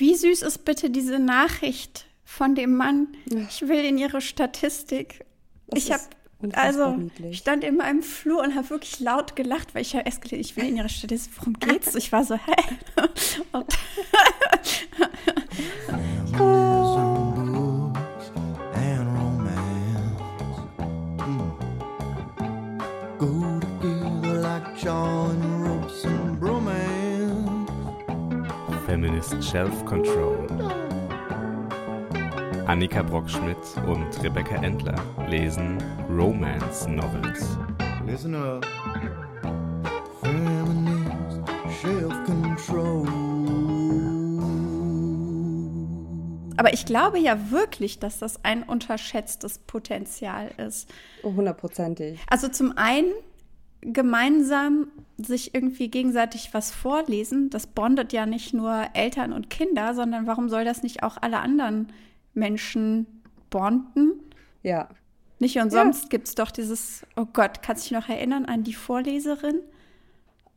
Wie süß ist bitte diese Nachricht von dem Mann? Ich will in ihre Statistik. Das ich habe also ich stand in meinem Flur und habe wirklich laut gelacht, weil ich habe erst ich will in ihre Statistik. Worum geht's? Ich war so, hä? Und Feminist Self-Control. Annika Brockschmidt und Rebecca Endler lesen Romance Novels. Listen up. Feminist Self-Control. Aber ich glaube ja wirklich, dass das ein unterschätztes Potenzial ist. Hundertprozentig. Also zum einen gemeinsam sich irgendwie gegenseitig was vorlesen, das bondet ja nicht nur Eltern und Kinder, sondern warum soll das nicht auch alle anderen Menschen bonden? Ja. Nicht umsonst ja. gibt es doch dieses, oh Gott, kannst du dich noch erinnern an die Vorleserin?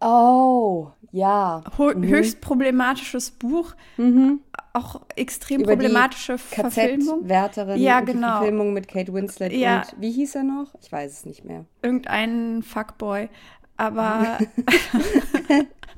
Oh, ja. Mhm. Höchst problematisches Buch. Mhm. Auch extrem Über problematische die Verfilmung. Wärterin. Ja, genau. Verfilmung mit Kate Winslet. Ja. Und wie hieß er noch? Ich weiß es nicht mehr. Irgendein Fuckboy. Aber.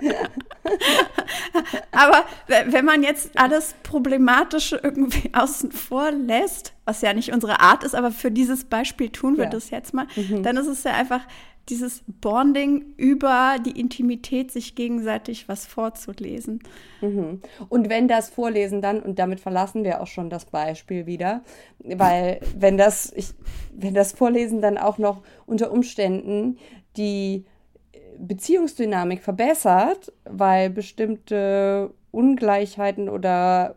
Aber wenn man jetzt alles Problematische irgendwie außen vor lässt, was ja nicht unsere Art ist, aber für dieses Beispiel tun wir ja. das jetzt mal, mhm. dann ist es ja einfach dieses Bonding über die Intimität, sich gegenseitig was vorzulesen. Mhm. Und wenn das Vorlesen dann, und damit verlassen wir auch schon das Beispiel wieder, weil wenn das, ich, wenn das Vorlesen dann auch noch unter Umständen die Beziehungsdynamik verbessert, weil bestimmte Ungleichheiten oder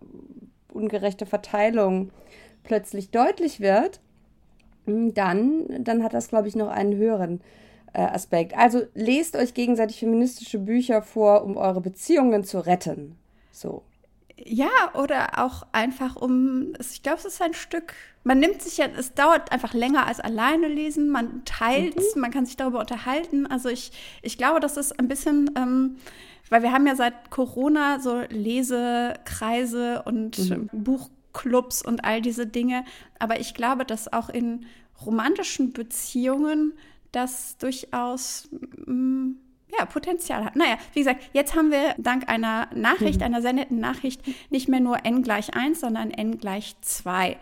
ungerechte Verteilung plötzlich deutlich wird, dann, dann hat das, glaube ich, noch einen höheren äh, Aspekt. Also lest euch gegenseitig feministische Bücher vor, um eure Beziehungen zu retten. So. Ja, oder auch einfach um, ich glaube, es ist ein Stück, man nimmt sich ja, es dauert einfach länger als alleine lesen, man teilt mhm. man kann sich darüber unterhalten. Also ich, ich glaube, das ist ein bisschen, ähm, weil wir haben ja seit Corona so Lesekreise und mhm. Buchclubs und all diese Dinge. Aber ich glaube, dass auch in romantischen Beziehungen das durchaus mh, mm, ja, Potenzial hat. Naja, wie gesagt, jetzt haben wir dank einer Nachricht, mhm. einer sehr netten Nachricht, nicht mehr nur n gleich 1, sondern n gleich 2.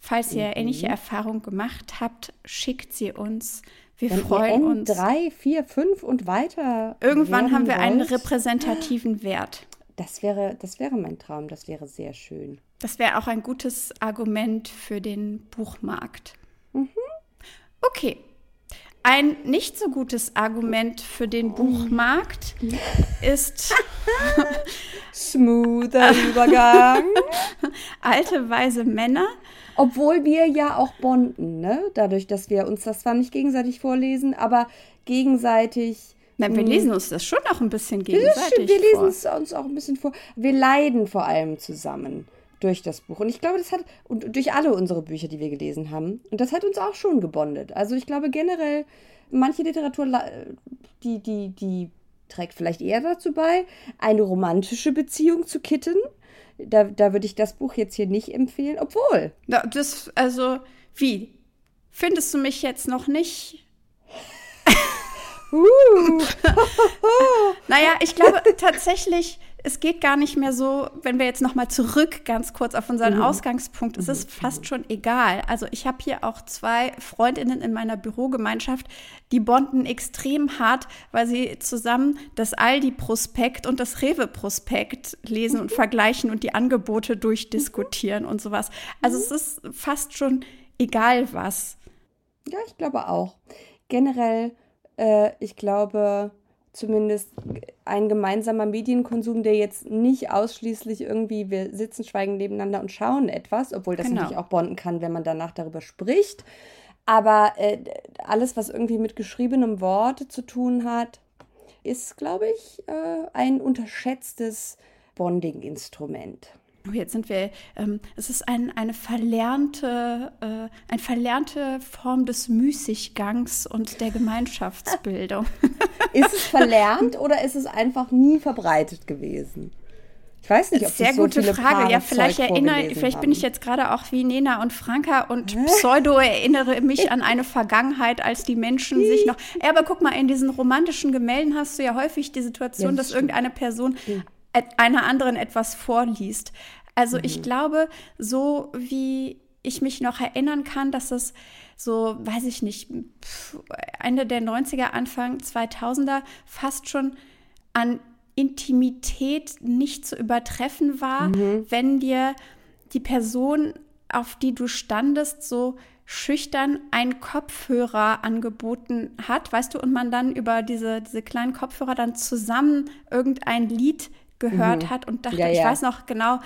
Falls ihr mhm. ähnliche Erfahrungen gemacht habt, schickt sie uns. Wir Wenn freuen uns. Drei, vier, fünf und weiter. Irgendwann haben wir wollt. einen repräsentativen Wert. Das wäre, das wäre mein Traum, das wäre sehr schön. Das wäre auch ein gutes Argument für den Buchmarkt. Mhm. Okay, ein nicht so gutes Argument für den Buchmarkt ist smoother Übergang. Alte weise Männer. Obwohl wir ja auch bonden, ne? Dadurch, dass wir uns das zwar nicht gegenseitig vorlesen, aber gegenseitig. Nein, wir hm, lesen uns das schon auch ein bisschen gegenseitig. Wir lesen es uns auch ein bisschen vor. Wir leiden vor allem zusammen durch das Buch. Und ich glaube, das hat, und durch alle unsere Bücher, die wir gelesen haben, und das hat uns auch schon gebondet. Also ich glaube generell, manche Literatur, die, die, die trägt vielleicht eher dazu bei, eine romantische Beziehung zu kitten. Da, da würde ich das Buch jetzt hier nicht empfehlen, obwohl. Das, also, wie? Findest du mich jetzt noch nicht? uh. naja, ich glaube tatsächlich, es geht gar nicht mehr so, wenn wir jetzt noch mal zurück ganz kurz auf unseren mhm. Ausgangspunkt, es ist fast schon egal. Also ich habe hier auch zwei Freundinnen in meiner Bürogemeinschaft, die bonden extrem hart, weil sie zusammen das Aldi-Prospekt und das Rewe-Prospekt lesen mhm. und vergleichen und die Angebote durchdiskutieren mhm. und sowas. Also mhm. es ist fast schon egal was. Ja, ich glaube auch. Generell, äh, ich glaube, zumindest ein gemeinsamer Medienkonsum, der jetzt nicht ausschließlich irgendwie, wir sitzen schweigen nebeneinander und schauen etwas, obwohl das genau. natürlich auch bonden kann, wenn man danach darüber spricht. Aber äh, alles, was irgendwie mit geschriebenem Wort zu tun hat, ist, glaube ich, äh, ein unterschätztes Bonding-Instrument. Oh, jetzt sind wir, ähm, es ist ein, eine verlernte, äh, eine verlernte Form des Müßiggangs und der Gemeinschaftsbildung. ist es verlernt oder ist es einfach nie verbreitet gewesen? Ich weiß nicht, ob Sehr so gute Frage. Paare ja, vielleicht Zeug erinnere, vielleicht bin ich haben. jetzt gerade auch wie Nena und Franka und pseudo erinnere mich an eine Vergangenheit, als die Menschen sich noch. Ja, aber guck mal, in diesen romantischen Gemälden hast du ja häufig die Situation, Ja, das dass stimmt. irgendeine Person et- einer anderen etwas vorliest. Also Mhm. ich glaube, so wie ich mich noch erinnern kann, dass es so, weiß ich nicht, Ende der 90er, Anfang 2000er fast schon an Intimität nicht zu übertreffen war, Mhm. wenn dir die Person, auf die du standest, so schüchtern einen Kopfhörer angeboten hat, weißt du, und man dann über diese, diese kleinen Kopfhörer dann zusammen irgendein Lied gehört hat und dachte, Mhm. Ja, ich ja. weiß noch genau,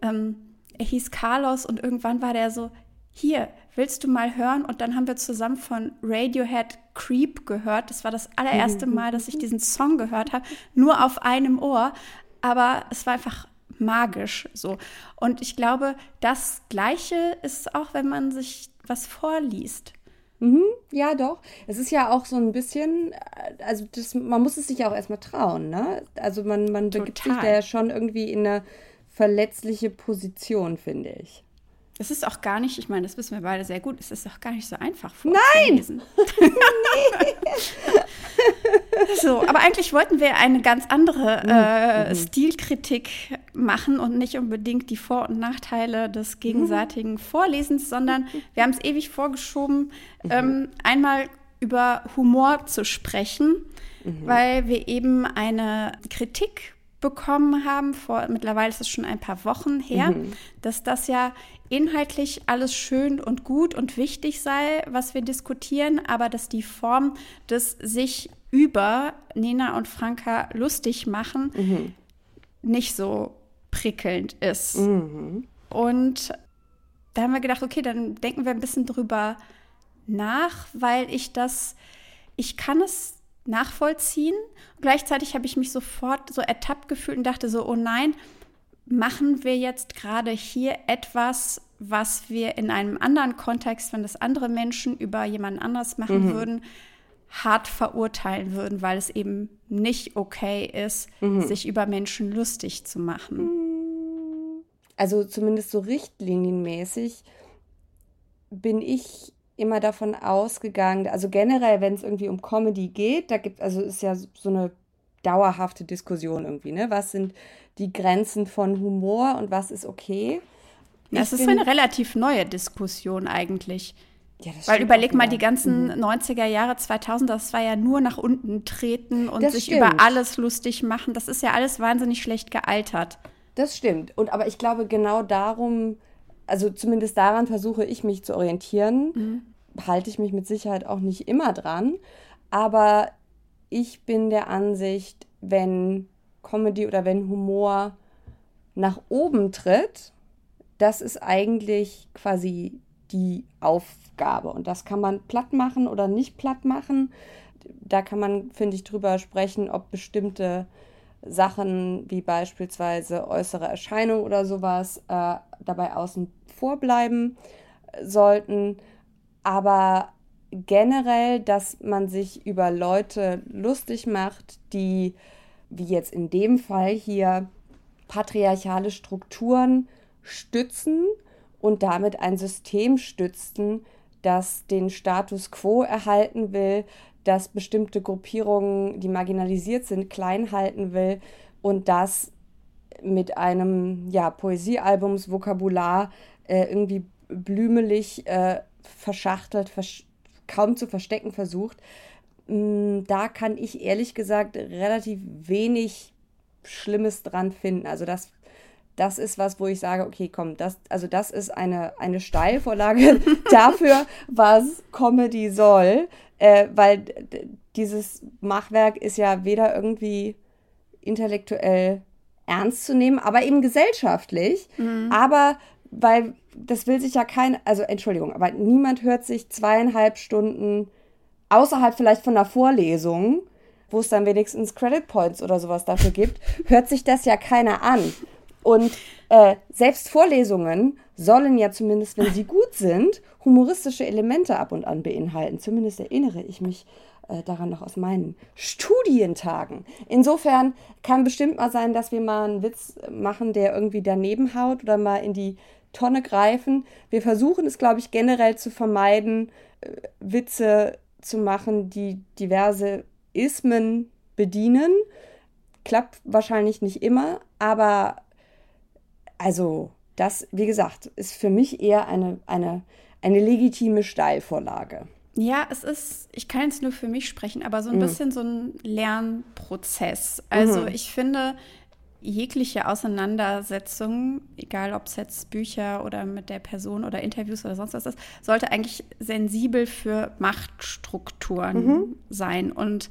ähm, er hieß Carlos und irgendwann war der so, hier, willst du mal hören? Und dann haben wir zusammen von Radiohead Creep gehört. Das war das allererste Mhm. Mal, dass ich diesen Song gehört habe, nur auf einem Ohr. Aber es war einfach magisch so. Und ich glaube, das Gleiche ist auch, wenn man sich was vorliest. Ja, doch. Es ist ja auch so ein bisschen, äh, also das, man muss es sich ja auch erstmal trauen, ne? Also man, man begibt sich Total. da ja schon irgendwie in eine verletzliche Position, finde ich. Es ist auch gar nicht, ich meine, das wissen wir beide sehr gut, es ist auch gar nicht so einfach. Nein! so, aber eigentlich wollten wir eine ganz andere äh, Stilkritik machen und nicht unbedingt die Vor- und Nachteile des gegenseitigen Vorlesens, sondern wir haben es ewig vorgeschoben, ähm, einmal über Humor zu sprechen, weil wir eben eine Kritik bekommen haben, vor mittlerweile ist es schon ein paar Wochen her, dass das ja inhaltlich alles schön und gut und wichtig sei, was wir diskutieren, aber dass die Form des sich über Nena und Franka lustig machen nicht so prickelnd ist. Und da haben wir gedacht, okay, dann denken wir ein bisschen drüber nach, weil ich das, ich kann es nachvollziehen. Gleichzeitig habe ich mich sofort so ertappt gefühlt und dachte so, oh nein, machen wir jetzt gerade hier etwas, was wir in einem anderen Kontext, wenn das andere Menschen über jemanden anderes machen würden, hart verurteilen würden, weil es eben nicht okay ist, sich über Menschen lustig zu machen. Also zumindest so richtlinienmäßig bin ich immer davon ausgegangen, also generell, wenn es irgendwie um Comedy geht, da gibt also ist ja so eine dauerhafte Diskussion irgendwie, ne? Was sind die Grenzen von Humor und was ist okay? Das Ich ist eine relativ neue Diskussion eigentlich. Ja, Weil überleg mal, die ganzen 90er Jahre, 2000, das war ja nur nach unten treten und Das sich stimmt. über alles lustig machen. Das ist ja alles wahnsinnig schlecht gealtert. Das stimmt. Und aber ich glaube, genau darum, also zumindest daran versuche ich mich zu orientieren. Halte ich mich mit Sicherheit auch nicht immer dran. Aber ich bin der Ansicht, wenn Comedy oder wenn Humor nach oben tritt, das ist eigentlich quasi die Aufgabe. Und das kann man platt machen oder nicht platt machen. Da kann man, finde ich, drüber sprechen, ob bestimmte Sachen wie beispielsweise äußere Erscheinung oder sowas äh, dabei außen vor bleiben sollten. Aber generell, dass man sich über Leute lustig macht, die, wie jetzt in dem Fall hier, patriarchale Strukturen stützen und damit ein System stützen, das den Status quo erhalten will, das bestimmte Gruppierungen, die marginalisiert sind, klein halten will und das mit einem ja, Poesiealbumsvokabular äh, irgendwie blümelig äh, verschachtelt, versch kaum zu verstecken versucht. Mm, Da kann ich ehrlich gesagt relativ wenig Schlimmes dran finden. Also das, das ist was, wo ich sage, okay, komm, das, also das ist eine, eine Steilvorlage dafür, was Comedy soll, äh, weil dieses Machwerk ist ja weder irgendwie intellektuell ernst zu nehmen, aber eben gesellschaftlich. Aber weil das will sich ja kein, also Entschuldigung, aber niemand hört sich zweieinhalb Stunden außerhalb vielleicht von einer Vorlesung, wo es dann wenigstens Credit Points oder sowas dafür gibt, hört sich das ja keiner an. Und äh, selbst Vorlesungen sollen ja zumindest, wenn sie gut sind, humoristische Elemente ab und an beinhalten. Zumindest erinnere ich mich äh, daran noch aus meinen Studientagen. Insofern kann bestimmt mal sein, dass wir mal einen Witz machen, der irgendwie daneben haut oder mal in die Tonne greifen. Wir versuchen es, glaube ich, generell zu vermeiden, äh, Witze zu machen, die diverse Ismen bedienen. Klappt wahrscheinlich nicht immer, aber also das, wie gesagt, ist für mich eher eine, eine, eine legitime Steilvorlage. Ja, es ist, ich kann jetzt nur für mich sprechen, aber so ein mhm. bisschen so ein Lernprozess. Also mhm. ich finde, jegliche Auseinandersetzung, egal ob es jetzt Bücher oder mit der Person oder Interviews oder sonst was ist, sollte eigentlich sensibel für Machtstrukturen mhm. sein. Und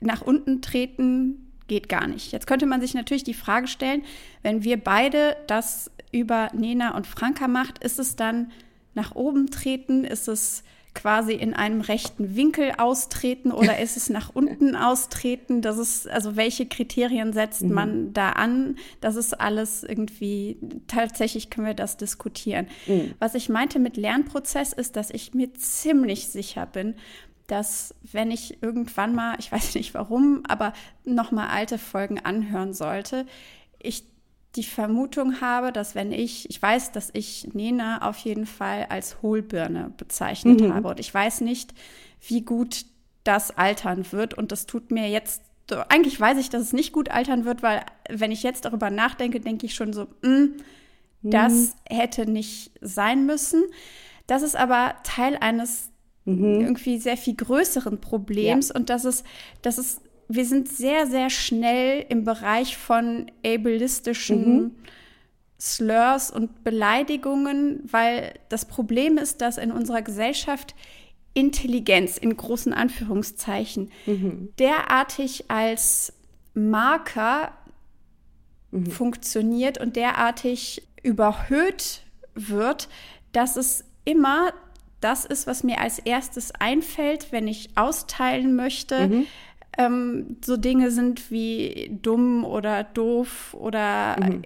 nach unten treten geht gar nicht. Jetzt könnte man sich natürlich die Frage stellen, wenn wir beide das über Nena und Franka macht, ist es dann nach oben treten? Ist es quasi in einem rechten Winkel austreten oder ist es nach unten austreten? Das ist, also welche Kriterien setzt mhm. man da an? Das ist alles irgendwie, tatsächlich können wir das diskutieren. Mhm. Was ich meinte mit Lernprozess ist, dass ich mir ziemlich sicher bin, dass wenn ich irgendwann mal, ich weiß nicht warum, aber noch mal alte Folgen anhören sollte, ich die Vermutung habe, dass wenn ich, ich weiß, dass ich Nena auf jeden Fall als Hohlbirne bezeichnet mhm. habe und ich weiß nicht, wie gut das altern wird und das tut mir jetzt, eigentlich weiß ich, dass es nicht gut altern wird, weil wenn ich jetzt darüber nachdenke, denke ich schon so, mh, mm, das mhm. hätte nicht sein müssen. Das ist aber Teil eines mhm. irgendwie sehr viel größeren Problems ja. und das ist, das ist wir sind sehr, sehr schnell im Bereich von ableistischen mhm. Slurs und Beleidigungen, weil das Problem ist, dass in unserer Gesellschaft Intelligenz in großen Anführungszeichen mhm. derartig als Marker mhm. funktioniert und derartig überhöht wird, dass es immer das ist, was mir als erstes einfällt, wenn ich austeilen möchte, mhm ähm, so Dinge sind wie dumm oder doof oder mhm.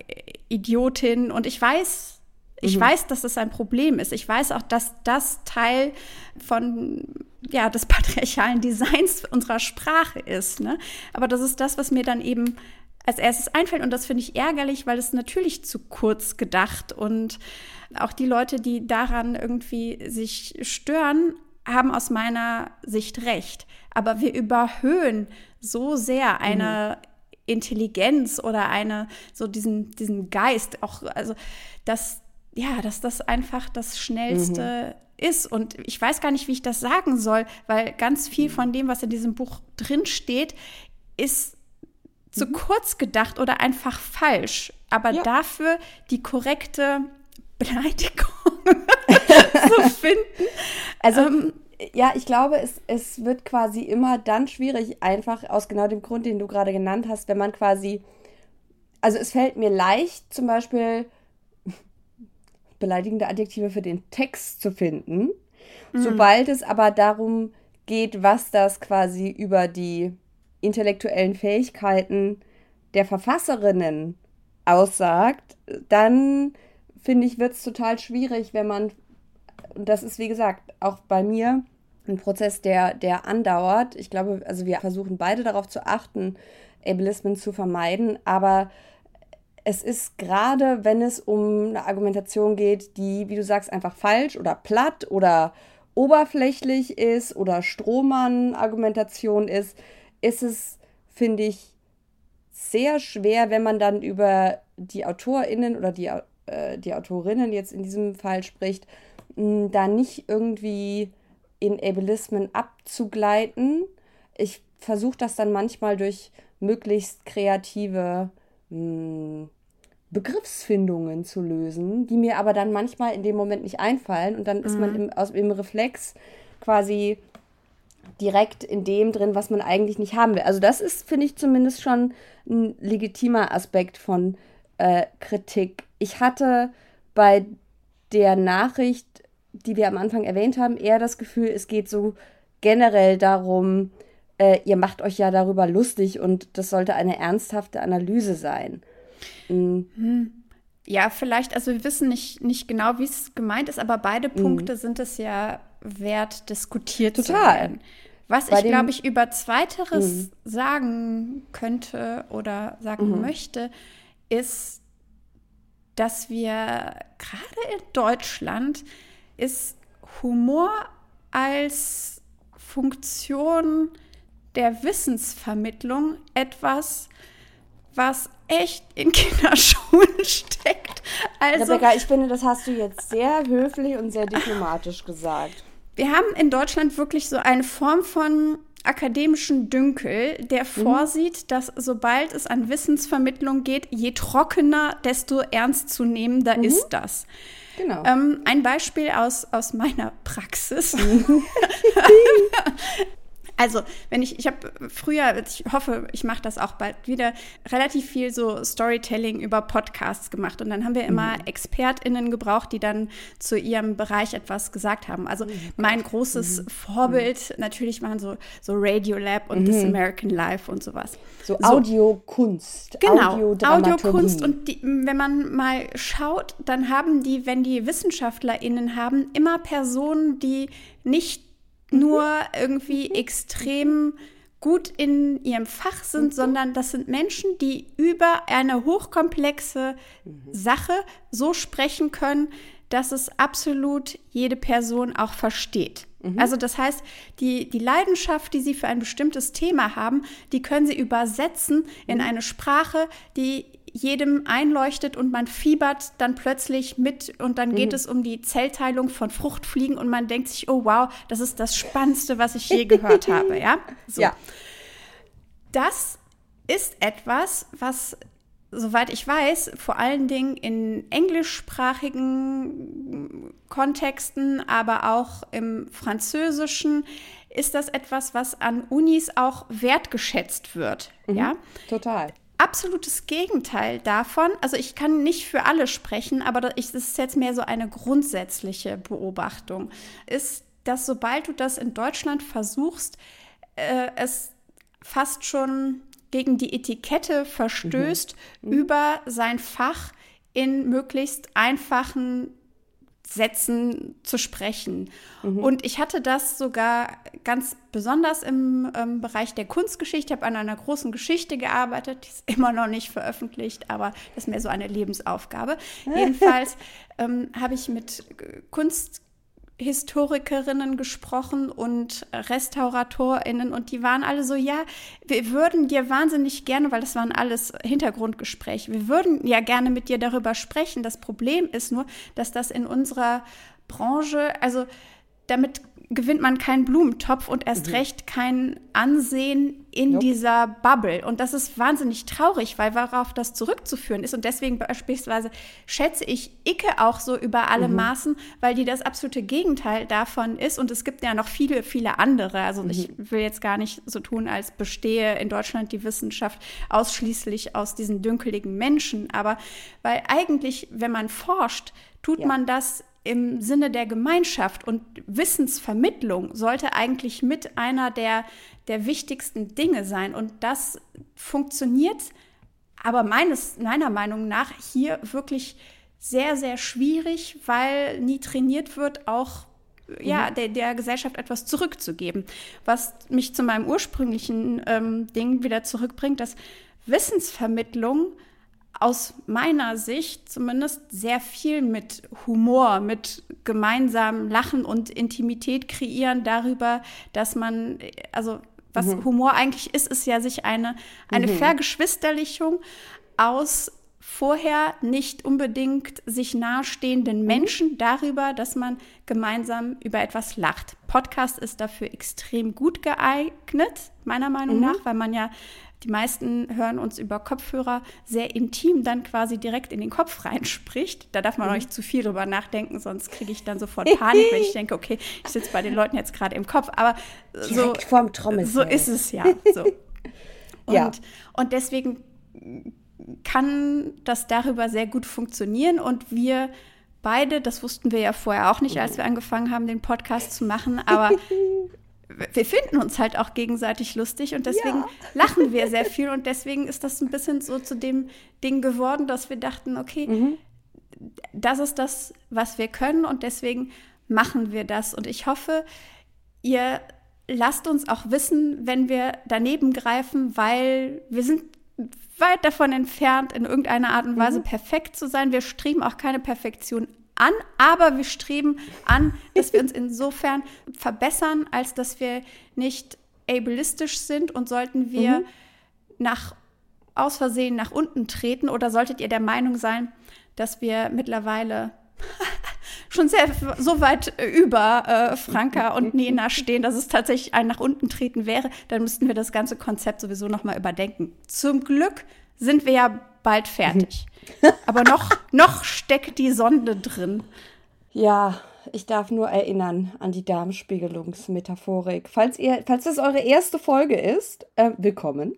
Idiotin. Und ich weiß, ich mhm. weiß, dass das ein Problem ist. Ich weiß auch, dass das Teil von ja, des patriarchalen Designs unserer Sprache ist. Ne? Aber das ist das, was mir dann eben als erstes einfällt. Und das finde ich ärgerlich, weil es natürlich zu kurz gedacht und auch die Leute, die daran irgendwie sich stören, haben aus meiner Sicht recht. Aber wir überhöhen so sehr eine mhm. Intelligenz oder eine, so diesen, diesen Geist, auch, also, dass, ja, dass das einfach das Schnellste mhm. ist. Und ich weiß gar nicht, wie ich das sagen soll, weil ganz viel mhm. von dem, was in diesem Buch drin steht, ist zu mhm. kurz gedacht oder einfach falsch. Aber ja. dafür die korrekte Beleidigung zu finden. Also, ähm, ja, ich glaube, es, es wird quasi immer dann schwierig, einfach aus genau dem Grund, den du gerade genannt hast, wenn man quasi, also es fällt mir leicht, zum Beispiel beleidigende Adjektive für den Text zu finden. Mhm. Sobald es aber darum geht, was das quasi über die intellektuellen Fähigkeiten der Verfasserinnen aussagt, dann finde ich, wird es total schwierig, wenn man, und das ist wie gesagt auch bei mir ein Prozess, der, der andauert. Ich glaube, also wir versuchen beide darauf zu achten, Ableismen zu vermeiden, aber es ist gerade, wenn es um eine Argumentation geht, die, wie du sagst, einfach falsch oder platt oder oberflächlich ist oder Strohmann-Argumentation ist, ist es, finde ich, sehr schwer, wenn man dann über die AutorInnen oder die äh, die Autorinnen jetzt in diesem Fall spricht, da nicht irgendwie in Ableismen abzugleiten. Ich versuche das dann manchmal durch möglichst kreative mh, Begriffsfindungen zu lösen, die mir aber dann manchmal in dem Moment nicht einfallen und dann mhm. ist man mhm. im, aus, im Reflex quasi direkt in dem drin, was man eigentlich nicht haben will. Also das ist, finde ich, zumindest schon ein legitimer Aspekt von äh, Kritik ich hatte bei der Nachricht, die wir am Anfang erwähnt haben, eher das Gefühl, es geht so generell darum, äh, ihr macht euch ja darüber lustig und das sollte eine ernsthafte Analyse sein. Mhm. Ja, vielleicht, also wir wissen nicht, nicht genau, wie es gemeint ist, aber beide mhm. Punkte sind es ja wert, diskutiert Total. zu werden. Was Bei ich, glaube ich, über Zweiteres mhm. sagen könnte oder sagen mhm. möchte, ist, dass wir gerade in Deutschland ist Humor als Funktion der Wissensvermittlung etwas, was echt in Kinderschuhen steckt. Also, Rebecca, ich finde, das hast du jetzt sehr höflich und sehr diplomatisch gesagt. Wir haben in Deutschland wirklich so eine Form von akademischen Dünkel, der mhm. vorsieht, dass sobald es an Wissensvermittlung geht, je trockener, desto ernstzunehmender mhm. ist das. Genau. Ähm, ein Beispiel aus, aus meiner Praxis. Also, wenn ich, ich habe früher, ich hoffe, ich mache das auch bald wieder, relativ viel so Storytelling über Podcasts gemacht. Und dann haben wir immer mhm. ExpertInnen gebraucht, die dann zu ihrem Bereich etwas gesagt haben. Also mhm. mein großes mhm. Vorbild natürlich waren so, so Radio Lab und This mhm. American Life und sowas. So, so. Audiokunst. Genau, Audiokunst. Und die, wenn man mal schaut, dann haben die, wenn die WissenschaftlerInnen haben, immer Personen, die nicht nur irgendwie extrem gut in ihrem Fach sind, mhm. sondern das sind Menschen, die über eine hochkomplexe mhm. Sache so sprechen können, dass es absolut jede Person auch versteht. Mhm. Also das heißt, die, die Leidenschaft, die sie für ein bestimmtes Thema haben, die können sie übersetzen in eine Sprache, die jedem einleuchtet und man fiebert dann plötzlich mit und dann geht mhm. es um die Zellteilung von Fruchtfliegen und man denkt sich, oh wow, das ist das Spannendste, was ich je gehört habe, ja? So. ja. Das ist etwas, was soweit ich weiß, vor allen Dingen in englischsprachigen Kontexten, aber auch im Französischen, ist das etwas, was an Unis auch wertgeschätzt wird. Mhm, ja, total absolutes Gegenteil davon. Also ich kann nicht für alle sprechen, aber das ist jetzt mehr so eine grundsätzliche Beobachtung. Ist, dass sobald du das in Deutschland versuchst, äh, es fast schon gegen die Etikette verstößt, mhm. Mhm. über sein Fach in möglichst einfachen Sätzen zu sprechen. Mhm. Und ich hatte das sogar ganz besonders im ähm, Bereich der Kunstgeschichte. Ich habe an einer großen Geschichte gearbeitet, die ist immer noch nicht veröffentlicht, aber das ist mir so eine Lebensaufgabe. Jedenfalls ähm, habe ich mit Kunst Historikerinnen gesprochen und RestauratorInnen und die waren alle so, ja, wir würden dir wahnsinnig gerne, weil das waren alles Hintergrundgespräche, wir würden ja gerne mit dir darüber sprechen. Das Problem ist nur, dass das in unserer Branche, also damit gewinnt man keinen Blumentopf und erst mhm. recht kein Ansehen in nope. dieser Bubble. Und das ist wahnsinnig traurig, weil worauf das zurückzuführen ist. Und deswegen beispielsweise schätze ich Icke auch so über alle mhm. Maßen, weil die das absolute Gegenteil davon ist. Und es gibt ja noch viele, viele andere. Also mhm. ich will jetzt gar nicht so tun, als bestehe in Deutschland die Wissenschaft ausschließlich aus diesen dünkeligen Menschen. Aber weil eigentlich, wenn man forscht, tut ja. man das im Sinne der Gemeinschaft und Wissensvermittlung sollte eigentlich mit einer der, der wichtigsten Dinge sein. Und das funktioniert aber meines, meiner Meinung nach hier wirklich sehr, sehr schwierig, weil nie trainiert wird, auch ja, mhm. der, der Gesellschaft etwas zurückzugeben. Was mich zu meinem ursprünglichen ähm, Ding wieder zurückbringt, dass Wissensvermittlung aus meiner Sicht zumindest sehr viel mit Humor, mit gemeinsamem Lachen und Intimität kreieren darüber, dass man, also was mhm. Humor eigentlich ist, ist ja sich eine, eine mhm. Vergeschwisterlichung aus vorher nicht unbedingt sich nahestehenden mhm. Menschen darüber, dass man gemeinsam über etwas lacht. Podcast ist dafür extrem gut geeignet, meiner Meinung mhm. nach, weil man ja die meisten hören uns über Kopfhörer sehr intim dann quasi direkt in den Kopf reinspricht. Da darf man mhm. auch nicht zu viel drüber nachdenken, sonst kriege ich dann sofort Panik, wenn ich denke, okay, ich sitze bei den Leuten jetzt gerade im Kopf. Aber so, vorm so ist es ja. So. Und, ja. und deswegen kann das darüber sehr gut funktionieren und wir beide, das wussten wir ja vorher auch nicht, als wir angefangen haben, den Podcast zu machen, aber wir finden uns halt auch gegenseitig lustig und deswegen ja. lachen wir sehr viel und deswegen ist das ein bisschen so zu dem Ding geworden, dass wir dachten, okay, mhm. das ist das, was wir können und deswegen machen wir das und ich hoffe, ihr lasst uns auch wissen, wenn wir daneben greifen, weil wir sind weit davon entfernt, in irgendeiner Art und Weise mhm. perfekt zu sein. Wir streben auch keine Perfektion an, aber wir streben an, dass wir uns insofern verbessern, als dass wir nicht ableistisch sind und sollten wir mhm. nach aus Versehen nach unten treten oder solltet ihr der Meinung sein, dass wir mittlerweile schon sehr so weit über äh, Franka und Nena stehen, dass es tatsächlich ein nach unten treten wäre, dann müssten wir das ganze Konzept sowieso noch mal überdenken. Zum Glück sind wir ja bald fertig. Aber noch, noch steckt die Sonde drin. Ja, ich darf nur erinnern an die Darmspiegelungsmetaphorik. Falls, ihr, falls das eure erste Folge ist, äh, willkommen.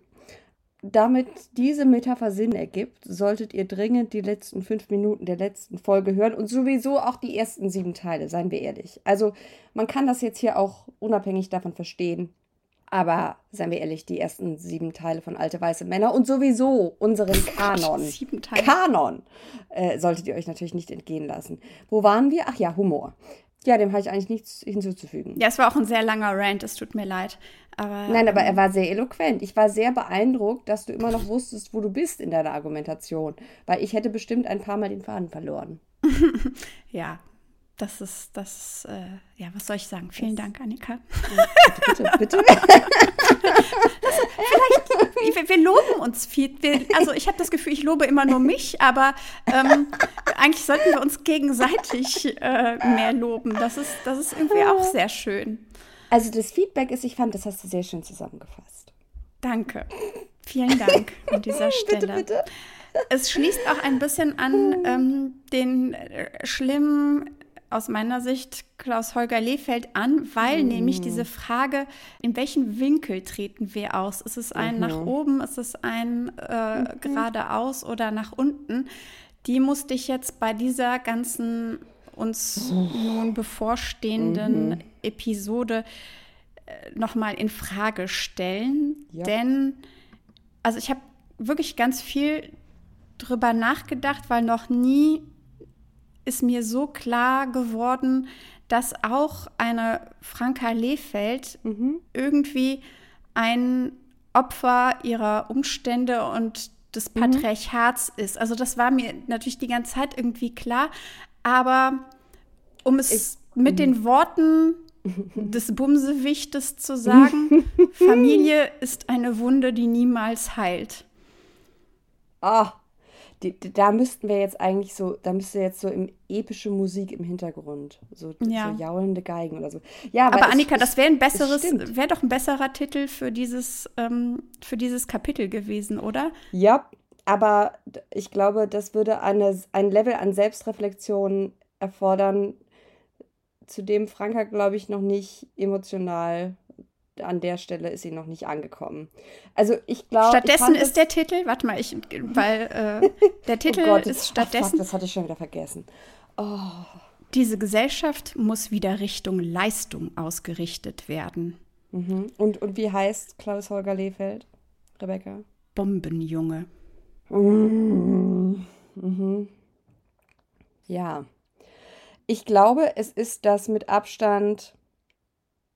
Damit diese Metapher Sinn ergibt, solltet ihr dringend die letzten fünf Minuten der letzten Folge hören und sowieso auch die ersten sieben Teile, seien wir ehrlich. Also man kann das jetzt hier auch unabhängig davon verstehen, aber seien wir ehrlich, die ersten sieben Teile von Alte Weiße Männer und sowieso unseren Kanon. Sieben Teile. Kanon äh, solltet ihr euch natürlich nicht entgehen lassen. Wo waren wir? Ach ja, Humor. Ja, dem habe ich eigentlich nichts hinzuzufügen. Ja, es war auch ein sehr langer Rant, es tut mir leid. Aber, Nein, aber er ähm, war sehr eloquent. Ich war sehr beeindruckt, dass du immer noch wusstest, wo du bist in deiner Argumentation. Weil ich hätte bestimmt ein paar Mal den Faden verloren. ja, das ist, das, äh, ja, was soll ich sagen? Vielen das, Dank, Annika. bitte, bitte. bitte. vielleicht, wir, wir, loben uns viel. Wir, also ich habe das Gefühl, ich lobe immer nur mich, aber ähm, eigentlich sollten wir uns gegenseitig äh, mehr loben. Das ist, das ist irgendwie auch sehr schön. Also das Feedback ist, ich fand, das hast du sehr schön zusammengefasst. Danke. Vielen Dank an dieser Stelle. bitte, bitte. Es schließt auch ein bisschen an ähm, den äh, schlimmen aus meiner Sicht Klaus-Holger Lehfeld an, weil mhm. nämlich diese Frage, in welchen Winkel treten wir aus? Ist es ein mhm. nach oben, ist es ein äh, mhm. geradeaus oder nach unten? Die musste ich jetzt bei dieser ganzen uns nun bevorstehenden mhm. Episode äh, nochmal in Frage stellen. Ja. Denn, also ich habe wirklich ganz viel drüber nachgedacht, weil noch nie ist mir so klar geworden, dass auch eine Franka Lehfeld mhm. irgendwie ein Opfer ihrer Umstände und des mhm. Patriarchats mhm. ist. Also das war mir natürlich die ganze Zeit irgendwie klar, aber um es ich, mit den mhm. Worten des Bumsewichtes zu sagen, Familie ist eine Wunde, die niemals heilt. Ah, oh, die, da müssten wir jetzt eigentlich so, da müsste jetzt so im epische Musik im Hintergrund, so, ja. so jaulende Geigen oder so. Ja, aber, aber Annika, das wäre ein besseres, wäre doch ein besserer Titel für dieses, ähm, für dieses Kapitel gewesen, oder? Ja, aber ich glaube, das würde eine, ein Level an Selbstreflexion erfordern, zu dem Franka, glaube ich, noch nicht emotional an der Stelle ist sie noch nicht angekommen. Also ich glaube. Stattdessen ist der Titel, warte mal, ich, weil äh, der oh Titel oh Gott, ist stattdessen. Ach, fuck, das hatte ich schon wieder vergessen. Oh. Diese Gesellschaft muss wieder Richtung Leistung ausgerichtet werden. Mhm. Und, und wie heißt Klaus Holger Lehfeld, Rebecca? Bombenjunge. Mhm. Mhm. Ja. Ich glaube, es ist das mit Abstand.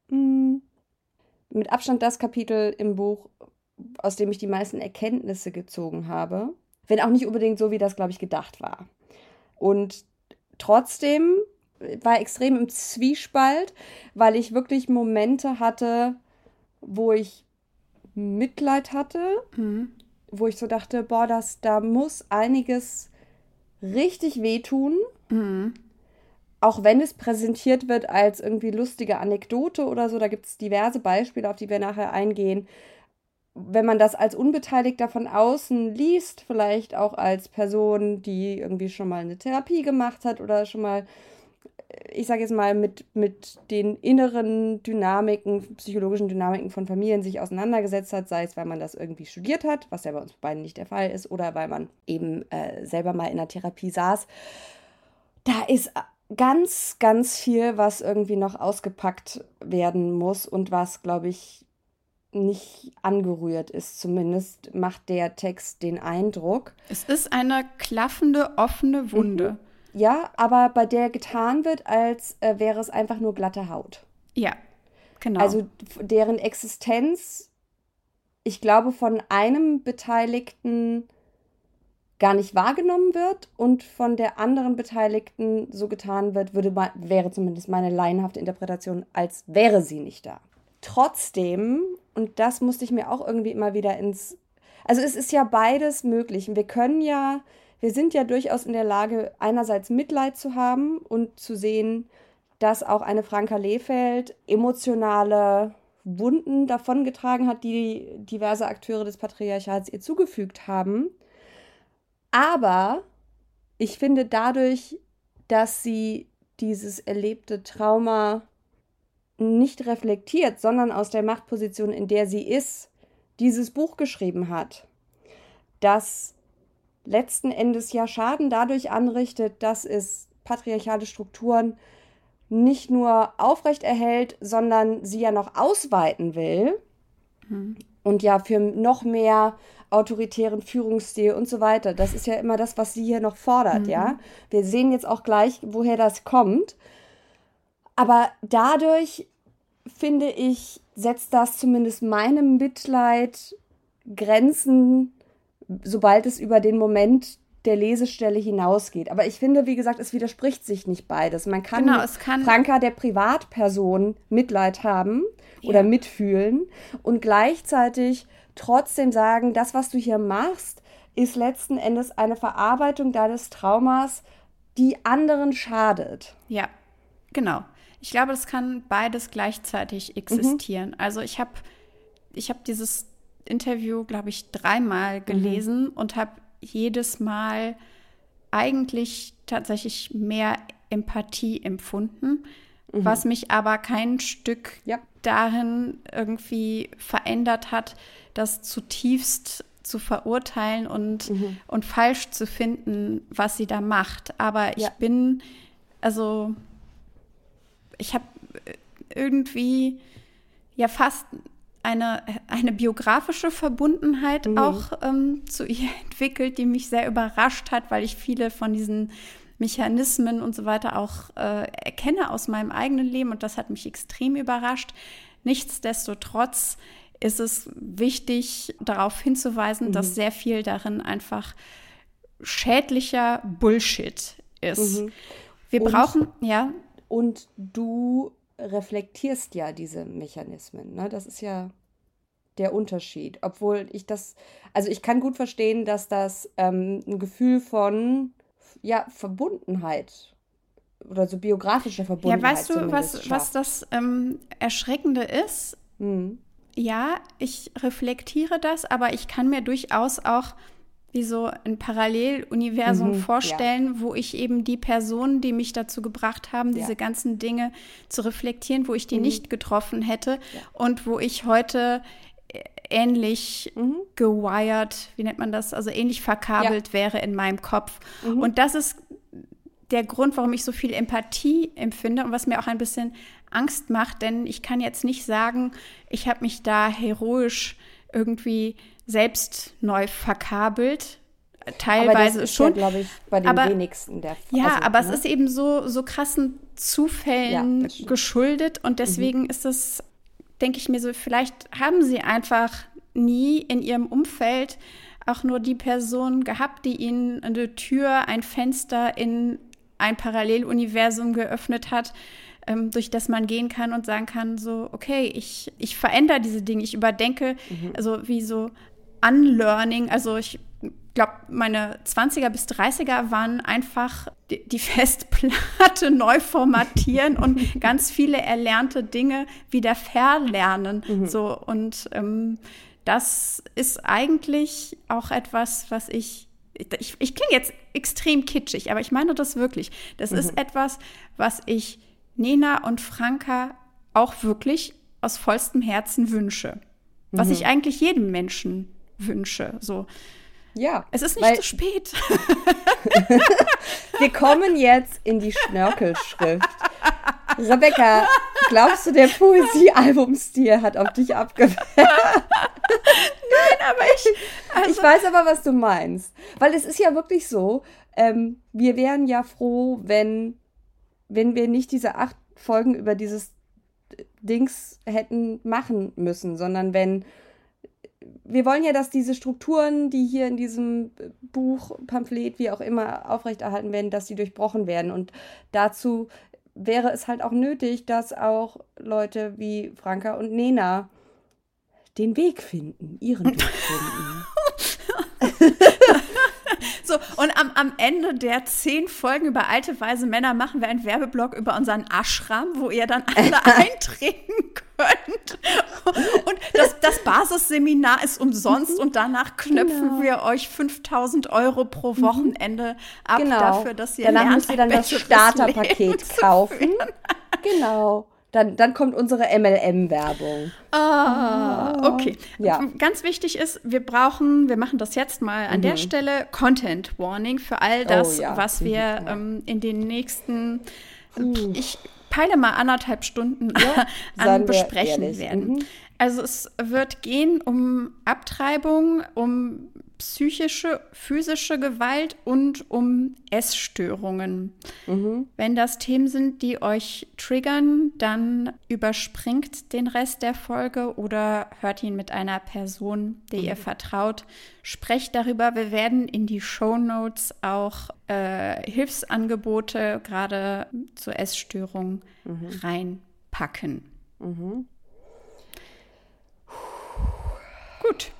Mh, hm, mit Abstand das Kapitel im Buch, aus dem ich die meisten Erkenntnisse gezogen habe. Wenn auch nicht unbedingt so, wie das, glaube ich, gedacht war. Und trotzdem war extrem im Zwiespalt, weil ich wirklich Momente hatte, wo ich Mitleid hatte, mhm. wo ich so dachte, boah, das, da muss einiges richtig wehtun. Mhm auch wenn es präsentiert wird als irgendwie lustige Anekdote oder so, da gibt es diverse Beispiele, auf die wir nachher eingehen. Wenn man das als Unbeteiligter von außen liest, vielleicht auch als Person, die irgendwie schon mal eine Therapie gemacht hat oder schon mal, ich sage jetzt mal, mit, mit den inneren Dynamiken, psychologischen Dynamiken von Familien sich auseinandergesetzt hat, sei es, weil man das irgendwie studiert hat, was ja bei uns beiden nicht der Fall ist, oder weil man eben äh, selber mal in der Therapie saß. Da ist ganz, ganz viel, was irgendwie noch ausgepackt werden muss und was, glaube ich, nicht angerührt ist. Zumindest macht der Text den Eindruck. Es ist eine klaffende, offene Wunde. Mhm. Ja, aber bei der getan wird, als äh, wäre es einfach nur glatte Haut. Ja. genau. Also deren Existenz, ich glaube, von einem Beteiligten gar nicht wahrgenommen wird und von der anderen Beteiligten so getan wird, würde wäre zumindest meine laienhafte Interpretation, als wäre sie nicht da. Trotzdem, und das musste ich mir auch irgendwie immer wieder ins. Also es ist ja beides möglich. Wir können ja, wir sind ja durchaus in der Lage, einerseits Mitleid zu haben und zu sehen, dass auch eine Franka Lehfeld emotionale Wunden davongetragen hat, die diverse Akteure des Patriarchats ihr zugefügt haben. Aber ich finde dadurch, dass sie dieses erlebte Trauma nicht reflektiert, sondern aus der Machtposition, in der sie ist, dieses Buch geschrieben hat, das letzten Endes ja Schaden dadurch anrichtet, dass es patriarchale Strukturen nicht nur aufrechterhält, sondern sie ja noch ausweiten will mhm. und ja für noch mehr autoritären Führungsstil und so weiter. Das ist ja immer das, was sie hier noch fordert, mhm. ja. Wir sehen jetzt auch gleich, woher das kommt. Aber dadurch, finde ich, setzt das zumindest meinem Mitleid Grenzen, sobald es über den Moment der Lesestelle hinausgeht. Aber ich finde, wie gesagt, es widerspricht sich nicht beides. Man kann, genau, es kann Franka der Privatperson Mitleid haben ja. oder mitfühlen und gleichzeitig trotzdem sagen, das, was du hier machst, ist letzten Endes eine Verarbeitung deines Traumas, die anderen schadet. Ja, genau. Ich glaube, das kann beides gleichzeitig existieren. Mhm. Also ich habe ich hab dieses Interview, glaube ich, dreimal gelesen mhm. und habe jedes Mal eigentlich tatsächlich mehr Empathie empfunden, mhm. was mich aber kein Stück ja. darin irgendwie verändert hat, das zutiefst zu verurteilen und, mhm. und falsch zu finden, was sie da macht. Aber ja. ich bin, also ich habe irgendwie ja fast eine, eine biografische Verbundenheit mhm. auch ähm, zu ihr entwickelt, die mich sehr überrascht hat, weil ich viele von diesen Mechanismen und so weiter auch äh, erkenne aus meinem eigenen Leben und das hat mich extrem überrascht. Nichtsdestotrotz ist es wichtig, darauf hinzuweisen, mhm. dass sehr viel darin einfach schädlicher Bullshit ist. Mhm. Wir und, brauchen, ja. Und du reflektierst ja diese Mechanismen. Ne? Das ist ja der Unterschied. Obwohl ich das, also ich kann gut verstehen, dass das ähm, ein Gefühl von ja, Verbundenheit oder so biografische Verbundenheit. Ja, weißt du, was, was das ähm, Erschreckende ist? Mhm. Ja, ich reflektiere das, aber ich kann mir durchaus auch wie so ein Paralleluniversum mhm, vorstellen, ja. wo ich eben die Personen, die mich dazu gebracht haben, diese ja. ganzen Dinge zu reflektieren, wo ich die mhm. nicht getroffen hätte ja. und wo ich heute ähnlich mhm. gewired, wie nennt man das, also ähnlich verkabelt wäre in meinem Kopf. Mhm. Und das ist der Grund, warum ich so viel Empathie empfinde und was mir auch ein bisschen Angst macht, denn ich kann jetzt nicht sagen, ich habe mich da heroisch irgendwie selbst neu verkabelt. Teilweise aber das ist schon, ja, glaube ich, bei den aber, wenigsten der Fall. Ja, also, aber ne? es ist eben so, so krassen Zufällen ja, geschuldet und deswegen mhm. ist es, denke ich mir so, vielleicht haben sie einfach nie in ihrem Umfeld auch nur die Person gehabt, die ihnen eine Tür, ein Fenster in ein Paralleluniversum geöffnet hat, ähm, durch das man gehen kann und sagen kann, so, okay, ich, ich verändere diese Dinge, ich überdenke, mhm. also wie so Unlearning, also ich glaube, meine 20er bis 30er waren einfach die, Festplatte neu formatieren und ganz viele erlernte Dinge wieder verlernen. Mhm. So, und ähm, das ist eigentlich auch etwas, was ich ich, ich klinge jetzt extrem kitschig, aber ich meine das wirklich. Das mhm. ist etwas, was ich Nena und Franka auch wirklich aus vollstem Herzen wünsche. Was mhm. ich eigentlich jedem Menschen wünsche. So. Ja. Es ist nicht zu spät. Wir kommen jetzt in die Schnörkelschrift. Rebecca, glaubst du, der Poesiealbumstil hat auf dich abgefärbt? Nein, aber ich. Also ich weiß aber, was du meinst. Weil es ist ja wirklich so, ähm, wir wären ja froh, wenn wenn wir nicht diese acht Folgen über dieses Dings hätten machen müssen, sondern wenn wir wollen ja, dass diese Strukturen, die hier in diesem Buch, Pamphlet, wie auch immer aufrechterhalten werden, dass sie durchbrochen werden. Und dazu wäre es halt auch nötig, dass auch Leute wie Franka und Nena den Weg finden, ihren Weg finden. So, und am, am Ende der zehn Folgen über alte, weise Männer machen wir einen Werbeblock über unseren Ashram, wo ihr dann alle eintreten könnt. Und das, das Basisseminar ist umsonst und danach knöpfen genau. wir euch 5000 Euro pro mhm. Wochenende ab genau. dafür, dass ihr Danach lernt, müsst ihr dann das Starterpaket kaufen. Genau. Dann, dann kommt unsere MLM-Werbung. Ah, okay. Ja. Ganz wichtig ist, wir brauchen, wir machen das jetzt mal an mhm. der Stelle, Content Warning für all oh das, oh, ja. was wir mhm. ähm, in den nächsten, uh. ich peile mal anderthalb Stunden ja, an besprechen werden. Mhm. Also es wird gehen um Abtreibung, um psychische, physische Gewalt und um Essstörungen. Mhm. Wenn das Themen sind, die euch triggern, dann überspringt den Rest der Folge oder hört ihn mit einer Person, der mhm. ihr vertraut. Sprecht darüber. Wir werden in die Show Notes auch äh, Hilfsangebote gerade zur Essstörung mhm. reinpacken. Mhm. Gut.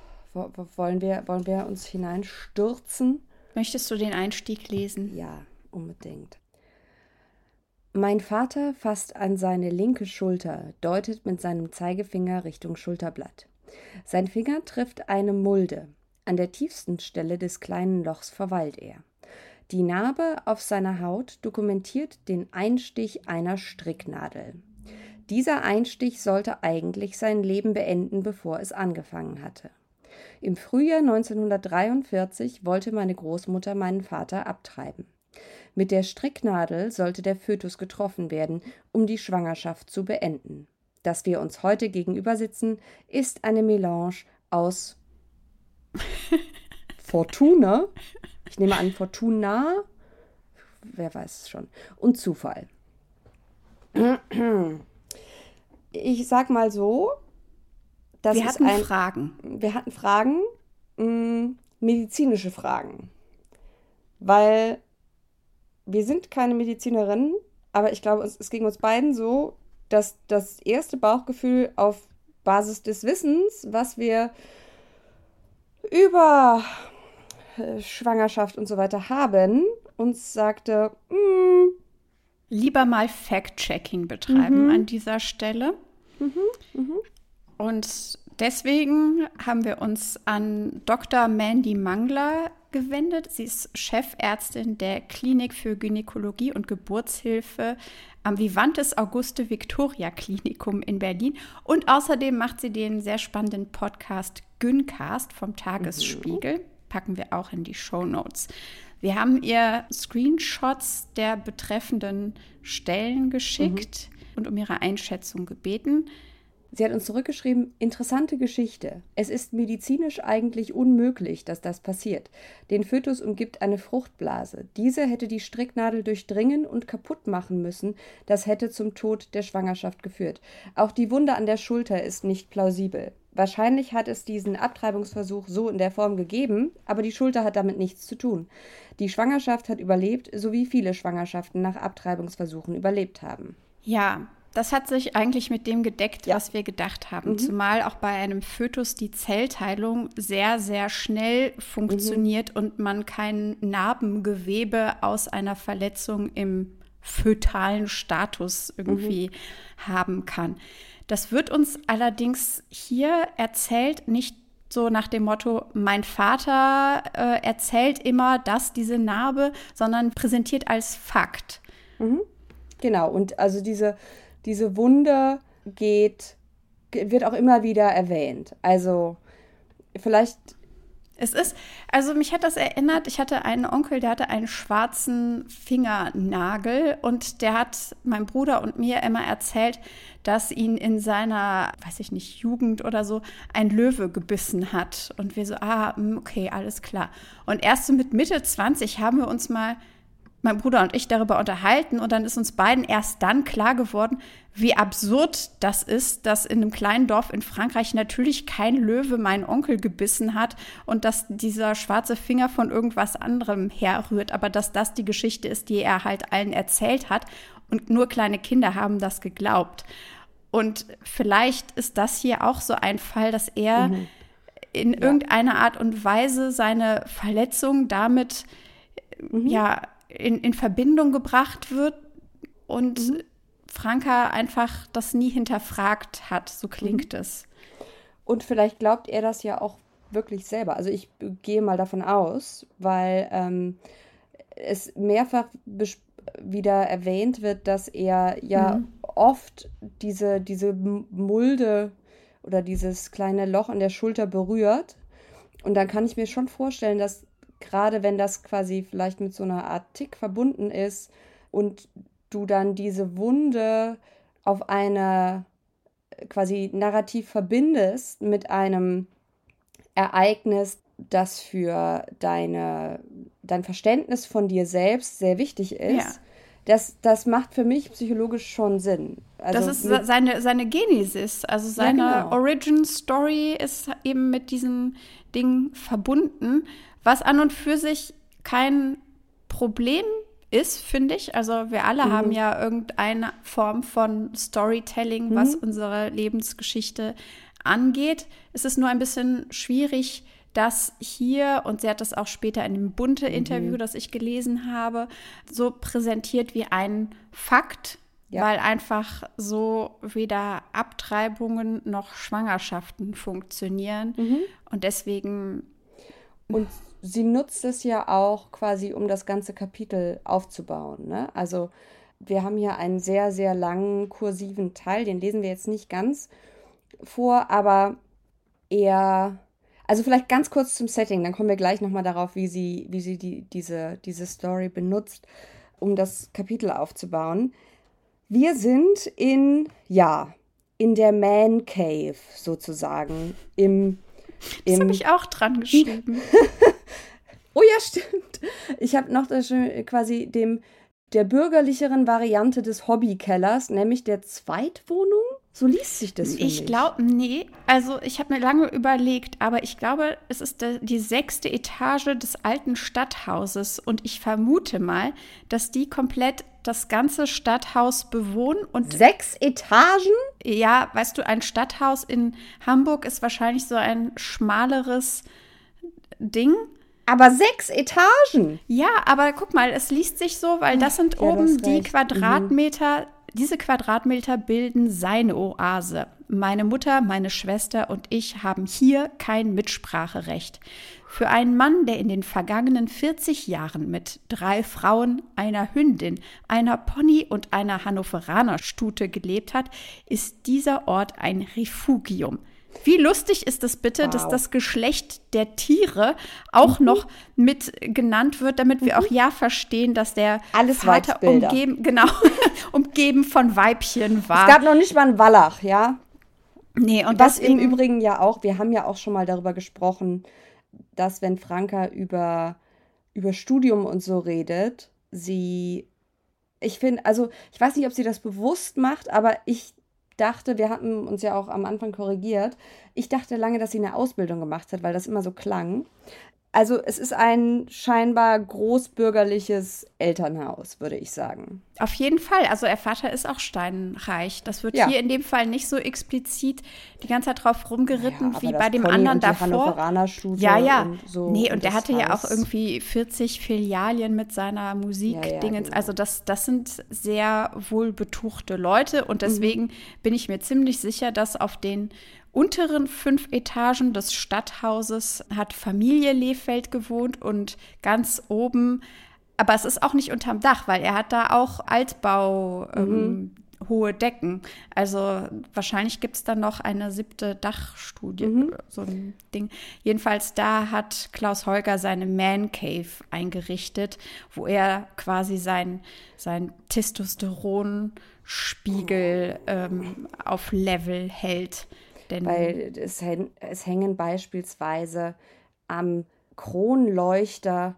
Wollen wir, wollen wir uns hineinstürzen? Möchtest du den Einstieg lesen? Ja, unbedingt. Mein Vater fasst an seine linke Schulter, deutet mit seinem Zeigefinger Richtung Schulterblatt. Sein Finger trifft eine Mulde. An der tiefsten Stelle des kleinen Lochs verweilt er. Die Narbe auf seiner Haut dokumentiert den Einstich einer Stricknadel. Dieser Einstich sollte eigentlich sein Leben beenden, bevor es angefangen hatte. Im Frühjahr 1943 wollte meine Großmutter meinen Vater abtreiben. Mit der Stricknadel sollte der Fötus getroffen werden, um die Schwangerschaft zu beenden. Dass wir uns heute gegenüber sitzen, ist eine Melange aus Fortuna, ich nehme an Fortuna, wer weiß es schon, und Zufall. Ich sag mal so, das wir hatten ein, Fragen. Wir hatten Fragen, mh, mm, medizinische Fragen. Weil wir sind keine Medizinerinnen, aber ich glaube, es, es ging uns beiden so, dass das erste Bauchgefühl auf Basis des Wissens, was wir über äh, Schwangerschaft und so weiter haben, uns sagte, mm, lieber mal Fact-Checking betreiben mhm. an dieser Stelle. Mhm, mh. Und deswegen haben wir uns an Dr. Mandy Mangler gewendet. Sie ist Chefärztin der Klinik für Gynäkologie und Geburtshilfe am Vivantes Auguste Victoria Klinikum in Berlin. Und außerdem macht sie den sehr spannenden Podcast Gyncast vom Tagesspiegel. Packen wir auch in die Show Notes. Wir haben ihr Screenshots der betreffenden Stellen geschickt mhm. und um ihre Einschätzung gebeten. Sie hat uns zurückgeschrieben, interessante Geschichte. Es ist medizinisch eigentlich unmöglich, dass das passiert. Den Fötus umgibt eine Fruchtblase. Diese hätte die Stricknadel durchdringen und kaputt machen müssen. Das hätte zum Tod der Schwangerschaft geführt. Auch die Wunde an der Schulter ist nicht plausibel. Wahrscheinlich hat es diesen Abtreibungsversuch so in der Form gegeben, aber die Schulter hat damit nichts zu tun. Die Schwangerschaft hat überlebt, so wie viele Schwangerschaften nach Abtreibungsversuchen überlebt haben. Ja, das hat sich eigentlich mit dem gedeckt, ja. was wir gedacht haben. Mhm. Zumal auch bei einem Fötus die Zellteilung sehr, sehr schnell funktioniert mhm. und man kein Narbengewebe aus einer Verletzung im fötalen Status irgendwie mhm. haben kann. Das wird uns allerdings hier erzählt, nicht so nach dem Motto, mein Vater äh, erzählt immer das, diese Narbe, sondern präsentiert als Fakt. Mhm. Genau, und also diese diese Wunde geht, wird auch immer wieder erwähnt. Also vielleicht. Es ist, also mich hat das erinnert, ich hatte einen Onkel, der hatte einen schwarzen Fingernagel und der hat meinem Bruder und mir immer erzählt, dass ihn in seiner, weiß ich nicht, Jugend oder so ein Löwe gebissen hat. Und wir so, ah, hm, okay, alles klar. Und erst so mit Mitte 20 haben wir uns mal mein Bruder und ich darüber unterhalten und dann ist uns beiden erst dann klar geworden, wie absurd das ist, dass in einem kleinen Dorf in Frankreich natürlich kein Löwe meinen Onkel gebissen hat und dass dieser schwarze Finger von irgendwas anderem herrührt, aber dass das die Geschichte ist, die er halt allen erzählt hat und nur kleine Kinder haben das geglaubt. Und vielleicht ist das hier auch so ein Fall, dass er mhm. in ja. irgendeiner Art und Weise seine Verletzung damit mhm. ja in, in Verbindung gebracht wird und mhm. Franka einfach das nie hinterfragt hat, so klingt mhm. es. Und vielleicht glaubt er das ja auch wirklich selber. Also ich gehe mal davon aus, weil ähm, es mehrfach wieder erwähnt wird, dass er ja mhm. oft diese, diese Mulde oder dieses kleine Loch in der Schulter berührt. Und dann kann ich mir schon vorstellen, dass gerade wenn das quasi vielleicht mit so einer Art Tick verbunden ist und du dann diese Wunde auf eine quasi narrativ verbindest mit einem Ereignis, das für deine, dein Verständnis von dir selbst sehr wichtig ist. Ja. Das, das macht für mich psychologisch schon Sinn. Also das ist seine, seine Genesis, also seine ja, genau. Origin Story ist eben mit diesem Ding verbunden was an und für sich kein Problem ist, finde ich. Also wir alle mhm. haben ja irgendeine Form von Storytelling, was mhm. unsere Lebensgeschichte angeht. Es ist nur ein bisschen schwierig, das hier, und sie hat das auch später in dem bunte mhm. Interview, das ich gelesen habe, so präsentiert wie ein Fakt, ja. weil einfach so weder Abtreibungen noch Schwangerschaften funktionieren. Mhm. Und deswegen. Und sie nutzt es ja auch quasi, um das ganze Kapitel aufzubauen. Ne? Also wir haben hier einen sehr, sehr langen kursiven Teil, den lesen wir jetzt nicht ganz vor, aber eher, also vielleicht ganz kurz zum Setting, dann kommen wir gleich nochmal darauf, wie sie, wie sie die, diese, diese Story benutzt, um das Kapitel aufzubauen. Wir sind in, ja, in der Man Cave sozusagen, im das habe ich auch dran geschrieben. oh ja, stimmt. Ich habe noch das, quasi dem der bürgerlicheren Variante des Hobbykellers, nämlich der Zweitwohnung. So liest sich das. Ich glaube, nee. Also ich habe mir lange überlegt, aber ich glaube, es ist de, die sechste Etage des alten Stadthauses und ich vermute mal, dass die komplett das ganze Stadthaus bewohnen und sechs Etagen? Ja, weißt du, ein Stadthaus in Hamburg ist wahrscheinlich so ein schmaleres Ding. Aber sechs Etagen. Ja, aber guck mal, es liest sich so, weil das sind ja, oben die Quadratmeter. Mhm. Diese Quadratmeter bilden seine Oase. Meine Mutter, meine Schwester und ich haben hier kein Mitspracherecht. Für einen Mann, der in den vergangenen 40 Jahren mit drei Frauen, einer Hündin, einer Pony und einer Hannoveraner Stute gelebt hat, ist dieser Ort ein Refugium. Wie lustig ist es bitte, wow. dass das Geschlecht der Tiere auch mhm. noch mit genannt wird, damit wir mhm. auch ja verstehen, dass der Alles Vater umgeben, genau, umgeben von Weibchen war. Es gab noch nicht mal einen Wallach, ja? Nee, und was deswegen, im Übrigen ja auch, wir haben ja auch schon mal darüber gesprochen, dass wenn Franka über, über Studium und so redet, sie, ich finde, also ich weiß nicht, ob sie das bewusst macht, aber ich dachte, wir hatten uns ja auch am Anfang korrigiert, ich dachte lange, dass sie eine Ausbildung gemacht hat, weil das immer so klang. Also es ist ein scheinbar großbürgerliches Elternhaus, würde ich sagen. Auf jeden Fall. Also ihr Vater ist auch steinreich. Das wird ja. hier in dem Fall nicht so explizit die ganze Zeit drauf rumgeritten ja, wie bei dem Pony anderen und davor. Ja, ja. Und so nee, und der hatte Haus. ja auch irgendwie 40 Filialien mit seiner Musik-Dingens. Ja, genau. Also das, das sind sehr wohlbetuchte Leute und mhm. deswegen mhm. bin ich mir ziemlich sicher, dass auf den unteren fünf Etagen des Stadthauses hat Familie Lehfeld gewohnt und ganz oben, aber es ist auch nicht unterm Dach, weil er hat da auch Altbau. Ähm, mhm. hohe Decken. Also wahrscheinlich gibt es dann noch eine siebte Dachstudie, mhm. so ein Ding. Jedenfalls da hat Klaus Holger seine Man Cave eingerichtet, wo er quasi sein, sein Testosteronspiegel ähm, auf Level hält. Denn Weil es, es hängen beispielsweise am Kronleuchter,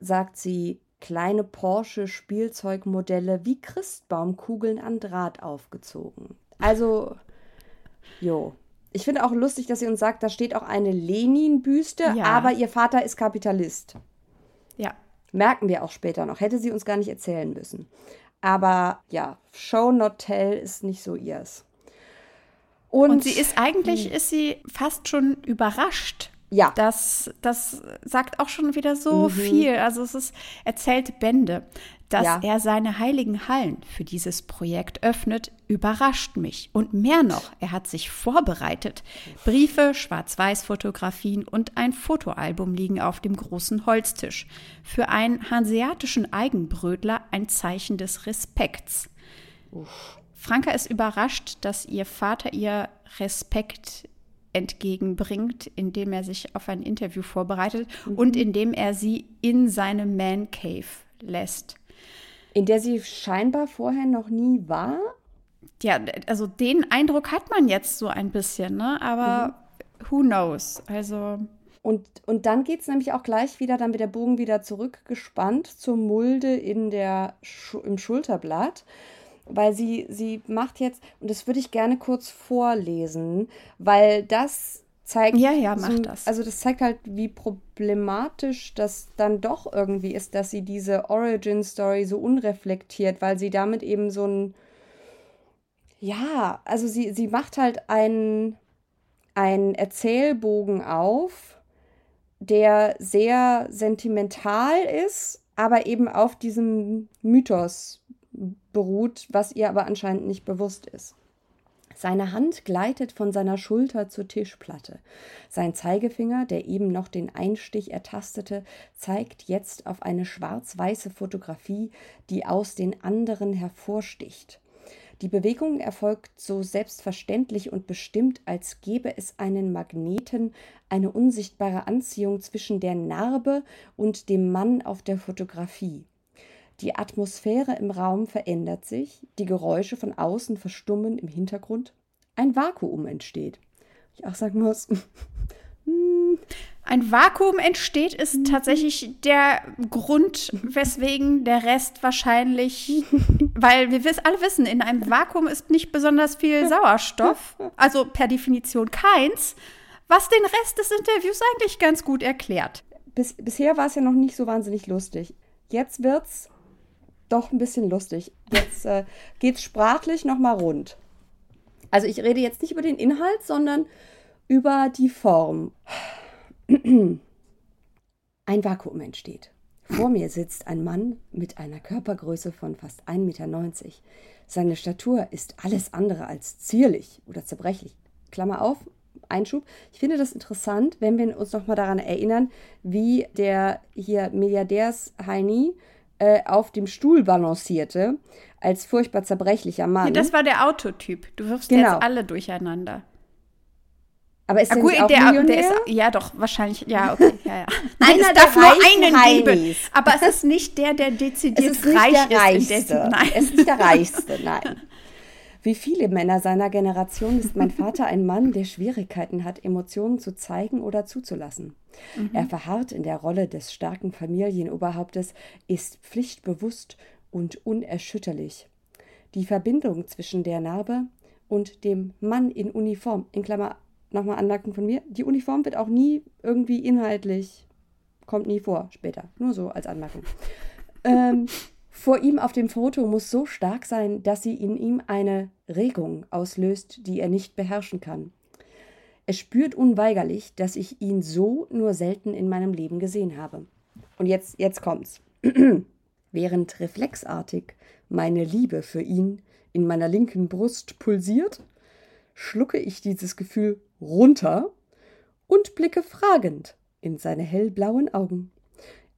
sagt sie, kleine Porsche-Spielzeugmodelle wie Christbaumkugeln an Draht aufgezogen. Also, jo. Ich finde auch lustig, dass sie uns sagt, da steht auch eine Lenin-Büste, ja. aber ihr Vater ist Kapitalist. Ja. Merken wir auch später noch. Hätte sie uns gar nicht erzählen müssen. Aber ja, Show not tell ist nicht so ihrs. Und, Und sie ist eigentlich, hm. ist sie fast schon überrascht, ja. Das, das sagt auch schon wieder so mhm. viel. Also es ist, erzählt Bände. Dass ja. er seine heiligen Hallen für dieses Projekt öffnet, überrascht mich. Und mehr noch, er hat sich vorbereitet. Briefe, Schwarz-Weiß-Fotografien und ein Fotoalbum liegen auf dem großen Holztisch. Für einen hanseatischen Eigenbrötler ein Zeichen des Respekts. Uff. Franka ist überrascht, dass ihr Vater ihr Respekt entgegenbringt, indem er sich auf ein Interview vorbereitet mhm. und indem er sie in seine Man Cave lässt. In der sie scheinbar vorher noch nie war? Ja, also den Eindruck hat man jetzt so ein bisschen, ne? Aber mhm. who knows? Also. Und, und dann geht es nämlich auch gleich wieder, dann wird der Bogen wieder zurückgespannt zur Mulde in der, im Schulterblatt weil sie, sie macht jetzt, und das würde ich gerne kurz vorlesen, weil das zeigt. Ja, ja, macht so, das. Also, das zeigt halt, wie problematisch das dann doch irgendwie ist, dass sie diese Origin-Story so unreflektiert, weil sie damit eben so ein. Ja, also sie, sie macht halt einen, einen Erzählbogen auf, der sehr sentimental ist, aber eben auf diesem Mythos beruht, was ihr aber anscheinend nicht bewusst ist. Seine Hand gleitet von seiner Schulter zur Tischplatte. Sein Zeigefinger, der eben noch den Einstich ertastete, zeigt jetzt auf eine schwarz-weiße Fotografie, die aus den anderen hervorsticht. Die Bewegung erfolgt so selbstverständlich und bestimmt, als gäbe es einen Magneten, eine unsichtbare Anziehung zwischen der Narbe und dem Mann auf der Fotografie. Die Atmosphäre im Raum verändert sich, die Geräusche von außen verstummen im Hintergrund, ein Vakuum entsteht. Ich auch sagen muss, ein Vakuum entsteht, ist mhm. tatsächlich der Grund, weswegen der Rest wahrscheinlich, weil wir alle wissen, in einem Vakuum ist nicht besonders viel Sauerstoff, also per Definition keins, was den Rest des Interviews eigentlich ganz gut erklärt. Bis, bisher war es ja noch nicht so wahnsinnig lustig. Jetzt wird's doch ein bisschen lustig. Jetzt äh, es sprachlich nochmal rund. Also ich rede jetzt nicht über den Inhalt, sondern über die Form. Ein Vakuum entsteht. Vor mir sitzt ein Mann mit einer Körpergröße von fast 1,90 Meter. Seine Statur ist alles andere als zierlich oder zerbrechlich. Klammer auf, Einschub. Ich finde das interessant, wenn wir uns nochmal daran erinnern, wie der hier Milliardärs Heini äh, auf dem Stuhl balancierte, als furchtbar zerbrechlicher Mann. Ja, das war der Autotyp. Du wirfst genau. jetzt alle durcheinander. Aber ist ah, der, gut, auch der, der ist, ja doch wahrscheinlich ja okay ja, ja. Einer darf nur einen lieben, aber es ist nicht der der dezidiert es ist reich nicht der reichste. ist. Nein. Es ist nicht der reichste, nein. Wie viele Männer seiner Generation ist mein Vater ein Mann, der Schwierigkeiten hat, Emotionen zu zeigen oder zuzulassen. Mhm. Er verharrt in der Rolle des starken Familienoberhauptes, ist pflichtbewusst und unerschütterlich. Die Verbindung zwischen der Narbe und dem Mann in Uniform, in Klammer nochmal Anmerkung von mir, die Uniform wird auch nie irgendwie inhaltlich, kommt nie vor, später, nur so als Anmerkung. ähm, vor ihm auf dem Foto muss so stark sein, dass sie in ihm eine Regung auslöst, die er nicht beherrschen kann. Er spürt unweigerlich, dass ich ihn so nur selten in meinem Leben gesehen habe. Und jetzt, jetzt kommt's. Während reflexartig meine Liebe für ihn in meiner linken Brust pulsiert, schlucke ich dieses Gefühl runter und blicke fragend in seine hellblauen Augen.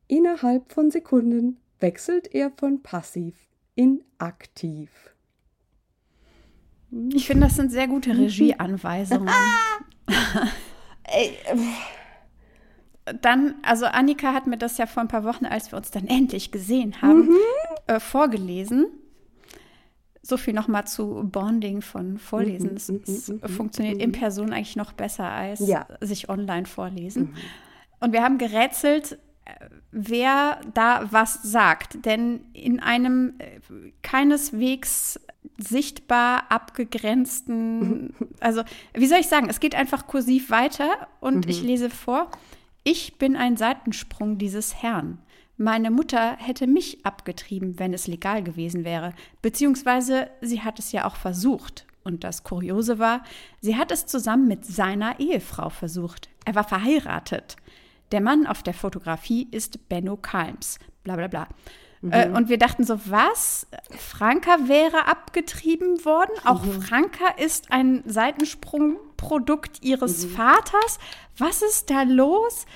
Innerhalb von Sekunden wechselt er von passiv in aktiv. Ich finde, das sind sehr gute mhm. Regieanweisungen. dann, also Annika hat mir das ja vor ein paar Wochen, als wir uns dann endlich gesehen haben, mhm. äh, vorgelesen. So viel nochmal zu Bonding von Vorlesen. Es, mhm, es mhm, funktioniert in Person eigentlich noch besser als ja. sich online vorlesen. Und wir haben gerätselt, wer da was sagt. Denn in einem äh, keineswegs sichtbar abgegrenzten, also wie soll ich sagen, es geht einfach kursiv weiter und mhm. ich lese vor, ich bin ein Seitensprung dieses Herrn. Meine Mutter hätte mich abgetrieben, wenn es legal gewesen wäre, beziehungsweise sie hat es ja auch versucht. Und das Kuriose war, sie hat es zusammen mit seiner Ehefrau versucht. Er war verheiratet. Der Mann auf der Fotografie ist Benno Kalms. Bla bla bla. Mhm. Äh, und wir dachten so, was? Franka wäre abgetrieben worden? Auch mhm. Franka ist ein Seitensprungprodukt ihres mhm. Vaters? Was ist da los?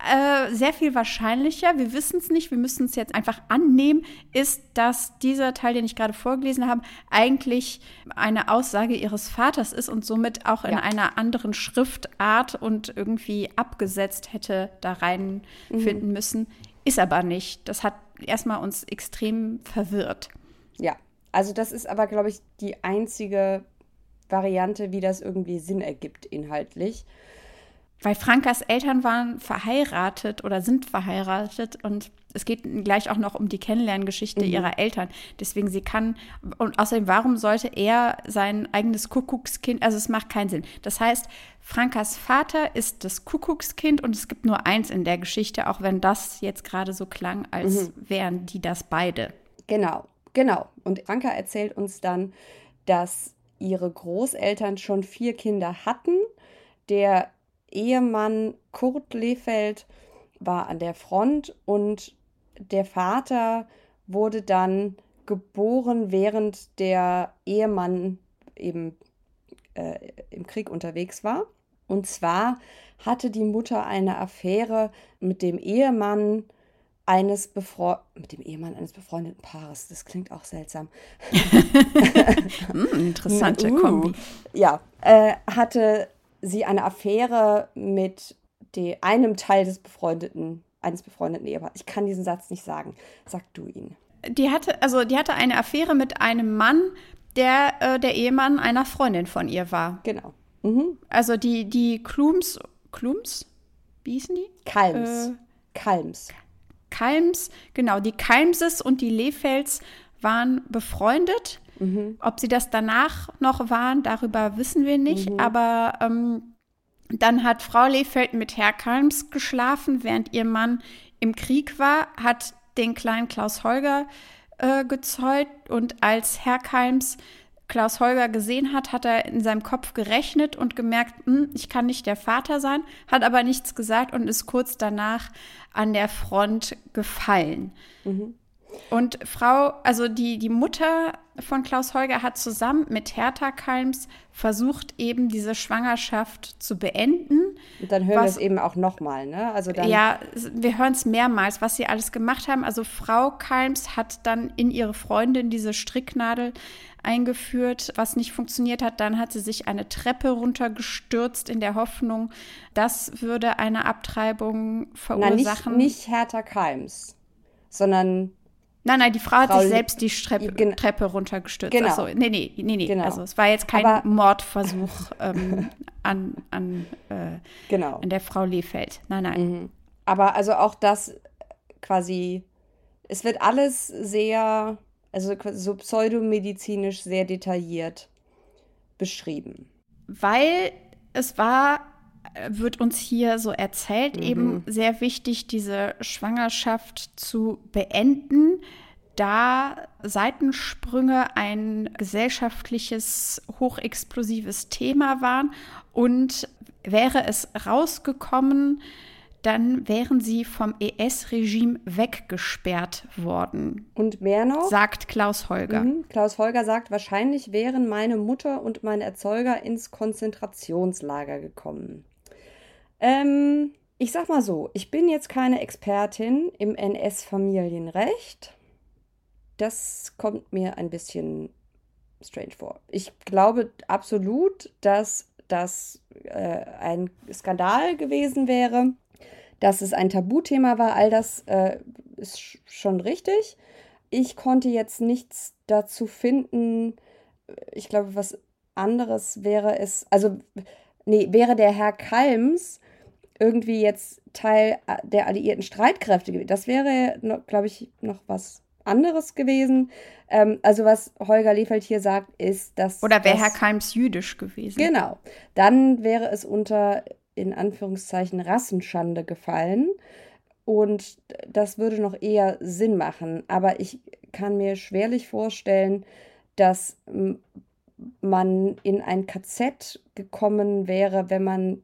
Äh, sehr viel wahrscheinlicher, wir wissen es nicht, wir müssen es jetzt einfach annehmen, ist, dass dieser Teil, den ich gerade vorgelesen habe, eigentlich eine Aussage ihres Vaters ist und somit auch in ja. einer anderen Schriftart und irgendwie abgesetzt hätte da reinfinden mhm. müssen. Ist aber nicht. Das hat erstmal uns extrem verwirrt. Ja, also das ist aber, glaube ich, die einzige Variante, wie das irgendwie Sinn ergibt inhaltlich. Weil Frankas Eltern waren verheiratet oder sind verheiratet und es geht gleich auch noch um die Kennenlerngeschichte mhm. ihrer Eltern. Deswegen sie kann und außerdem warum sollte er sein eigenes Kuckuckskind, also es macht keinen Sinn. Das heißt, Frankas Vater ist das Kuckuckskind und es gibt nur eins in der Geschichte, auch wenn das jetzt gerade so klang, als mhm. wären die das beide. Genau, genau. Und Franka erzählt uns dann, dass ihre Großeltern schon vier Kinder hatten. Der Ehemann Kurt Lefeld war an der Front und der Vater wurde dann geboren, während der Ehemann eben äh, im Krieg unterwegs war. Und zwar hatte die Mutter eine Affäre mit dem Ehemann eines Befre mit dem Ehemann eines befreundeten Paares. Das klingt auch seltsam. mm, interessante uh, Kombi. Ja, äh, hatte sie eine Affäre mit de, einem Teil des befreundeten, eines befreundeten Ehepaars. Ich kann diesen Satz nicht sagen. Sag du ihn. Die hatte, also die hatte eine Affäre mit einem Mann, der äh, der Ehemann einer Freundin von ihr war. Genau. Mhm. Also die, die Klums, Klums? Wie hießen die? Kalms. Äh, Kalms. Kalms, genau. Die Kalmses und die Lefels waren befreundet. Mhm. Ob sie das danach noch waren, darüber wissen wir nicht. Mhm. Aber ähm, dann hat Frau Lefeld mit Herr Kalms geschlafen, während ihr Mann im Krieg war, hat den kleinen Klaus Holger äh, gezeugt und als Herr Kalms Klaus Holger gesehen hat, hat er in seinem Kopf gerechnet und gemerkt, hm, ich kann nicht der Vater sein, hat aber nichts gesagt und ist kurz danach an der Front gefallen. Mhm. Und Frau, also die, die Mutter von Klaus Holger hat zusammen mit Hertha Kalms versucht, eben diese Schwangerschaft zu beenden. Und dann hören wir es eben auch nochmal, ne? Also dann ja, wir hören es mehrmals, was sie alles gemacht haben. Also Frau Kalms hat dann in ihre Freundin diese Stricknadel eingeführt, was nicht funktioniert hat. Dann hat sie sich eine Treppe runtergestürzt in der Hoffnung, das würde eine Abtreibung verursachen. Na, nicht, nicht Hertha Kalms, sondern Nein, nein, die Frau, Frau hat sich selbst die Streppe, genau. Treppe runtergestürzt. Genau. Also, nee, nee, nee, nee. Genau. Also es war jetzt kein Aber, Mordversuch ähm, an, an, äh, genau. an der Frau Lefeld. Nein, nein. Mhm. Aber also auch das quasi, es wird alles sehr, also so pseudomedizinisch sehr detailliert beschrieben. Weil es war wird uns hier so erzählt, mhm. eben sehr wichtig, diese Schwangerschaft zu beenden, da Seitensprünge ein gesellschaftliches, hochexplosives Thema waren und wäre es rausgekommen, dann wären sie vom ES-Regime weggesperrt worden. Und mehr noch? Sagt Klaus Holger. Mhm. Klaus Holger sagt, wahrscheinlich wären meine Mutter und mein Erzeuger ins Konzentrationslager gekommen. Ähm, ich sag mal so, ich bin jetzt keine Expertin im NS-Familienrecht. Das kommt mir ein bisschen strange vor. Ich glaube absolut, dass das äh, ein Skandal gewesen wäre, dass es ein Tabuthema war. All das äh, ist schon richtig. Ich konnte jetzt nichts dazu finden. Ich glaube, was anderes wäre es, also nee, wäre der Herr Kalms irgendwie jetzt Teil der alliierten Streitkräfte gewesen. Das wäre, glaube ich, noch was anderes gewesen. Ähm, also was Holger Lefeld hier sagt, ist, dass... Oder wäre Herr Keims jüdisch gewesen. Genau. Dann wäre es unter, in Anführungszeichen, Rassenschande gefallen. Und das würde noch eher Sinn machen. Aber ich kann mir schwerlich vorstellen, dass man in ein KZ gekommen wäre, wenn man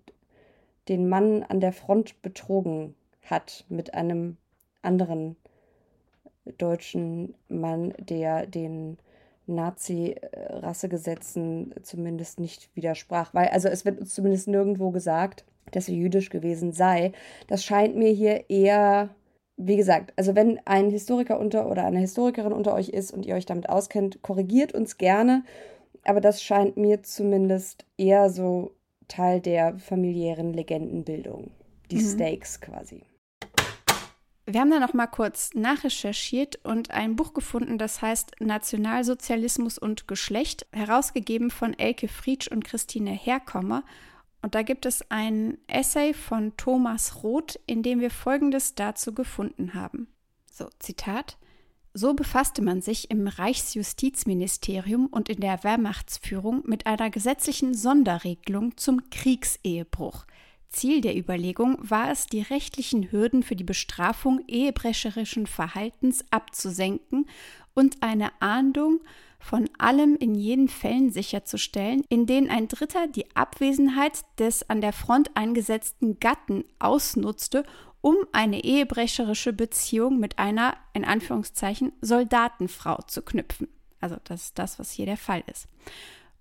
den Mann an der Front betrogen hat mit einem anderen deutschen Mann, der den Nazi-Rassegesetzen zumindest nicht widersprach. Weil, also es wird uns zumindest nirgendwo gesagt, dass er jüdisch gewesen sei. Das scheint mir hier eher, wie gesagt, also wenn ein Historiker unter oder eine Historikerin unter euch ist und ihr euch damit auskennt, korrigiert uns gerne. Aber das scheint mir zumindest eher so Teil der familiären Legendenbildung. Die mhm. Stakes quasi. Wir haben da noch mal kurz nachrecherchiert und ein Buch gefunden, das heißt Nationalsozialismus und Geschlecht, herausgegeben von Elke Friedsch und Christine Herkommer. Und da gibt es ein Essay von Thomas Roth, in dem wir Folgendes dazu gefunden haben. So, Zitat. So befasste man sich im Reichsjustizministerium und in der Wehrmachtsführung mit einer gesetzlichen Sonderregelung zum Kriegsehebruch. Ziel der Überlegung war es, die rechtlichen Hürden für die Bestrafung ehebrecherischen Verhaltens abzusenken und eine Ahndung von allem in jeden Fällen sicherzustellen, in denen ein Dritter die Abwesenheit des an der Front eingesetzten Gatten ausnutzte, um eine ehebrecherische Beziehung mit einer, in Anführungszeichen, Soldatenfrau zu knüpfen. Also das ist das, was hier der Fall ist.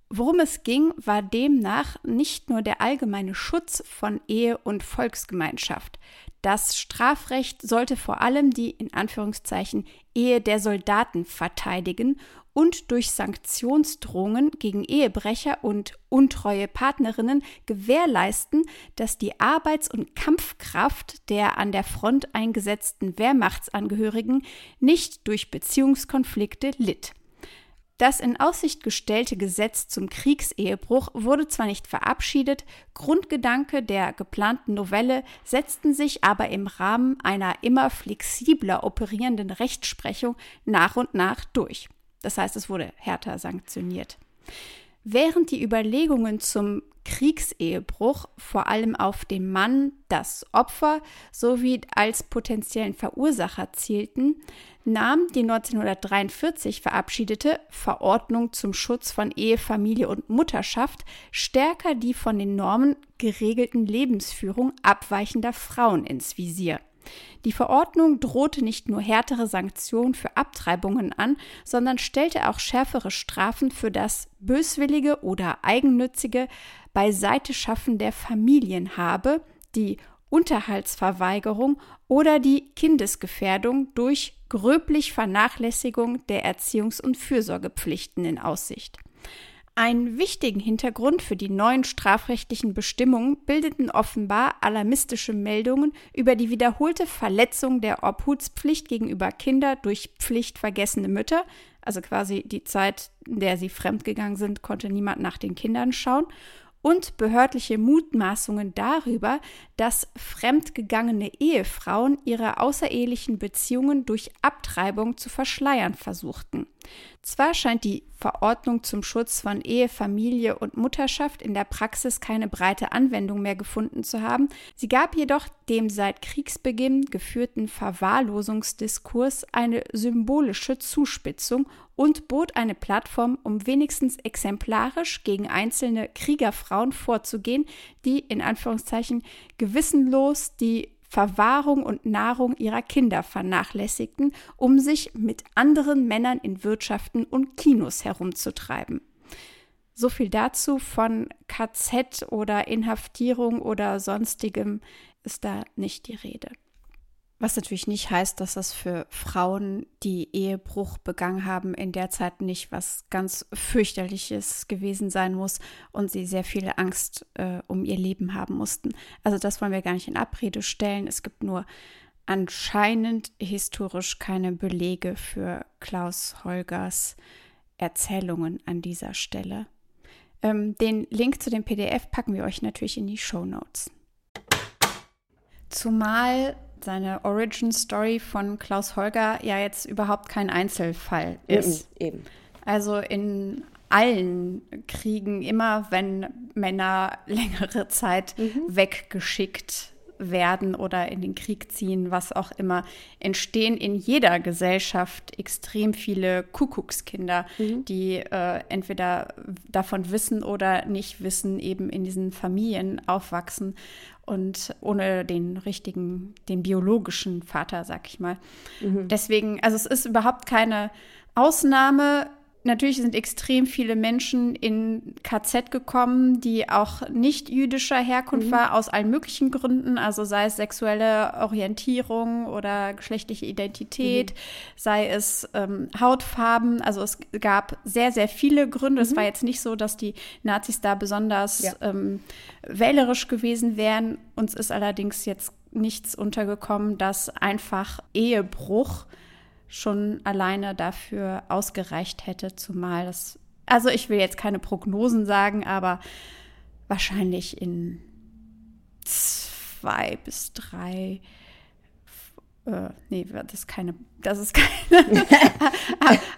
Worum es ging, war demnach nicht nur der allgemeine Schutz von Ehe und Volksgemeinschaft. Das Strafrecht sollte vor allem die in Anführungszeichen Ehe der Soldaten verteidigen und durch Sanktionsdrohungen gegen Ehebrecher und untreue Partnerinnen gewährleisten, dass die Arbeits- und Kampfkraft der an der Front eingesetzten Wehrmachtsangehörigen nicht durch Beziehungskonflikte litt. Das in Aussicht gestellte Gesetz zum Kriegsehebruch wurde zwar nicht verabschiedet, Grundgedanke der geplanten Novelle setzten sich aber im Rahmen einer immer flexibler operierenden Rechtsprechung nach und nach durch. Das heißt, es wurde härter sanktioniert. Während die Überlegungen zum Kriegsehebruch vor allem auf den Mann, das Opfer sowie als potenziellen Verursacher zielten, nahm die 1943 verabschiedete Verordnung zum Schutz von Ehe, Familie und Mutterschaft stärker die von den Normen geregelten Lebensführung abweichender Frauen ins Visier. Die Verordnung drohte nicht nur härtere Sanktionen für Abtreibungen an, sondern stellte auch schärfere Strafen für das böswillige oder eigennützige Beiseiteschaffen der Familien habe, die Unterhaltsverweigerung oder die Kindesgefährdung durch gröblich Vernachlässigung der Erziehungs- und Fürsorgepflichten in Aussicht. Einen wichtigen Hintergrund für die neuen strafrechtlichen Bestimmungen bildeten offenbar alarmistische Meldungen über die wiederholte Verletzung der Obhutspflicht gegenüber Kinder durch pflichtvergessene Mütter, also quasi die Zeit, in der sie fremdgegangen sind, konnte niemand nach den Kindern schauen, und behördliche Mutmaßungen darüber, dass fremdgegangene Ehefrauen ihre außerehelichen Beziehungen durch Abtreibung zu verschleiern versuchten. Zwar scheint die Verordnung zum Schutz von Ehe, Familie und Mutterschaft in der Praxis keine breite Anwendung mehr gefunden zu haben, sie gab jedoch dem seit Kriegsbeginn geführten Verwahrlosungsdiskurs eine symbolische Zuspitzung und bot eine Plattform, um wenigstens exemplarisch gegen einzelne Kriegerfrauen vorzugehen, die in Anführungszeichen gewissenlos die Verwahrung und Nahrung ihrer Kinder vernachlässigten, um sich mit anderen Männern in Wirtschaften und Kinos herumzutreiben. So viel dazu von KZ oder Inhaftierung oder sonstigem ist da nicht die Rede. Was natürlich nicht heißt, dass das für Frauen, die Ehebruch begangen haben, in der Zeit nicht was ganz fürchterliches gewesen sein muss und sie sehr viel Angst äh, um ihr Leben haben mussten. Also das wollen wir gar nicht in Abrede stellen. Es gibt nur anscheinend historisch keine Belege für Klaus Holgers Erzählungen an dieser Stelle. Ähm, den Link zu dem PDF packen wir euch natürlich in die Show Notes. Zumal seine Origin Story von Klaus Holger ja jetzt überhaupt kein Einzelfall ist. Eben. Also in allen Kriegen, immer wenn Männer längere Zeit mhm. weggeschickt werden oder in den Krieg ziehen, was auch immer, entstehen in jeder Gesellschaft extrem viele Kuckuckskinder, mhm. die äh, entweder davon wissen oder nicht wissen, eben in diesen Familien aufwachsen und ohne den richtigen, den biologischen Vater, sag ich mal. Mhm. Deswegen, also es ist überhaupt keine Ausnahme natürlich sind extrem viele Menschen in KZ gekommen, die auch nicht jüdischer Herkunft mhm. war, aus allen möglichen Gründen, also sei es sexuelle Orientierung oder geschlechtliche Identität, mhm. sei es ähm, Hautfarben. Also es gab sehr, sehr viele Gründe. Mhm. Es war jetzt nicht so, dass die Nazis da besonders ja. ähm, wählerisch gewesen wären. Uns ist allerdings jetzt nichts untergekommen, dass einfach Ehebruch schon alleine dafür ausgereicht hätte, zumal das, also ich will jetzt keine Prognosen sagen, aber wahrscheinlich in zwei bis drei äh, nee, das ist keine, das ist keine,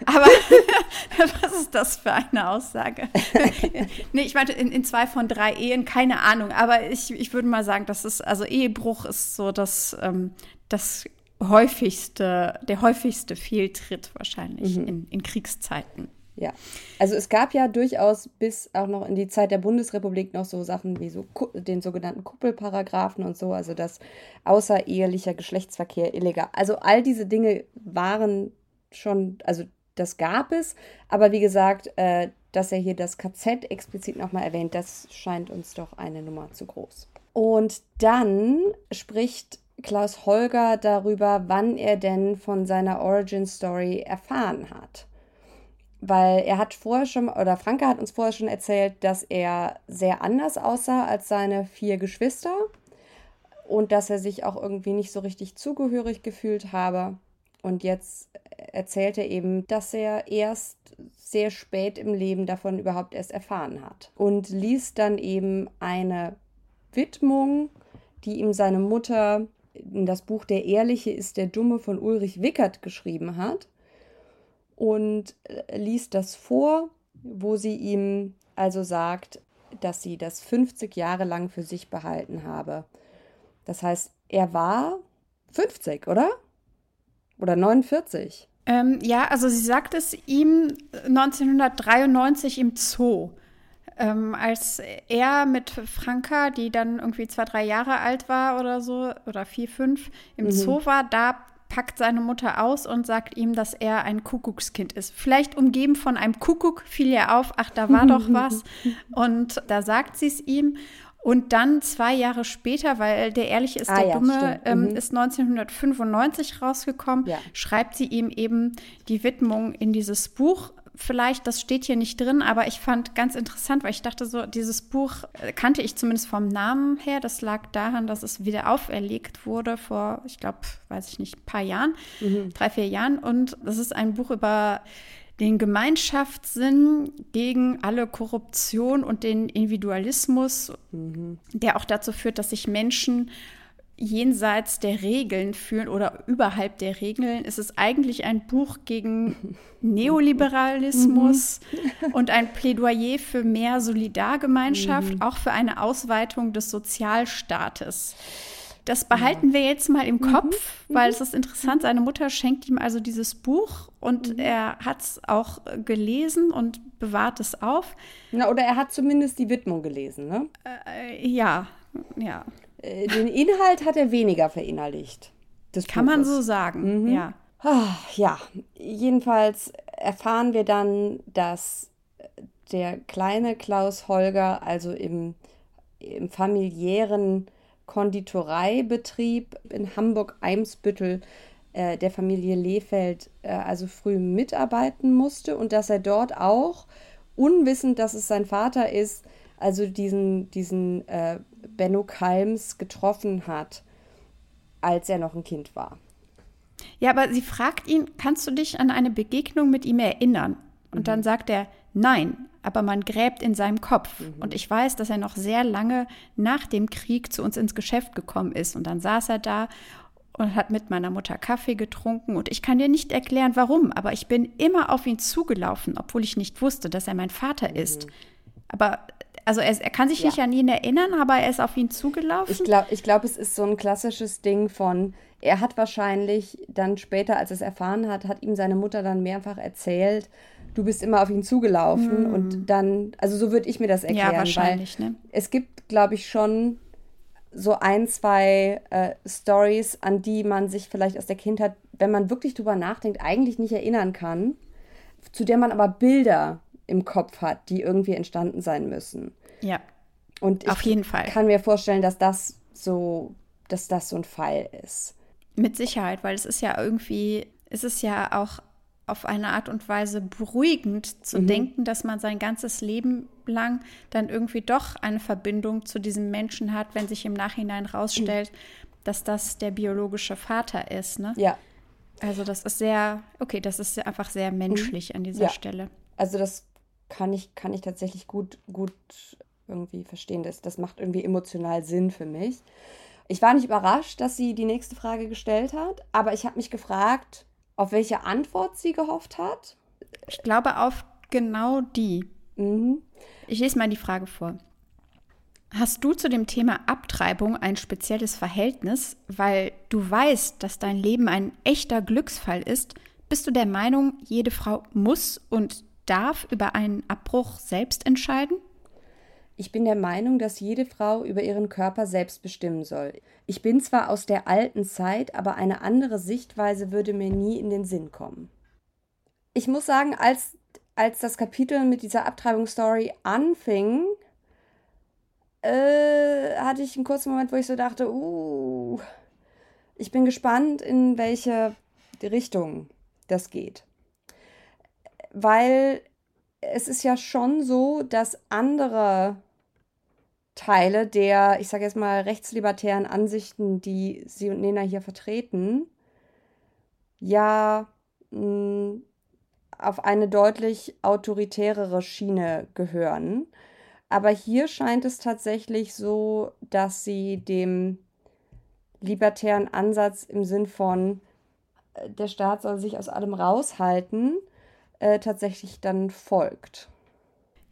aber was ist das für eine Aussage? nee, ich meinte in, in zwei von drei Ehen, keine Ahnung, aber ich, ich würde mal sagen, das ist, also Ehebruch ist so das, ähm, das häufigste, der häufigste Fehltritt wahrscheinlich mhm. in, in Kriegszeiten. Ja, also es gab ja durchaus bis auch noch in die Zeit der Bundesrepublik noch so Sachen wie so den sogenannten Kuppelparagraphen und so, also dass außerehelicher Geschlechtsverkehr illegal. Also all diese Dinge waren schon, also das gab es, aber wie gesagt, äh, dass er hier das KZ explizit nochmal erwähnt, das scheint uns doch eine Nummer zu groß. Und dann spricht Klaus Holger darüber, wann er denn von seiner Origin Story erfahren hat. Weil er hat vorher schon, oder Franke hat uns vorher schon erzählt, dass er sehr anders aussah als seine vier Geschwister und dass er sich auch irgendwie nicht so richtig zugehörig gefühlt habe. Und jetzt erzählt er eben, dass er erst sehr spät im Leben davon überhaupt erst erfahren hat. Und liest dann eben eine Widmung, die ihm seine Mutter das Buch Der Ehrliche ist der Dumme von Ulrich Wickert geschrieben hat und äh, liest das vor, wo sie ihm also sagt, dass sie das 50 Jahre lang für sich behalten habe. Das heißt, er war 50, oder? Oder 49? Ähm, ja, also sie sagt es ihm 1993 im Zoo. Ähm, als er mit Franka, die dann irgendwie zwei, drei Jahre alt war oder so, oder vier, fünf, im mhm. Zoo war, da packt seine Mutter aus und sagt ihm, dass er ein Kuckuckskind ist. Vielleicht umgeben von einem Kuckuck fiel er auf, ach, da war doch was. Und da sagt sie es ihm. Und dann zwei Jahre später, weil der Ehrliche ist ah, der ja, Dumme, ähm, mhm. ist 1995 rausgekommen, ja. schreibt sie ihm eben die Widmung in dieses Buch vielleicht, das steht hier nicht drin, aber ich fand ganz interessant, weil ich dachte so, dieses Buch äh, kannte ich zumindest vom Namen her. Das lag daran, dass es wieder auferlegt wurde vor, ich glaube, weiß ich nicht, ein paar Jahren, mhm. drei, vier Jahren. Und das ist ein Buch über den Gemeinschaftssinn gegen alle Korruption und den Individualismus, mhm. der auch dazu führt, dass sich Menschen jenseits der Regeln fühlen oder überhalb der Regeln, ist es eigentlich ein Buch gegen Neoliberalismus mhm. und ein Plädoyer für mehr Solidargemeinschaft, mhm. auch für eine Ausweitung des Sozialstaates. Das behalten ja. wir jetzt mal im Kopf, mhm. weil es ist interessant. Seine Mutter schenkt ihm also dieses Buch und mhm. er hat es auch gelesen und bewahrt es auf. Na, oder er hat zumindest die Widmung gelesen, ne? Äh, ja, ja. Äh, den Inhalt hat er weniger verinnerlicht. Kann Buches. man so sagen, mhm. ja. Ach, ja, jedenfalls erfahren wir dann, dass der kleine Klaus Holger also im, im familiären Konditoreibetrieb in Hamburg-Eimsbüttel äh, der Familie Lehfeld äh, also früh mitarbeiten musste und dass er dort auch, unwissend, dass es sein Vater ist, also diesen, diesen äh, Benno Kalms getroffen hat, als er noch ein Kind war. Ja, aber sie fragt ihn, kannst du dich an eine Begegnung mit ihm erinnern? Und mhm. dann sagt er, nein, aber man gräbt in seinem Kopf. Mhm. Und ich weiß, dass er noch sehr lange nach dem Krieg zu uns ins Geschäft gekommen ist. Und dann saß er da und hat mit meiner Mutter Kaffee getrunken. Und ich kann dir nicht erklären, warum, aber ich bin immer auf ihn zugelaufen, obwohl ich nicht wusste, dass er mein Vater mhm. ist. Aber also er, er, kann sich ja. nicht an ihn erinnern, aber er ist auf ihn zugelaufen. Ich glaube, ich glaub, es ist so ein klassisches Ding von, er hat wahrscheinlich dann später, als er es erfahren hat, hat ihm seine Mutter dann mehrfach erzählt, du bist immer auf ihn zugelaufen hm. und dann, also so würde ich mir das erklären. Ja, wahrscheinlich, weil ne? Es gibt, glaube ich, schon so ein, zwei äh, Stories, an die man sich vielleicht aus der Kindheit, wenn man wirklich drüber nachdenkt, eigentlich nicht erinnern kann, zu der man aber Bilder im Kopf hat, die irgendwie entstanden sein müssen. Ja. Und auf jeden Fall. kann mir vorstellen, dass das so, dass das so ein Fall ist. Mit Sicherheit, weil es ist ja irgendwie, es ist ja auch auf eine Art und Weise beruhigend zu mhm. denken, dass man sein ganzes Leben lang dann irgendwie doch eine Verbindung zu diesem Menschen hat, wenn sich im Nachhinein rausstellt, mhm. dass das der biologische Vater ist. Ne? Ja. Also das ist sehr, okay, das ist einfach sehr menschlich mhm. an dieser ja. Stelle. Also das kann ich, kann ich tatsächlich gut, gut irgendwie verstehen. Das, das macht irgendwie emotional Sinn für mich. Ich war nicht überrascht, dass sie die nächste Frage gestellt hat, aber ich habe mich gefragt, auf welche Antwort sie gehofft hat. Ich glaube auf genau die. Mhm. Ich lese mal die Frage vor. Hast du zu dem Thema Abtreibung ein spezielles Verhältnis, weil du weißt, dass dein Leben ein echter Glücksfall ist? Bist du der Meinung, jede Frau muss und darf über einen Abbruch selbst entscheiden? Ich bin der Meinung, dass jede Frau über ihren Körper selbst bestimmen soll. Ich bin zwar aus der alten Zeit, aber eine andere Sichtweise würde mir nie in den Sinn kommen. Ich muss sagen, als, als das Kapitel mit dieser Abtreibungsstory anfing, äh, hatte ich einen kurzen Moment, wo ich so dachte, uh, ich bin gespannt, in welche Richtung das geht weil es ist ja schon so, dass andere Teile der, ich sage jetzt mal, rechtslibertären Ansichten, die Sie und Nena hier vertreten, ja mh, hm, auf eine deutlich autoritärere Schiene gehören. Aber hier scheint es tatsächlich so, dass sie dem libertären Ansatz im Sinn von, äh, der Staat soll sich aus allem raushalten, äh, tatsächlich dann folgt.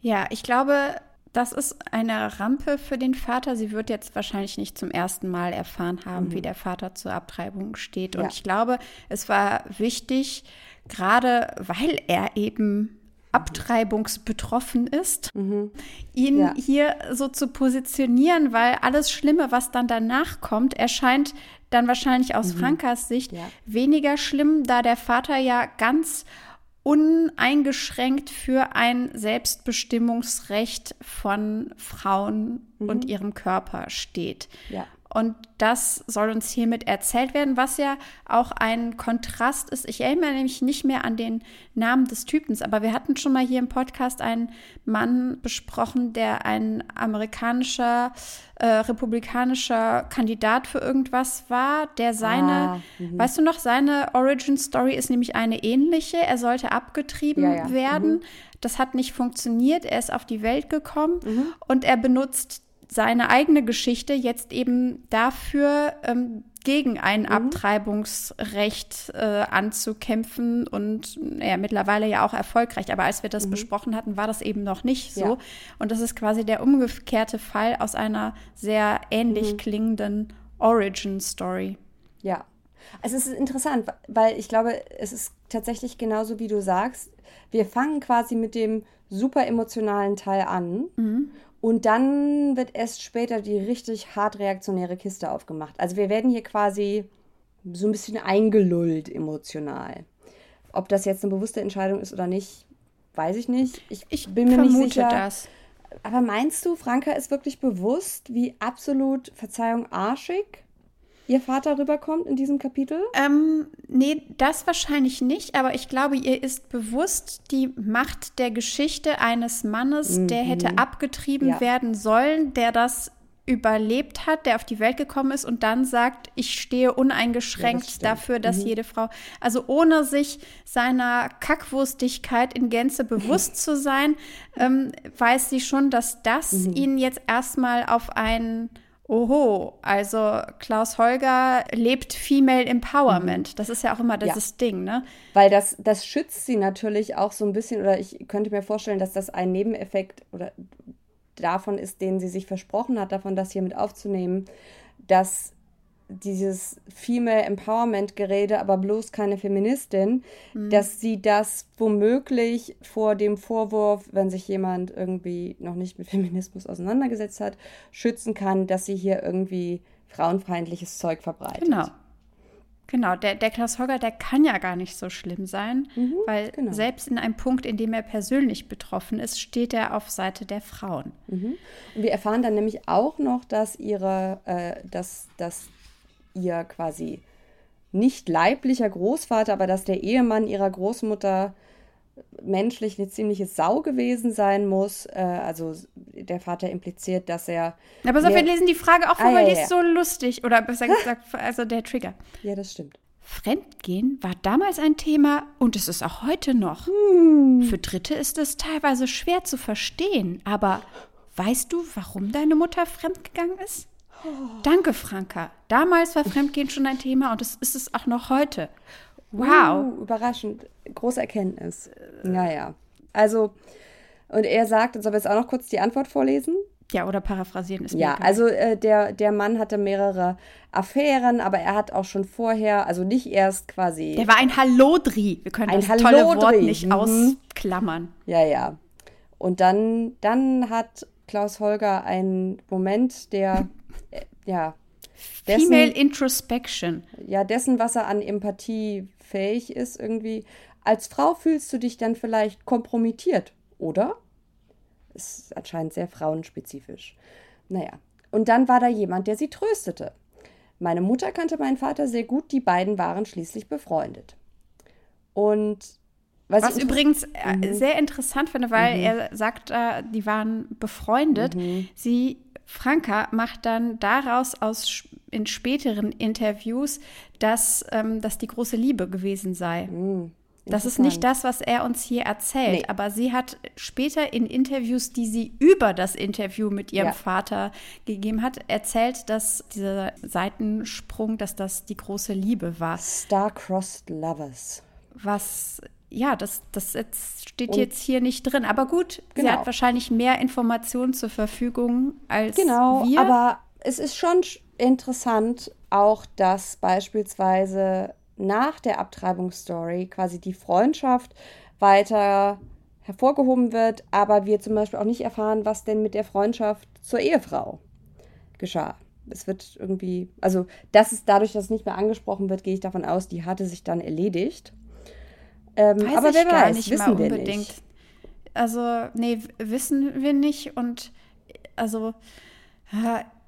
Ja, ich glaube, das ist eine Rampe für den Vater. Sie wird jetzt wahrscheinlich nicht zum ersten Mal erfahren haben, mhm. wie der Vater zur Abtreibung steht. Und ja. ich glaube, es war wichtig, gerade weil er eben abtreibungsbetroffen ist, mhm. ihn ja. hier so zu positionieren, weil alles Schlimme, was dann danach kommt, erscheint dann wahrscheinlich aus mhm. Frankas Sicht ja. weniger schlimm, da der Vater ja ganz uneingeschränkt für ein Selbstbestimmungsrecht von Frauen mhm. und ihrem Körper steht. Ja. Und das soll uns hiermit erzählt werden, was ja auch ein Kontrast ist. Ich erinnere mich nicht mehr an den Namen des Typens, aber wir hatten schon mal hier im Podcast einen Mann besprochen, der ein amerikanischer, äh, republikanischer Kandidat für irgendwas war, der seine, ah, mhm. weißt du noch, seine Origin Story ist nämlich eine ähnliche. Er sollte abgetrieben ja, ja. werden. Mhm. Das hat nicht funktioniert. Er ist auf die Welt gekommen mhm. und er benutzt seine eigene Geschichte jetzt eben dafür, ähm, gegen ein mhm. Abtreibungsrecht äh, anzukämpfen und ja, mittlerweile ja auch erfolgreich. Aber als wir das mhm. besprochen hatten, war das eben noch nicht so. Ja. Und das ist quasi der umgekehrte Fall aus einer sehr ähnlich mhm. klingenden Origin-Story. Ja. Also es ist interessant, weil ich glaube, es ist tatsächlich genauso, wie du sagst. Wir fangen quasi mit dem super emotionalen Teil an mhm. Und dann wird erst später die richtig hart reaktionäre Kiste aufgemacht. Also wir werden hier quasi so ein bisschen eingelullt emotional. Ob das jetzt eine bewusste Entscheidung ist oder nicht, weiß ich nicht. Ich, ich bin mir nicht sicher. Das. Aber meinst du, Franka ist wirklich bewusst, wie absolut, Verzeihung, arschig ihr Vater rüberkommt in diesem Kapitel? Ähm, nee, das wahrscheinlich nicht, aber ich glaube, ihr ist bewusst die Macht der Geschichte eines Mannes, mhm. der hätte abgetrieben ja. werden sollen, der das überlebt hat, der auf die Welt gekommen ist und dann sagt, ich stehe uneingeschränkt ja, das dafür, dass mhm. jede Frau, also ohne sich seiner Kackwurstigkeit in Gänze bewusst zu sein, ähm, weiß sie schon, dass das mhm. ihn jetzt erstmal auf ein Oho, also Klaus Holger lebt Female Empowerment. Das ist ja auch immer dieses ja. Ding, ne? Weil das, das schützt sie natürlich auch so ein bisschen, oder ich könnte mir vorstellen, dass das ein Nebeneffekt oder davon ist, den sie sich versprochen hat, davon das hier mit aufzunehmen, dass dieses Female Empowerment Gerede, aber bloß keine Feministin, mhm. dass sie das womöglich vor dem Vorwurf, wenn sich jemand irgendwie noch nicht mit Feminismus auseinandergesetzt hat, schützen kann, dass sie hier irgendwie frauenfeindliches Zeug verbreitet. Genau. Genau, der, der Klaus Hogger, der kann ja gar nicht so schlimm sein, mhm, weil genau. selbst in einem Punkt, in dem er persönlich betroffen ist, steht er auf Seite der Frauen. Mhm. Und wir erfahren dann nämlich auch noch, dass ihre, äh, dass, dass ihr quasi nicht leiblicher Großvater, aber dass der Ehemann ihrer Großmutter menschlich eine ziemliche Sau gewesen sein muss. Äh, also der Vater impliziert, dass er. Aber so, wir lesen die Frage auch vor, ah, weil ja, die ist so lustig. Oder besser gesagt, also der Trigger. Ja, das stimmt. Fremdgehen war damals ein Thema und es ist auch heute noch. Hm. Für Dritte ist es teilweise schwer zu verstehen. Aber weißt du, warum deine Mutter fremdgegangen ist? Danke, Franka. Damals war Fremdgehen schon ein Thema und es ist es auch noch heute. Wow. Uh, überraschend. Große Erkenntnis. Naja. Also, und er sagt, und soll wir jetzt auch noch kurz die Antwort vorlesen? Ja, oder paraphrasieren ist Ja, also äh, der, der Mann hatte mehrere Affären, aber er hat auch schon vorher, also nicht erst quasi. Der war ein Hallodri. Wir können ein das Hallodri. tolle Wort nicht mhm. ausklammern. Ja, ja. Und dann, dann hat Klaus Holger einen Moment, der, äh, ja. Dessen, Female Introspection. Ja, dessen, was er an Empathie fähig ist, irgendwie. Als Frau fühlst du dich dann vielleicht kompromittiert, oder? Ist anscheinend sehr frauenspezifisch. Naja. Und dann war da jemand, der sie tröstete. Meine Mutter kannte meinen Vater sehr gut, die beiden waren schließlich befreundet. Und was, was übrigens äh, mhm. sehr interessant finde, weil mhm. er sagt, äh, die waren befreundet. Mhm. Sie Franka macht dann daraus aus in späteren Interviews, dass ähm, das die große Liebe gewesen sei. Mm, das ist nicht das, was er uns hier erzählt, nee. aber sie hat später in Interviews, die sie über das Interview mit ihrem ja. Vater gegeben hat, erzählt, dass dieser Seitensprung, dass das die große Liebe war. Star-Crossed Lovers. Was ja, das, das jetzt steht und jetzt hier nicht drin. Aber gut, genau. sie hat wahrscheinlich mehr Informationen zur Verfügung als genau, wir. Aber es ist schon interessant auch, dass beispielsweise nach der Abtreibungsstory quasi die Freundschaft weiter hervorgehoben wird, aber wir zum Beispiel auch nicht erfahren, was denn mit der Freundschaft zur Ehefrau geschah. Es wird irgendwie, also das ist dadurch, dass es nicht mehr angesprochen wird, gehe ich davon aus, die hatte sich dann erledigt. Ähm, weiß aber wer weiß, nicht wissen wir unbedingt. nicht. Also, nee, wissen wir nicht. Und also,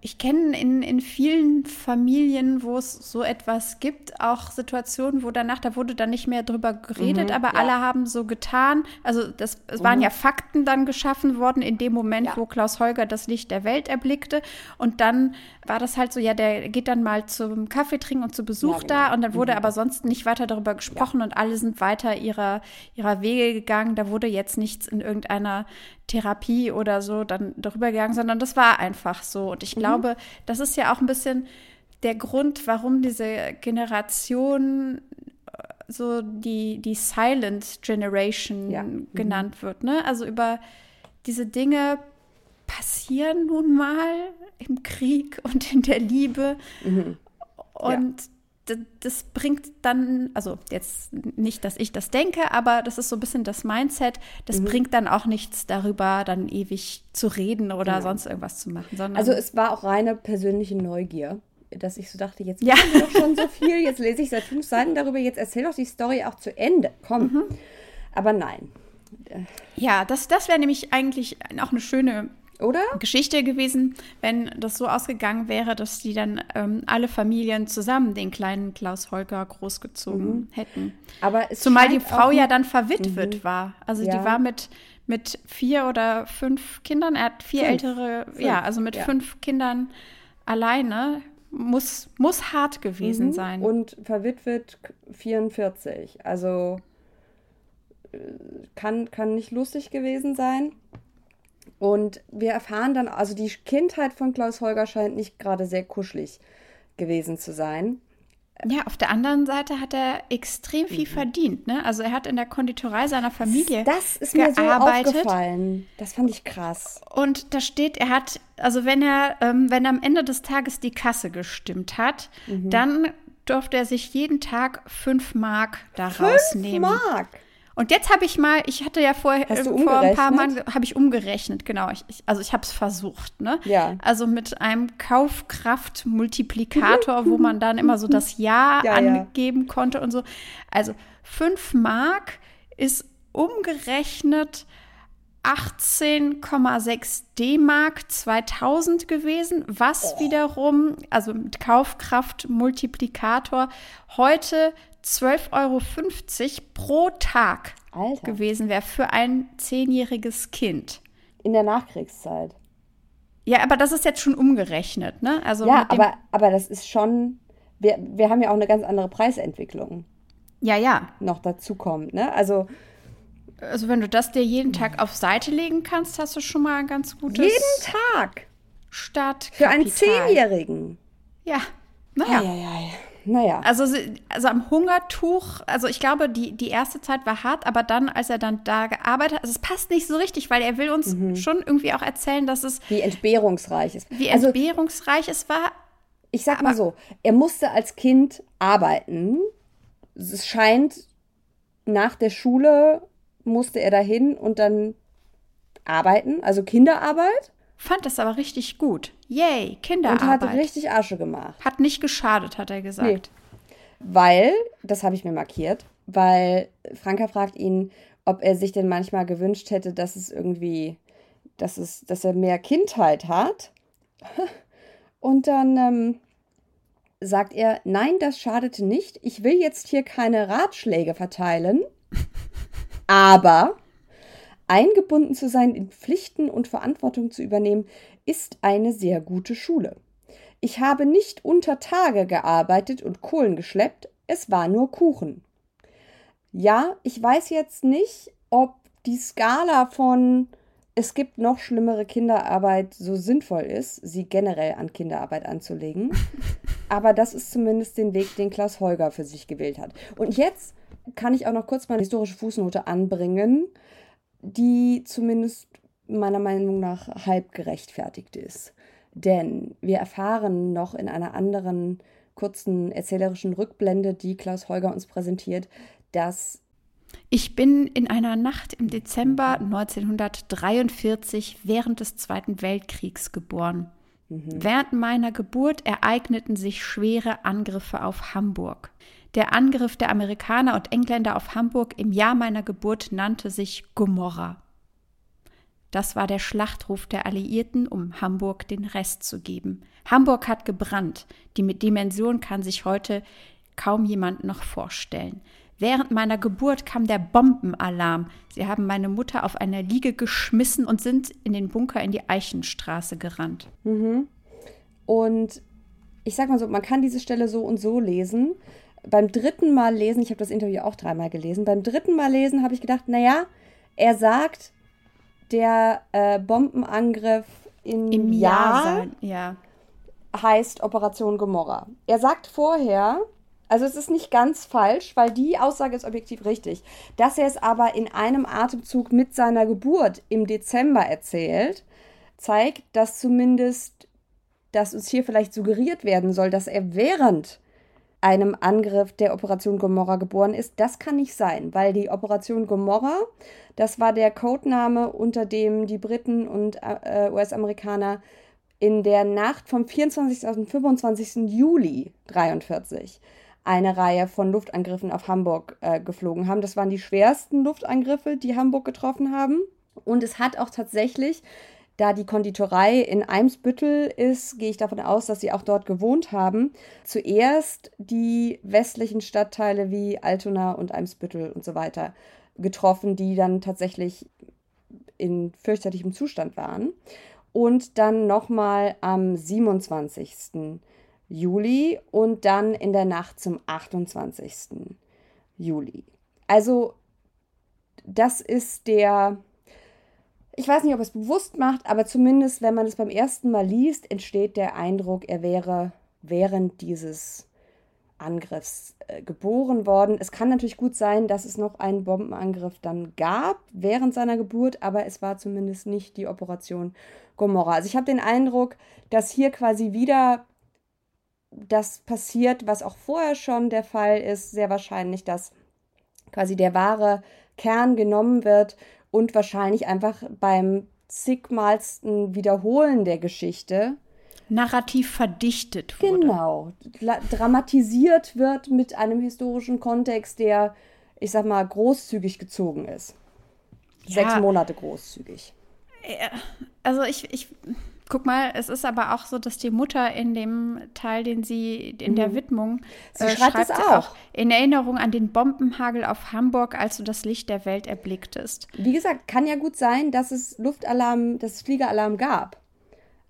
ich kenne in, in vielen Familien, wo es so etwas gibt, auch Situationen, wo danach, da wurde dann nicht mehr drüber geredet, mhm, aber ja. alle haben so getan. Also das, es mhm. waren ja Fakten dann geschaffen worden in dem Moment, ja. wo Klaus Holger das Licht der Welt erblickte. Und dann war das halt so, ja, der geht dann mal zum Kaffee trinken und zu Besuch ja, genau. da. Und dann wurde mhm. aber sonst nicht weiter darüber gesprochen und alle sind weiter ihrer, ihrer Wege gegangen. Da wurde jetzt nichts in irgendeiner Therapie oder so dann darüber gegangen, sondern das war einfach so. Und ich mhm. glaube, das ist ja auch ein bisschen der Grund, warum diese Generation äh, so die, die Silent Generation ja. mhm. genannt wird. Ne? Also über diese Dinge passieren nun mal im Krieg und in der Liebe. Mhm. Und ja das bringt dann, also jetzt nicht, dass ich das denke, aber das ist so ein bisschen das Mindset, das mhm. bringt dann auch nichts darüber, dann ewig zu reden oder genau. sonst irgendwas zu machen. also es war auch reine persönliche Neugier, dass ich so dachte, jetzt ja. wir doch schon so viel, jetzt lese ich seit fünf Seiten darüber, jetzt erzähl doch die Story auch zu Ende. Komm. Mhm. Aber nein. Ja, das, das wäre nämlich eigentlich auch eine schöne oder? Geschichte gewesen, wenn das so ausgegangen wäre, dass die dann ähm, alle Familien zusammen den kleinen Klaus Holger großgezogen mhm. hätten. Aber Zumal die Frau ja dann verwitwet mhm. war. Also ja. die war mit, mit vier oder fünf Kindern, er hat vier fünf. ältere, fünf. ja, also mit ja. fünf Kindern alleine. Muss, muss hart gewesen mhm. sein. Und verwitwet 44. Also äh, kann, kann nicht lustig gewesen sein. Und wir erfahren dann, also die Kindheit von Klaus Holger scheint nicht gerade sehr kuschelig gewesen zu sein. Ja, auf der anderen Seite hat er extrem viel mhm. verdient. Ne? Also er hat in der Konditorei seiner Familie Das ist mir gearbeitet. so aufgefallen. Das fand ich krass. Und da steht, er hat, also wenn er, ähm, wenn am Ende des Tages die Kasse gestimmt hat, mhm. dann durfte er sich jeden Tag fünf Mark daraus fünf nehmen. Mark? Und jetzt habe ich mal, ich hatte ja vorher du vor ein paar Mal habe ich umgerechnet, genau. Ich, ich, also ich habe es versucht, ne? Ja. Also mit einem Kaufkraftmultiplikator, wo man dann immer so das Jahr ja, angeben ja. konnte und so. Also 5 Mark ist umgerechnet 18,6 D-Mark 2000 gewesen, was oh. wiederum, also mit Kaufkraftmultiplikator, heute 12,50 Euro pro Tag Alter. gewesen wäre für ein zehnjähriges Kind. In der Nachkriegszeit. Ja, aber das ist jetzt schon umgerechnet, ne? Also ja, aber, aber das ist schon. Wir, wir haben ja auch eine ganz andere Preisentwicklung. Ja, ja. Noch dazu kommt, ne? Also. Also, wenn du das dir jeden Tag auf Seite legen kannst, hast du schon mal ein ganz gutes. Jeden Tag! Start. Für einen Zehnjährigen. Ja. Naja. Ei, ei, ei. Naja. Also, also am Hungertuch, also ich glaube, die, die erste Zeit war hart, aber dann, als er dann da gearbeitet hat, also es passt nicht so richtig, weil er will uns mhm. schon irgendwie auch erzählen, dass es. Wie entbehrungsreich es Wie also, entbehrungsreich es war. Ich sag mal so, er musste als Kind arbeiten. Es scheint, nach der Schule musste er dahin und dann arbeiten, also Kinderarbeit. Fand das aber richtig gut. Yay, Kinderarbeit. Und hat richtig Asche gemacht. Hat nicht geschadet, hat er gesagt. Nee. Weil, das habe ich mir markiert, weil Franka fragt ihn, ob er sich denn manchmal gewünscht hätte, dass es irgendwie, dass es, dass er mehr Kindheit hat. Und dann ähm, sagt er, nein, das schadete nicht. Ich will jetzt hier keine Ratschläge verteilen. Aber Eingebunden zu sein, in Pflichten und Verantwortung zu übernehmen, ist eine sehr gute Schule. Ich habe nicht unter Tage gearbeitet und Kohlen geschleppt, es war nur Kuchen. Ja, ich weiß jetzt nicht, ob die Skala von es gibt noch schlimmere Kinderarbeit so sinnvoll ist, sie generell an Kinderarbeit anzulegen. Aber das ist zumindest den Weg, den Klaus Holger für sich gewählt hat. Und jetzt kann ich auch noch kurz meine historische Fußnote anbringen die zumindest meiner Meinung nach halb gerechtfertigt ist. Denn wir erfahren noch in einer anderen kurzen erzählerischen Rückblende, die Klaus Holger uns präsentiert, dass ich bin in einer Nacht im Dezember 1943 während des Zweiten Weltkriegs geboren. Mhm. Während meiner Geburt ereigneten sich schwere Angriffe auf Hamburg. Der Angriff der Amerikaner und Engländer auf Hamburg im Jahr meiner Geburt nannte sich Gomorra. Das war der Schlachtruf der Alliierten, um Hamburg den Rest zu geben. Hamburg hat gebrannt. Die Dimension kann sich heute kaum jemand noch vorstellen. Während meiner Geburt kam der Bombenalarm. Sie haben meine Mutter auf einer Liege geschmissen und sind in den Bunker in die Eichenstraße gerannt. Mhm. Und ich sag mal so, man kann diese Stelle so und so lesen beim dritten Mal lesen, ich habe das Interview auch dreimal gelesen, beim dritten Mal lesen habe ich gedacht, naja, er sagt, der äh, Bombenangriff in im Jahr, Jahr ja. heißt Operation Gomorra. Er sagt vorher, also es ist nicht ganz falsch, weil die Aussage ist objektiv richtig, dass er es aber in einem Atemzug mit seiner Geburt im Dezember erzählt, zeigt, dass zumindest, dass uns hier vielleicht suggeriert werden soll, dass er während einem Angriff der Operation Gomorra geboren ist. Das kann nicht sein, weil die Operation Gomorra, das war der Codename, unter dem die Briten und äh, US-Amerikaner in der Nacht vom 24. auf den 25. Juli 1943 eine Reihe von Luftangriffen auf Hamburg äh, geflogen haben. Das waren die schwersten Luftangriffe, die Hamburg getroffen haben. Und es hat auch tatsächlich Da die Konditorei in Eimsbüttel ist, gehe ich davon aus, dass sie auch dort gewohnt haben. Zuerst die westlichen Stadtteile wie Altona und Eimsbüttel und so weiter getroffen, die dann tatsächlich in fürchterlichem Zustand waren. Und dann nochmal am 27. Juli und dann in der Nacht zum 28. Juli. Also das ist der ich weiß nicht, ob er es bewusst macht, aber zumindest, wenn man es beim ersten Mal liest, entsteht der Eindruck, er wäre während dieses Angriffs äh, geboren worden. Es kann natürlich gut sein, dass es noch einen Bombenangriff dann gab während seiner Geburt, aber es war zumindest nicht die Operation Gomorra. Also ich habe den Eindruck, dass hier quasi wieder das passiert, was auch vorher schon der Fall ist, sehr wahrscheinlich, dass quasi der wahre Kern genommen wird und wahrscheinlich einfach beim zigmalsten Wiederholen der Geschichte narrativ verdichtet wurde. Genau, dramatisiert wird mit einem historischen Kontext, der, ich sag mal, großzügig gezogen ist. Ja. Sechs Monate großzügig. Also ich, ich Guck mal, es ist aber auch so, dass die Mutter in dem Teil, den sie in mhm. der Widmung sie äh, schreibt, schreibt es auch. auch. in Erinnerung an den Bombenhagel auf Hamburg, als du das Licht der Welt erblicktest. Wie gesagt, kann ja gut sein, dass es Luftalarm, dass es Fliegeralarm gab.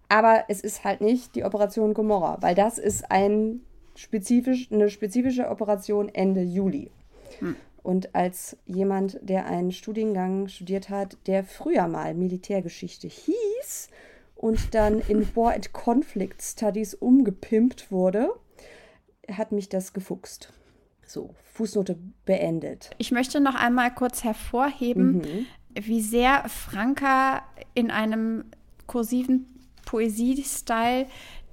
Aber es ist halt nicht die Operation Gomorra, weil das ist ein spezifisch, eine spezifische Operation Ende Juli. Hm. Und als jemand, der einen Studiengang studiert hat, der früher mal Militärgeschichte hieß, und dann in War and Conflict Studies umgepimpt wurde, hat mich das gefuchst. So, Fußnote beendet. Ich möchte noch einmal kurz hervorheben, mhm. wie sehr Franka in einem kursiven Poesiestyle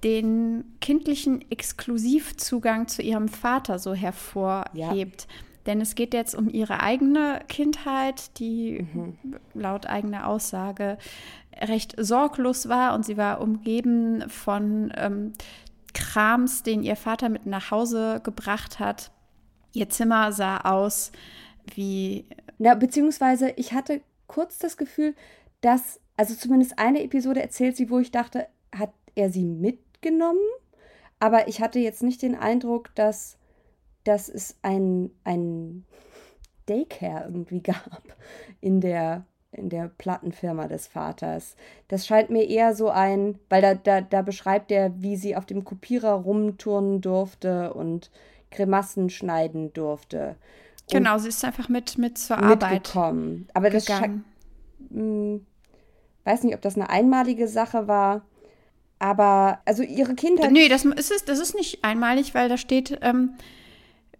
den kindlichen Exklusivzugang zu ihrem Vater so hervorhebt. Ja. Denn es geht jetzt um ihre eigene Kindheit, die mhm. laut eigener Aussage recht sorglos war und sie war umgeben von ähm, Krams, den ihr Vater mit nach Hause gebracht hat. Ihr Zimmer sah aus wie. Ja, beziehungsweise ich hatte kurz das Gefühl, dass, also zumindest eine Episode erzählt sie, wo ich dachte, hat er sie mitgenommen? Aber ich hatte jetzt nicht den Eindruck, dass, dass es ein, ein Daycare irgendwie gab in der in der Plattenfirma des Vaters. Das scheint mir eher so ein, weil da, da, da beschreibt er, wie sie auf dem Kopierer rumturnen durfte und Grimassen schneiden durfte. Genau, sie ist einfach mit, mit zur Arbeit gekommen. Aber das gegangen. Mh, hm, weiß nicht, ob das eine einmalige Sache war. Aber also ihre Kindheit. Nee, das ist, das ist nicht einmalig, weil da steht, ähm,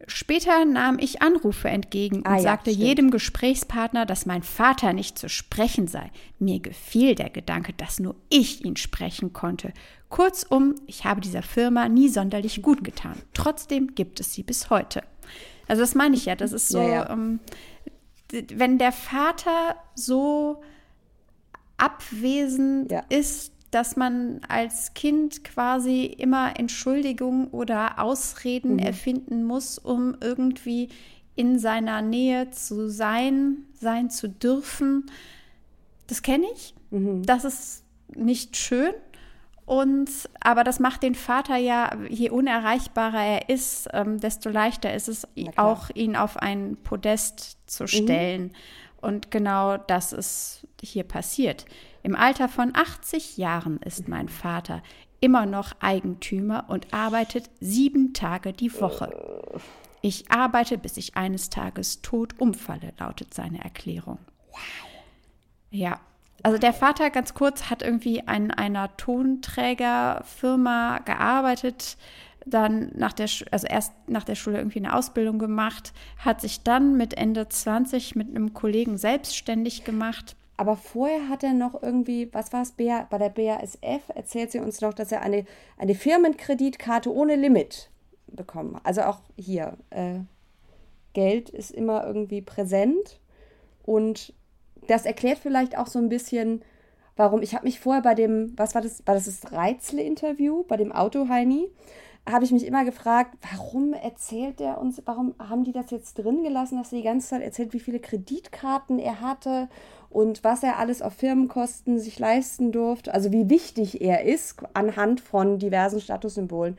Später nahm ich Anrufe entgegen ah, und ja, sagte stimmt. jedem Gesprächspartner, dass mein Vater nicht zu sprechen sei. Mir gefiel der Gedanke, dass nur ich ihn sprechen konnte. Kurzum, ich habe dieser Firma nie sonderlich gut getan. Trotzdem gibt es sie bis heute. Also das meine ich ja, das ist so, ja, ja. Ähm, wenn der Vater so abwesend ist, dass man als Kind quasi immer Entschuldigungen oder Ausreden mhm. erfinden muss, um irgendwie in seiner Nähe zu sein, sein zu dürfen. Das kenne ich. Mhm. Das ist nicht schön. Und aber das macht den Vater ja, je unerreichbarer er ist, ähm, desto leichter ist es auch, ihn auf ein Podest zu mhm. stellen. Mhm. Und genau das ist hier passiert. Im Alter von 80 Jahren ist mein Vater immer noch Eigentümer und arbeitet sieben Tage die Woche. Ich arbeite, bis ich eines Tages tot umfalle, lautet seine Erklärung. Wow. Ja, also der Vater, ganz kurz, hat irgendwie an einer Tonträgerfirma gearbeitet, dann nach der, also erst nach der Schule irgendwie eine Ausbildung gemacht, hat sich dann mit Ende 20 mit einem Kollegen selbstständig gemacht aber vorher hat er noch irgendwie, was war es, bei der BASF erzählt sie uns noch, dass er eine, eine Firmenkreditkarte ohne Limit bekommen hat. Also auch hier, äh, Geld ist immer irgendwie präsent und das erklärt vielleicht auch so ein bisschen, warum ich habe mich vorher bei dem, was war das, war das das Reizle-Interview, bei dem Auto-Heini, habe ich mich immer gefragt, warum erzählt er uns, warum haben die das jetzt drin gelassen, dass er die ganze Zeit erzählt, wie viele Kreditkarten er hatte und was er alles auf Firmenkosten sich leisten durfte, also wie wichtig er ist anhand von diversen Statussymbolen.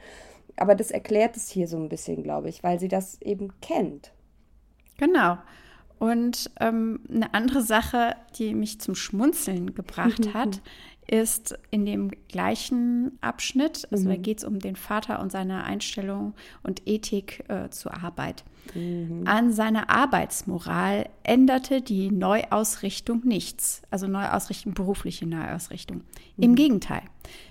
Aber das erklärt es hier so ein bisschen, glaube ich, weil sie das eben kennt. Genau. Und ähm, eine andere Sache, die mich zum Schmunzeln gebracht hat, ist in dem gleichen Abschnitt, also mhm. da geht es um den Vater und seine Einstellung und Ethik äh, zur Arbeit. Mhm. An seiner Arbeitsmoral änderte die Neuausrichtung nichts, also Neuausrichtung, berufliche Neuausrichtung. Mhm. Im Gegenteil,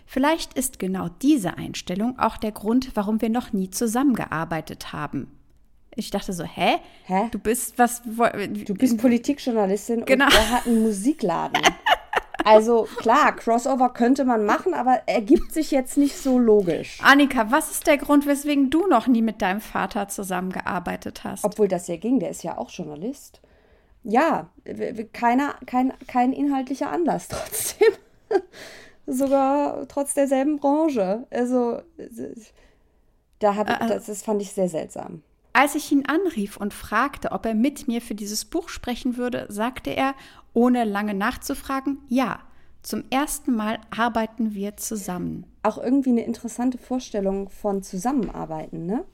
vielleicht ist genau diese Einstellung auch der Grund, warum wir noch nie zusammengearbeitet haben. Ich dachte so, hä? Hä? Du bist was? Du bist Politikjournalistin genau. und er hat einen Musikladen. Also klar, Crossover könnte man machen, aber ergibt sich jetzt nicht so logisch. Annika, was ist der Grund, weswegen du noch nie mit deinem Vater zusammengearbeitet hast? Obwohl das ja ging, der ist ja auch Journalist. Ja, keiner, kein, kein inhaltlicher Anlass trotzdem. Sogar trotz derselben Branche. Also, da äh, das, das fand ich sehr seltsam. Als ich ihn anrief und fragte, ob er mit mir für dieses Buch sprechen würde, sagte er, ohne lange nachzufragen, ja, zum ersten Mal arbeiten wir zusammen. Auch irgendwie eine interessante Vorstellung von Zusammenarbeiten, ne?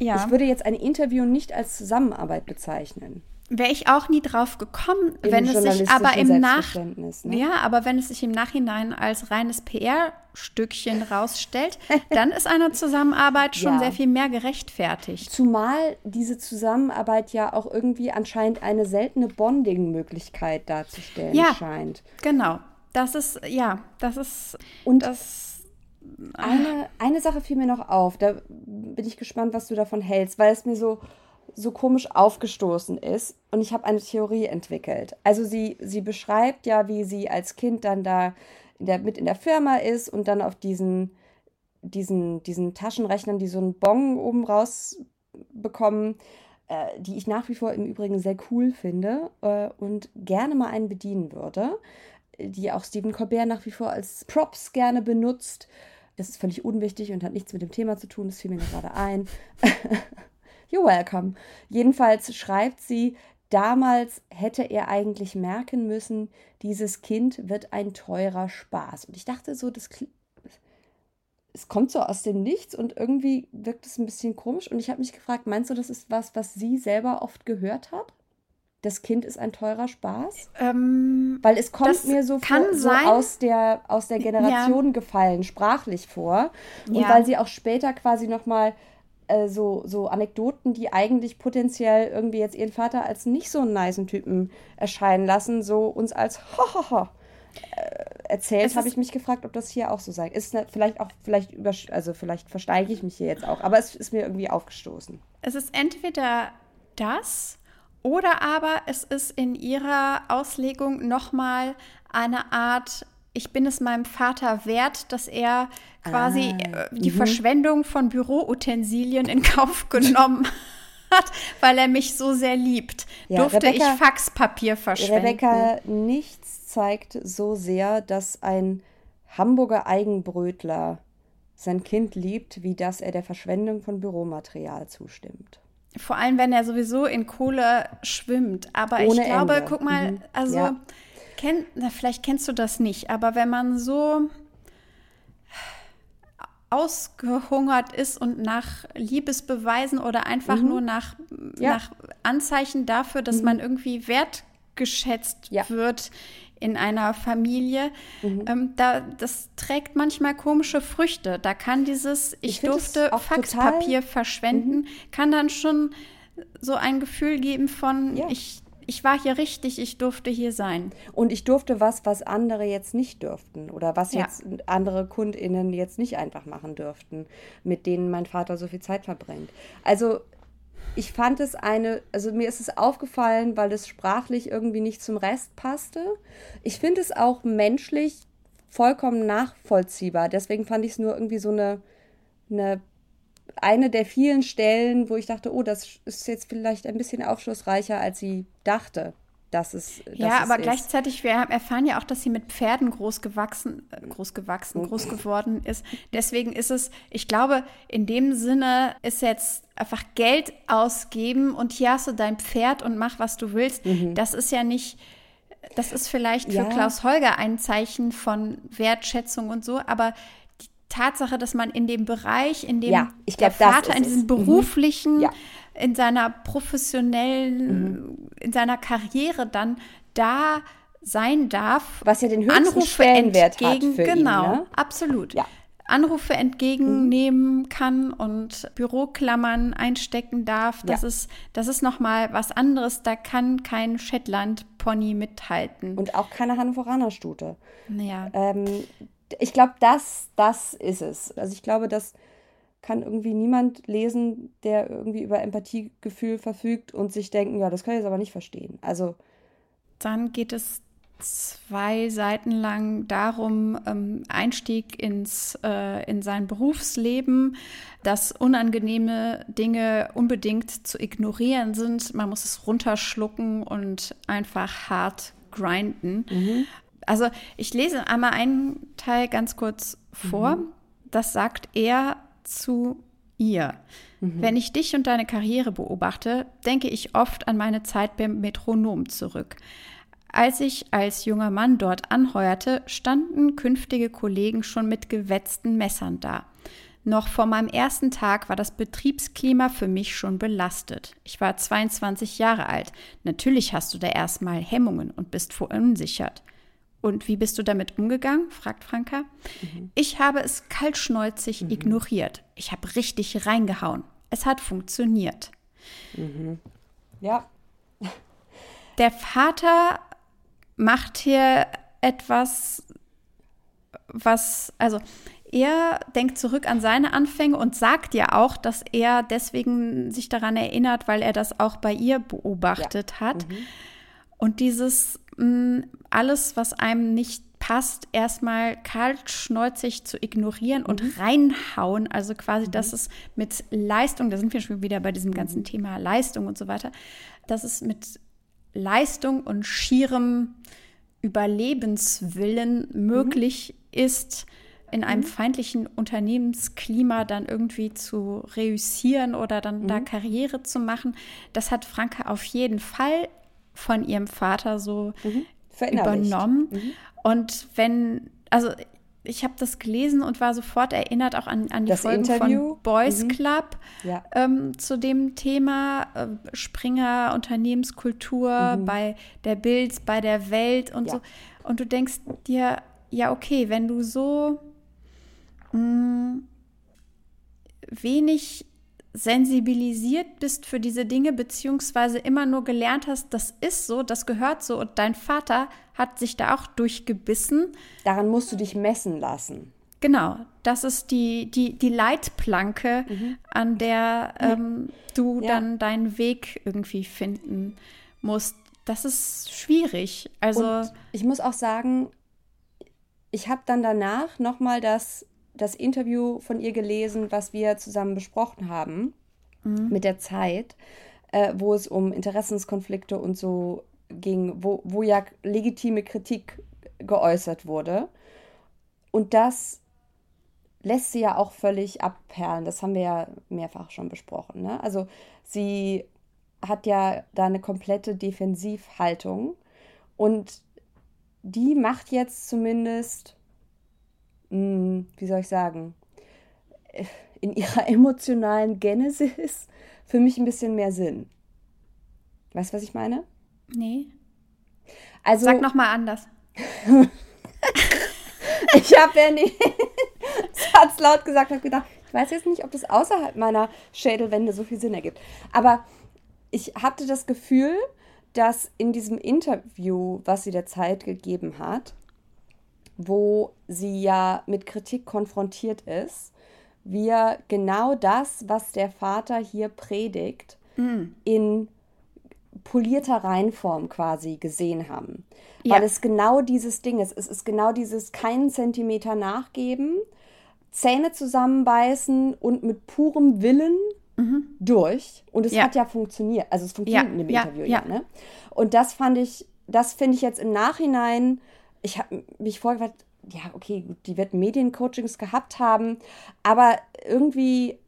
Ja. Ich würde jetzt ein Interview nicht als Zusammenarbeit bezeichnen. Wäre ich auch nie drauf gekommen, Im wenn es sich aber im Nach ne? ja, aber wenn es sich im Nachhinein als reines PR-Stückchen rausstellt, dann ist eine Zusammenarbeit schon ja. sehr viel mehr gerechtfertigt. Zumal diese Zusammenarbeit ja auch irgendwie anscheinend eine seltene Bonding-Möglichkeit darzustellen ja, scheint. Genau. Das ist ja, das ist und das eine, eine Sache fiel mir noch auf. Da bin ich gespannt, was du davon hältst, weil es mir so so komisch aufgestoßen ist. Und ich habe eine Theorie entwickelt. Also sie, sie beschreibt ja, wie sie als Kind dann da in der, mit in der Firma ist und dann auf diesen, diesen, diesen Taschenrechnern, die so einen Bon oben raus bekommen, äh, die ich nach wie vor im Übrigen sehr cool finde äh, und gerne mal einen bedienen würde, die auch Stephen Colbert nach wie vor als Props gerne benutzt. Das ist völlig unwichtig und hat nichts mit dem Thema zu tun, das fiel mir gerade ein. You're welcome. Jedenfalls schreibt sie, damals hätte er eigentlich merken müssen, dieses Kind wird ein teurer Spaß. Und ich dachte so, das es kommt so aus dem Nichts und irgendwie wirkt es ein bisschen komisch. Und ich habe mich gefragt, meinst du, das ist was, was sie selber oft gehört hat? Das Kind ist ein teurer Spaß? Ähm, Weil es kommt mir so, vor, so aus, der, aus der Generation ja. gefallen, sprachlich vor. Und ja. weil sie auch später quasi nochmal mal äh, so, so Anekdoten, die eigentlich potenziell irgendwie jetzt ihren Vater als nicht so einen niceen Typen erscheinen lassen, so uns als Hohoho äh, erzählt, habe ich mich gefragt, ob das hier auch so sei. Ist ne, vielleicht auch, vielleicht über, also vielleicht versteige ich mich hier jetzt auch, aber es ist mir irgendwie aufgestoßen. Es ist entweder das oder aber es ist in ihrer Auslegung nochmal eine Art ich bin es meinem Vater wert, dass er quasi ah, äh, die -hmm. Verschwendung von Büroutensilien in Kauf genommen hat, weil er mich so sehr liebt. Ja, Durfte Rebecca, ich Faxpapier verschwenden. Rebecca, nichts zeigt so sehr, dass ein Hamburger Eigenbrötler sein Kind liebt, wie dass er der Verschwendung von Büromaterial zustimmt. Vor allem, wenn er sowieso in Kohle schwimmt. Aber Ohne ich glaube, Ende. guck mal, mhm. also ja kenn, na, vielleicht kennst du das nicht, aber wenn man so ausgehungert ist und nach Liebesbeweisen oder einfach mhm. nur nach, ja. nach Anzeichen dafür, dass mhm. man irgendwie wertgeschätzt ja. wird in einer Familie, mhm. ähm, da, das trägt manchmal komische Früchte. Da kann dieses, ich, ich durfte Faxpapier verschwenden, mhm. kann dann schon so ein Gefühl geben von, ja. ich ich war hier richtig, ich durfte hier sein. Und ich durfte was, was andere jetzt nicht dürften oder was ja. jetzt andere KundInnen jetzt nicht einfach machen dürften, mit denen mein Vater so viel Zeit verbringt. Also ich fand es eine, also mir ist es aufgefallen, weil es sprachlich irgendwie nicht zum Rest passte. Ich finde es auch menschlich vollkommen nachvollziehbar. Deswegen fand ich es nur irgendwie so eine, eine eine der vielen Stellen, wo ich dachte, oh, das ist jetzt vielleicht ein bisschen aufschlussreicher, als sie dachte, das ist. Das ja, aber ist. gleichzeitig, wir erfahren ja auch, dass sie mit Pferden groß gewachsen, äh, groß gewachsen, Oh. groß geworden ist. Deswegen ist es, ich glaube, in dem Sinne ist jetzt einfach Geld ausgeben und hier hast du dein Pferd und mach, was du willst. Das ist ja nicht, das ist vielleicht für Mhm. Ja. Klaus Holger ein Zeichen von Wertschätzung und so, aber Tatsache, dass man in dem Bereich, in dem Ja, ich der glaub, das Vater in es. diesem Mhm. beruflichen, Ja. in seiner professionellen, Mhm. in seiner Karriere dann da sein darf. Was ja den höchsten Stellenwert hat entgegen, für ihn, genau, ne? absolut. Ja. Anrufe entgegennehmen kann und Büroklammern einstecken darf, das Ja. ist, das ist nochmal was anderes. Da kann kein Shetland-Pony mithalten. Und auch keine Hannoveraner Stute. naja, Ähm, ich glaube, das, das ist es. Also ich glaube, das kann irgendwie niemand lesen, der irgendwie über Empathiegefühl verfügt und sich denken, ja, das kann ich jetzt aber nicht verstehen. Also, dann geht es zwei Seiten lang darum, ähm, Einstieg ins, äh, in sein Berufsleben, dass unangenehme Dinge unbedingt zu ignorieren sind. Man muss es runterschlucken und einfach hart grinden. Also ich lese einmal einen Teil ganz kurz vor. Das sagt er zu ihr. Wenn ich dich und deine Karriere beobachte, denke ich oft an meine Zeit beim Metronom zurück. Als ich als junger Mann dort anheuerte, standen künftige Kollegen schon mit gewetzten Messern da. Noch vor meinem ersten Tag war das Betriebsklima für mich schon belastet. Ich war 22 Jahre alt. Natürlich hast du da erstmal Hemmungen und bist verunsichert. Und wie bist du damit umgegangen? fragt Franka. Ich habe es kaltschnäuzig ignoriert. Ich habe richtig reingehauen. Es hat funktioniert. ja, Der Vater macht hier etwas, was, also er denkt zurück an seine Anfänge und sagt ja auch, dass er deswegen sich daran erinnert, weil er das auch bei ihr beobachtet hat. Und dieses mh, alles, was einem nicht passt, erstmal kaltschnäuzig zu ignorieren und reinhauen. Also quasi, dass es mit Leistung, da sind wir schon wieder bei diesem ganzen Thema Leistung und so weiter, dass es mit Leistung und schierem Überlebenswillen möglich ist, in einem feindlichen Unternehmensklima dann irgendwie zu reüssieren oder dann da Karriere zu machen. Das hat Franke auf jeden Fall von ihrem Vater so verinnerlicht. übernommen. Und wenn, also ich habe das gelesen und war sofort erinnert auch an, an die Das Folgen Interview? von Boys Mhm. Club Ja. ähm, zu dem Thema äh, Springer, Unternehmenskultur bei der Bild, bei der Welt und Mhm. Ja. so. Und du denkst dir, ja, okay, wenn du so mh, wenig sensibilisiert bist für diese Dinge, beziehungsweise immer nur gelernt hast, das ist so, das gehört so und dein Vater hat sich da auch durchgebissen. Daran musst du dich messen lassen. Genau, das ist die, die, die Leitplanke, an der ähm, du Ja. dann deinen Weg irgendwie finden musst. Das ist schwierig. Also, Und ich muss auch sagen, ich habe dann danach nochmal das, das Interview von ihr gelesen, was wir zusammen besprochen haben mit der Zeit, äh, wo es um Interessenskonflikte und so ging, wo, wo ja legitime Kritik geäußert wurde. Und das lässt sie ja auch völlig abperlen. Das haben wir ja mehrfach schon besprochen. Ne? Also sie hat ja da eine komplette Defensivhaltung und die macht jetzt zumindest, mh, wie soll ich sagen, in ihrer emotionalen Genesis für mich ein bisschen mehr Sinn. Weißt du, was ich meine? nee. Also, Sag nochmal anders. ich habe ja nicht, hat's laut gesagt, habe gedacht, ich weiß jetzt nicht, ob das außerhalb meiner Schädelwände so viel Sinn ergibt. Aber ich hatte das Gefühl, dass in diesem Interview, was sie der Zeit gegeben hat, wo sie ja mit Kritik konfrontiert ist, wir genau das, was der Vater hier predigt, in polierter Reinform quasi gesehen haben. Ja. Weil es genau dieses Ding ist. Es ist genau dieses keinen Zentimeter nachgeben, Zähne zusammenbeißen und mit purem Willen mhm. durch. Und es ja. hat ja funktioniert. Also es funktioniert ja. in dem Interview ja. Ne? Und das fand ich, das finde ich jetzt im Nachhinein, ich habe mich vorher ja, okay, die wird Mediencoachings gehabt haben, aber irgendwie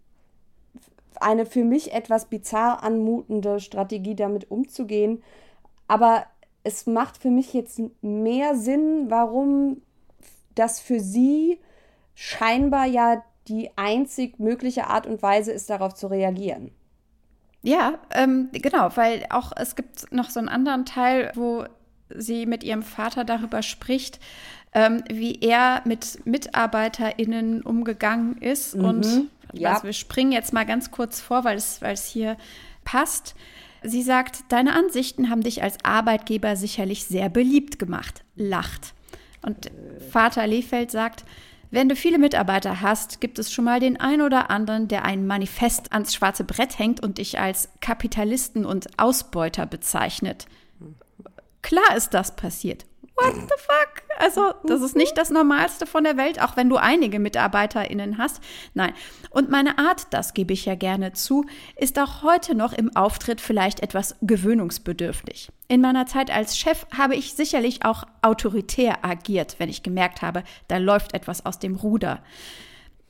eine für mich etwas bizarr anmutende Strategie, damit umzugehen. Aber es macht für mich jetzt mehr Sinn, warum das für sie scheinbar ja die einzig mögliche Art und Weise ist, darauf zu reagieren. Ja, ähm, genau, weil auch es gibt noch so einen anderen Teil, wo sie mit ihrem Vater darüber spricht, ähm, wie er mit MitarbeiterInnen umgegangen ist. Mhm. Und ja. also wir springen jetzt mal ganz kurz vor, weil es, weil es hier passt. Sie sagt, deine Ansichten haben dich als Arbeitgeber sicherlich sehr beliebt gemacht. Lacht. Und Vater Lefeld sagt, wenn du viele Mitarbeiter hast, gibt es schon mal den einen oder anderen, der ein Manifest ans schwarze Brett hängt und dich als Kapitalisten und Ausbeuter bezeichnet. Klar ist das passiert. What the fuck? Also, das ist nicht das Normalste von der Welt, auch wenn du einige MitarbeiterInnen hast. Nein. Und meine Art, das gebe ich ja gerne zu, ist auch heute noch im Auftritt vielleicht etwas gewöhnungsbedürftig. In meiner Zeit als Chef habe ich sicherlich auch autoritär agiert, wenn ich gemerkt habe, da läuft etwas aus dem Ruder.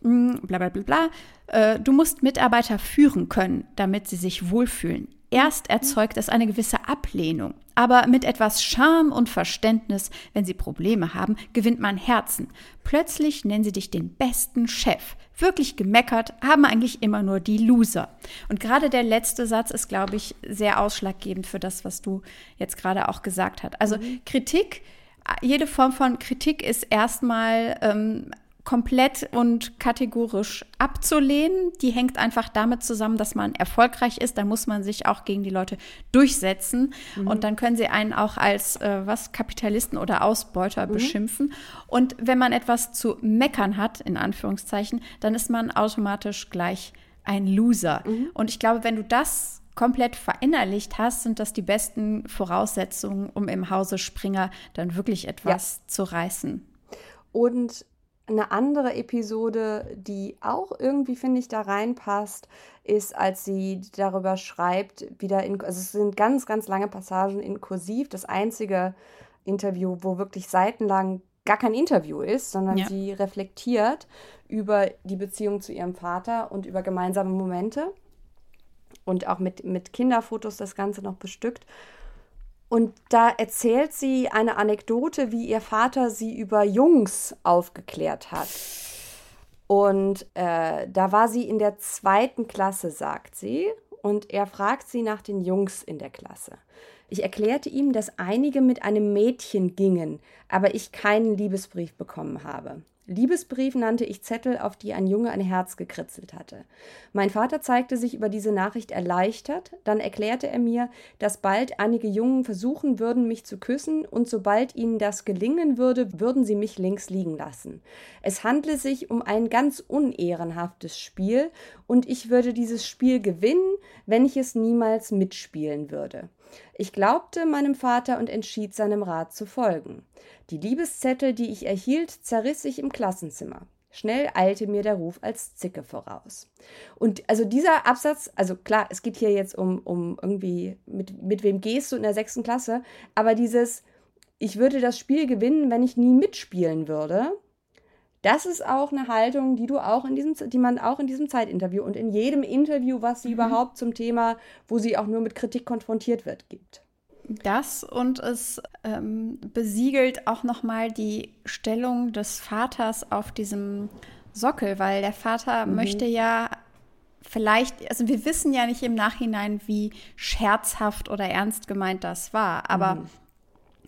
Hm, bla bla bla bla. Äh, du musst Mitarbeiter führen können, damit sie sich wohlfühlen. Erst erzeugt es eine gewisse Ablehnung, aber mit etwas Charme und Verständnis, wenn sie Probleme haben, gewinnt man Herzen. Plötzlich nennen sie dich den besten Chef. Wirklich gemeckert haben eigentlich immer nur die Loser. Und gerade der letzte Satz ist, glaube ich, sehr ausschlaggebend für das, was du jetzt gerade auch gesagt hast. Also mhm. Kritik, jede Form von Kritik ist erstmal ähm, komplett und kategorisch abzulehnen. Die hängt einfach damit zusammen, dass man erfolgreich ist. Da muss man sich auch gegen die Leute durchsetzen. Mhm. Und dann können sie einen auch als äh, was Kapitalisten oder Ausbeuter mhm. beschimpfen. Und wenn man etwas zu meckern hat, in Anführungszeichen, dann ist man automatisch gleich ein Loser. Mhm. Und ich glaube, wenn du das komplett verinnerlicht hast, sind das die besten Voraussetzungen, um im Hause Springer dann wirklich etwas ja. zu reißen. Und eine andere Episode, die auch irgendwie, finde ich, da reinpasst, ist, als sie darüber schreibt, wieder in, also es sind ganz, ganz lange Passagen in Kursiv. Das einzige Interview, wo wirklich seitenlang gar kein Interview ist, sondern ja. sie reflektiert über die Beziehung zu ihrem Vater und über gemeinsame Momente und auch mit, mit Kinderfotos das Ganze noch bestückt. Und da erzählt sie eine Anekdote, wie ihr Vater sie über Jungs aufgeklärt hat. Und äh, da war sie in der zweiten Klasse, sagt sie. Und er fragt sie nach den Jungs in der Klasse. Ich erklärte ihm, dass einige mit einem Mädchen gingen, aber ich keinen Liebesbrief bekommen habe. Liebesbrief nannte ich Zettel, auf die ein Junge ein Herz gekritzelt hatte. Mein Vater zeigte sich über diese Nachricht erleichtert, dann erklärte er mir, dass bald einige Jungen versuchen würden, mich zu küssen, und sobald ihnen das gelingen würde, würden sie mich links liegen lassen. Es handle sich um ein ganz unehrenhaftes Spiel, und ich würde dieses Spiel gewinnen, wenn ich es niemals mitspielen würde. Ich glaubte meinem Vater und entschied seinem Rat zu folgen. Die Liebeszettel, die ich erhielt, zerriss ich im Klassenzimmer. Schnell eilte mir der Ruf als Zicke voraus. Und also dieser Absatz, also klar, es geht hier jetzt um, um irgendwie, mit, mit wem gehst du in der sechsten Klasse, aber dieses, ich würde das Spiel gewinnen, wenn ich nie mitspielen würde, das ist auch eine Haltung, die du auch in diesem, die man auch in diesem Zeitinterview und in jedem Interview, was sie mhm. überhaupt zum Thema, wo sie auch nur mit Kritik konfrontiert wird, gibt. Das und es ähm, besiegelt auch nochmal die Stellung des Vaters auf diesem Sockel, weil der Vater mhm. möchte ja vielleicht, also wir wissen ja nicht im Nachhinein, wie scherzhaft oder ernst gemeint das war, aber mhm.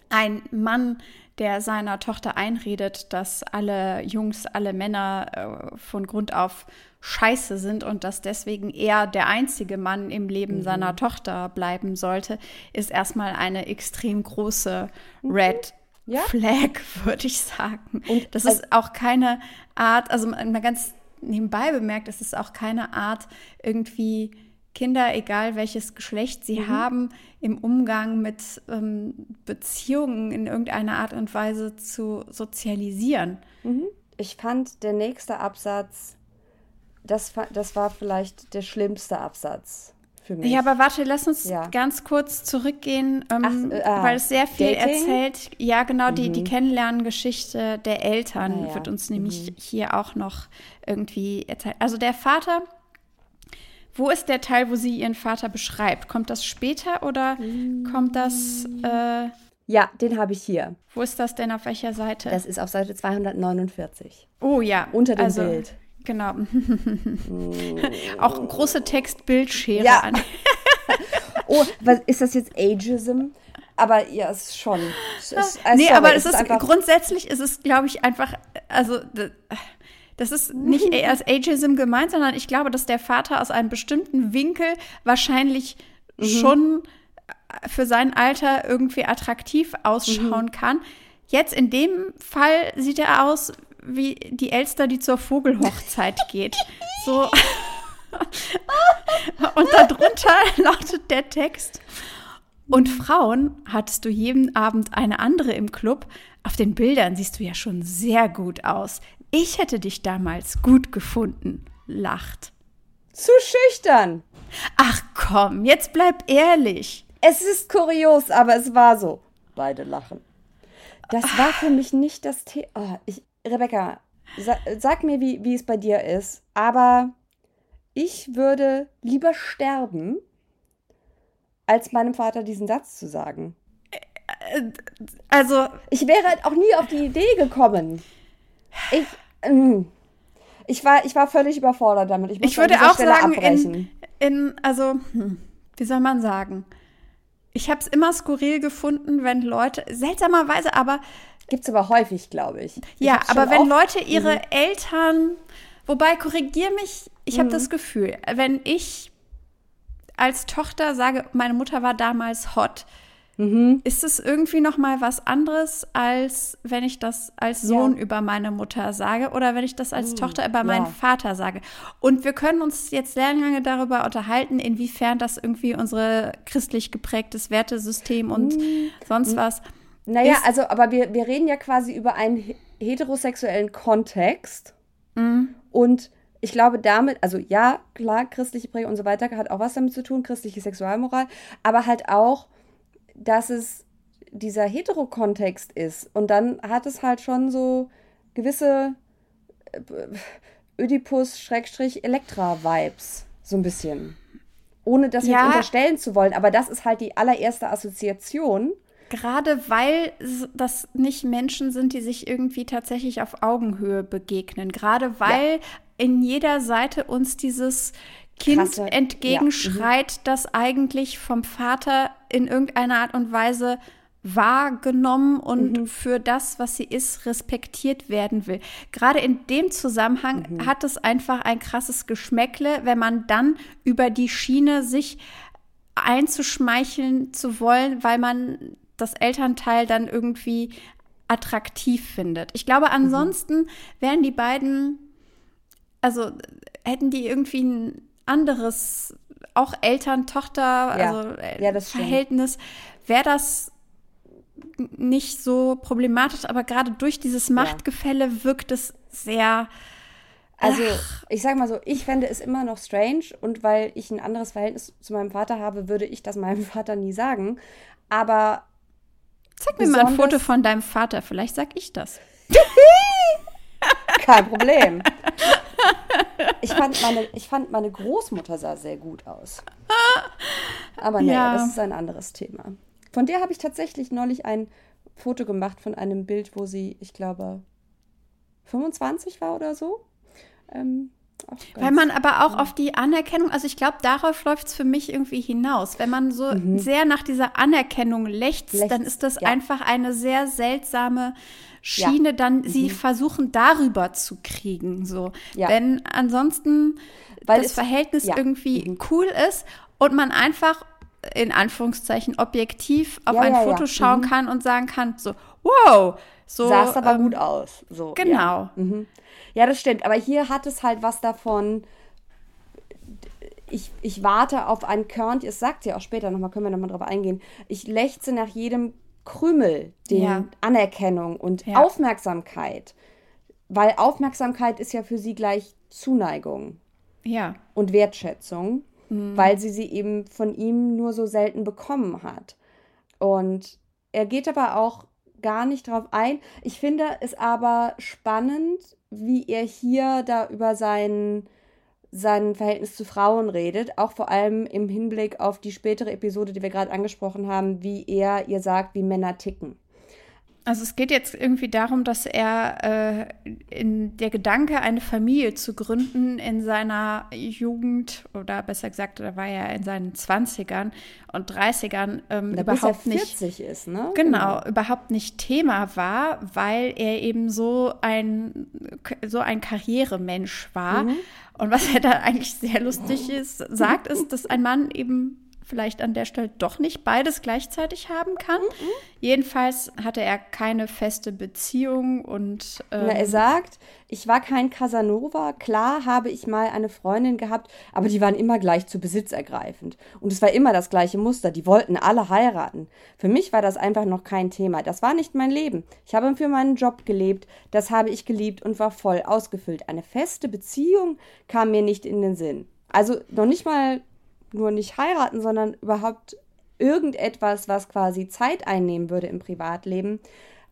ein Mann, der seiner Tochter einredet, dass alle Jungs, alle Männer äh, von Grund auf scheiße sind und dass deswegen er der einzige Mann im Leben mhm. seiner Tochter bleiben sollte, ist erstmal eine extrem große mhm. Red ja. Flag, würde ich sagen. Und das ist auch keine Art, also mal ganz nebenbei bemerkt, es ist auch keine Art irgendwie Kinder, egal welches Geschlecht sie mhm. haben, im Umgang mit ähm, Beziehungen in irgendeiner Art und Weise zu sozialisieren. Mhm. Ich fand der nächste Absatz, das, das war vielleicht der schlimmste Absatz für mich. Ja, aber warte, lass uns ja. ganz kurz zurückgehen, ähm, Ach, äh, ah, weil es sehr viel Dating? erzählt. Ja, genau, die, mhm. die Kennenlerngeschichte der Eltern ah, ja. wird uns nämlich mhm. hier auch noch irgendwie erzählt. Also der Vater, wo ist der Teil, wo sie ihren Vater beschreibt? Kommt das später oder kommt das. Äh, ja, den habe ich hier. Wo ist das denn? Auf welcher Seite? Das ist auf Seite 249. Oh ja. Unter dem also, Bild. Genau. Auch große Textbildschere ja. an. oh, was, ist das jetzt Ageism? Aber ja, es ist schon. Es ist, also, nee, sorry, aber es, ist, ist grundsätzlich ist es, glaube ich, einfach, also das ist nicht als Ageism gemeint, sondern ich glaube, dass der Vater aus einem bestimmten Winkel wahrscheinlich mhm. schon für sein Alter irgendwie attraktiv ausschauen mhm. kann. Jetzt in dem Fall sieht er aus wie die Elster, die zur Vogelhochzeit geht. So. Und darunter lautet der Text. Und Frauen hattest du jeden Abend eine andere im Club. Auf den Bildern siehst du ja schon sehr gut aus. Ich hätte dich damals gut gefunden, lacht. Zu schüchtern. Ach komm, jetzt bleib ehrlich. Es ist kurios, aber es war so. Beide lachen. Das war für mich nicht das Thema. Oh, ich, Rebecca, sa sag mir, wie, wie es bei dir ist, aber ich würde lieber sterben, als meinem Vater diesen Satz zu sagen. Also. Ich wäre halt auch nie auf die Idee gekommen. Ich. Ähm, ich war, ich war völlig überfordert damit. Ich, ich würde auch Stelle sagen, in, in, also, hm, wie soll man sagen? Ich habe es immer skurril gefunden, wenn Leute, seltsamerweise aber Gibt es aber häufig, glaube ich. ich. Ja, aber wenn Leute ihre mhm. Eltern, wobei, korrigier mich, ich mhm. habe das Gefühl, wenn ich als Tochter sage, meine Mutter war damals hot, mhm. ist es irgendwie noch mal was anderes, als wenn ich das als Sohn ja. über meine Mutter sage oder wenn ich das als mhm. Tochter über meinen ja. Vater sage. Und wir können uns jetzt sehr lange darüber unterhalten, inwiefern das irgendwie unser christlich geprägtes Wertesystem und mhm. sonst mhm. was naja, also, aber wir, wir reden ja quasi über einen heterosexuellen Kontext. Mhm. Und ich glaube damit, also ja, klar, christliche Prägung und so weiter hat auch was damit zu tun, christliche Sexualmoral, aber halt auch, dass es dieser Heterokontext ist. Und dann hat es halt schon so gewisse äh, Ödipus-Elektra-Vibes, so ein bisschen. Ohne das ja. jetzt unterstellen zu wollen, aber das ist halt die allererste Assoziation. Gerade weil das nicht Menschen sind, die sich irgendwie tatsächlich auf Augenhöhe begegnen. Gerade weil ja. in jeder Seite uns dieses Kind Krasse. entgegenschreit, ja. mhm. das eigentlich vom Vater in irgendeiner Art und Weise wahrgenommen und mhm. für das, was sie ist, respektiert werden will. Gerade in dem Zusammenhang mhm. hat es einfach ein krasses Geschmäckle, wenn man dann über die Schiene sich einzuschmeicheln zu wollen, weil man das Elternteil dann irgendwie attraktiv findet. Ich glaube, mhm. ansonsten wären die beiden, also hätten die irgendwie ein anderes, auch Eltern-Tochter, ja. also äh, ja, Verhältnis, wäre das nicht so problematisch, aber gerade durch dieses Machtgefälle ja. wirkt es sehr. Also, ach. ich sag mal so, ich fände es immer noch strange und weil ich ein anderes Verhältnis zu meinem Vater habe, würde ich das meinem Vater nie sagen. Aber Zeig mir mal ein Foto von deinem Vater, vielleicht sag ich das. Kein Problem. Ich fand, meine, ich fand, meine Großmutter sah sehr gut aus. Aber nee, ja. das ist ein anderes Thema. Von der habe ich tatsächlich neulich ein Foto gemacht von einem Bild, wo sie, ich glaube, 25 war oder so. Ähm, weil man aber auch auf die Anerkennung, also ich glaube, darauf läuft es für mich irgendwie hinaus. Wenn man so mhm. sehr nach dieser Anerkennung lechzt, Lechzt, dann ist das ja. einfach eine sehr seltsame Schiene, ja. dann mhm. sie versuchen darüber zu kriegen. So. Ja. Wenn ansonsten Weil das Verhältnis irgendwie mhm. cool ist und man einfach in Anführungszeichen objektiv auf ein Foto schauen mhm. kann und sagen kann, so, wow, so. Sah es aber ähm, gut aus. So, genau. Mhm. Ja, das stimmt. Aber hier hat es halt was davon. Ich, ich warte auf ein Körnchen, es sagt ja auch später nochmal, können wir nochmal drauf eingehen. Ich lechze nach jedem Krümel, den ja. Anerkennung und ja. Aufmerksamkeit. Weil Aufmerksamkeit ist ja für sie gleich Zuneigung. Ja. Und Wertschätzung, mhm. weil sie sie eben von ihm nur so selten bekommen hat. Und er geht aber auch gar nicht drauf ein. Ich finde es aber spannend, wie er hier da über sein, sein Verhältnis zu Frauen redet, auch vor allem im Hinblick auf die spätere Episode, die wir gerade angesprochen haben, wie er ihr sagt, wie Männer ticken. Also es geht jetzt irgendwie darum, dass er äh, in der Gedanke, eine Familie zu gründen in seiner Jugend oder besser gesagt, da war er in seinen 20ern und 30ern ähm, da überhaupt bis er 40 nicht ist, ne? Genau, genau, überhaupt nicht Thema war, weil er eben so ein so ein Karrieremensch war. Mhm. Und was er da eigentlich sehr lustig ist, sagt, ist, dass ein Mann eben vielleicht an der Stelle doch nicht beides gleichzeitig haben kann. Mhm. Jedenfalls hatte er keine feste Beziehung und. Ähm, Na, er sagt, ich war kein Casanova. Klar habe ich mal eine Freundin gehabt, aber die waren immer gleich zu besitzergreifend. Und es war immer das gleiche Muster. Die wollten alle heiraten. Für mich war das einfach noch kein Thema. Das war nicht mein Leben. Ich habe für meinen Job gelebt. Das habe ich geliebt und war voll ausgefüllt. Eine feste Beziehung kam mir nicht in den Sinn. Also noch nicht mal nur nicht heiraten, sondern überhaupt irgendetwas, was quasi Zeit einnehmen würde im Privatleben,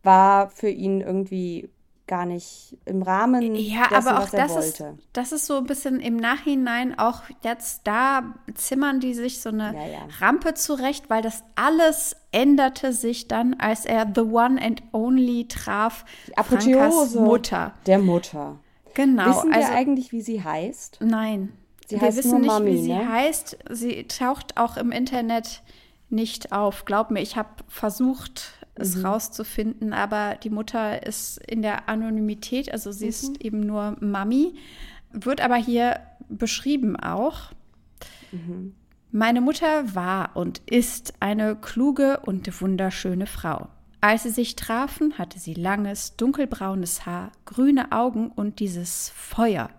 war für ihn irgendwie gar nicht im Rahmen ja, dessen, aber auch was er das wollte. Ist, das ist so ein bisschen im Nachhinein auch jetzt da zimmern die sich so eine ja, ja. Rampe zurecht, weil das alles änderte sich dann, als er The One and Only traf, die Apotheose Mutter. Der Mutter. Genau. Wissen wir also, eigentlich, wie sie heißt? Nein. Sie wir wissen nicht, Mami, wie sie ne? heißt. Sie taucht auch im Internet nicht auf. Glaub mir, ich habe versucht, es mhm. rauszufinden, aber die Mutter ist in der Anonymität, also sie mhm. ist eben nur Mami, wird aber hier beschrieben auch. Mhm. Meine Mutter war und ist eine kluge und wunderschöne Frau. Als sie sich trafen, hatte sie langes, dunkelbraunes Haar, grüne Augen und dieses Feuer,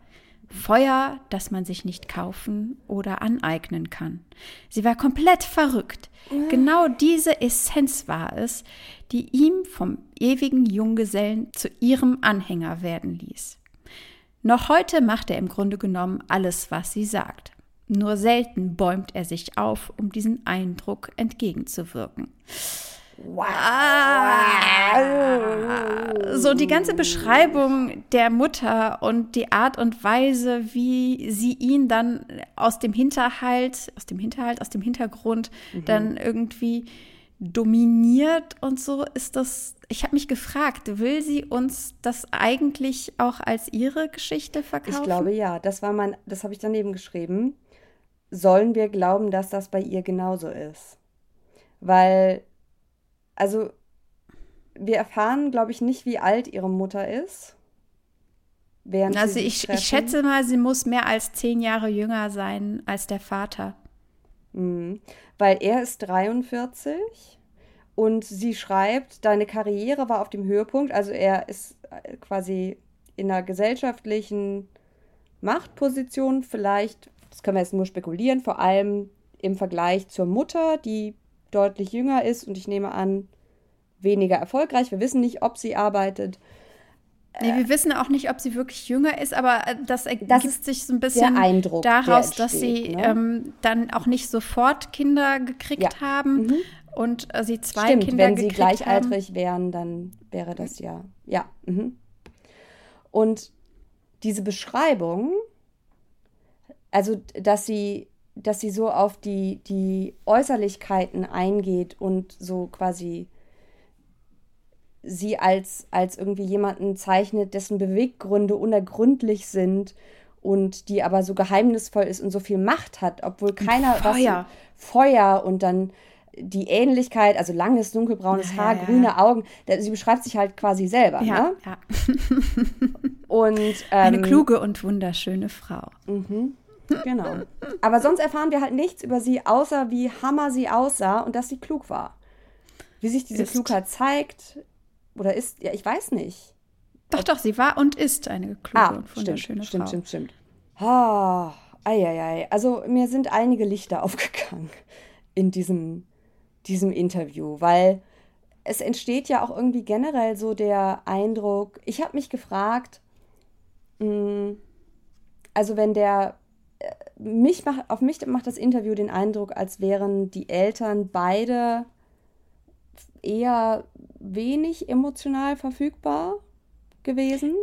Feuer, das man sich nicht kaufen oder aneignen kann. Sie war komplett verrückt. Genau diese Essenz war es, die ihm vom ewigen Junggesellen zu ihrem Anhänger werden ließ. Noch heute macht er im Grunde genommen alles, was sie sagt. Nur selten bäumt er sich auf, um diesen Eindruck entgegenzuwirken. Wow. So die ganze Beschreibung der Mutter und die Art und Weise, wie sie ihn dann aus dem Hinterhalt, aus dem Hinterhalt, aus dem Hintergrund mhm. dann irgendwie dominiert und so ist das. Ich habe mich gefragt, will sie uns das eigentlich auch als ihre Geschichte verkaufen? Ich glaube ja. Das war mein, das habe ich daneben geschrieben. Sollen wir glauben, dass das bei ihr genauso ist? Weil also wir erfahren, glaube ich, nicht, wie alt ihre Mutter ist. also ich, ich schätze mal, sie muss mehr als zehn Jahre jünger sein als der Vater. Mhm. Weil er ist 43 und sie schreibt, deine Karriere war auf dem Höhepunkt. Also er ist äh, quasi in einer gesellschaftlichen Machtposition, vielleicht, das können wir jetzt nur spekulieren, vor allem im Vergleich zur Mutter, die deutlich jünger ist und ich nehme an, weniger erfolgreich. Wir wissen nicht, ob sie arbeitet. Nee, wir wissen auch nicht, ob sie wirklich jünger ist, aber äh, das ergibt das ist sich so ein bisschen Eindruck, daraus, entsteht, dass sie ne? ähm, dann auch nicht sofort Kinder gekriegt ja. haben mhm. und äh, sie zwei Stimmt, Kinder gekriegt haben. Wenn sie gleichaltrig wären, dann wäre das ja. Ja. Mhm. Und diese Beschreibung, also dass sie dass sie so auf die, die Äußerlichkeiten eingeht und so quasi sie als, als irgendwie jemanden zeichnet, dessen Beweggründe unergründlich sind und die aber so geheimnisvoll ist und so viel Macht hat, obwohl keiner Feuer. was Feuer und dann die Ähnlichkeit, also langes dunkelbraunes ja, Haar, ja, grüne ja. Augen, sie beschreibt sich halt quasi selber, ja, ne? Ja. und ähm, eine kluge und wunderschöne Frau. Mhm. Genau. Aber sonst erfahren wir halt nichts über sie, außer wie hammer sie aussah und dass sie klug war. Wie sich diese ist. Klugheit zeigt, oder ist, ja, ich weiß nicht. Doch, doch, sie war und ist eine kluge ah, und wunderschöne stimmt, Frau. Stimmt, stimmt, stimmt. Ah, ei, Also mir sind einige Lichter aufgegangen in diesem, diesem Interview, weil es entsteht ja auch irgendwie generell so der Eindruck, ich habe mich gefragt, mh, hm, also wenn der mich macht, auf mich macht das Interview den Eindruck, als wären die Eltern beide eher wenig emotional verfügbar gewesen.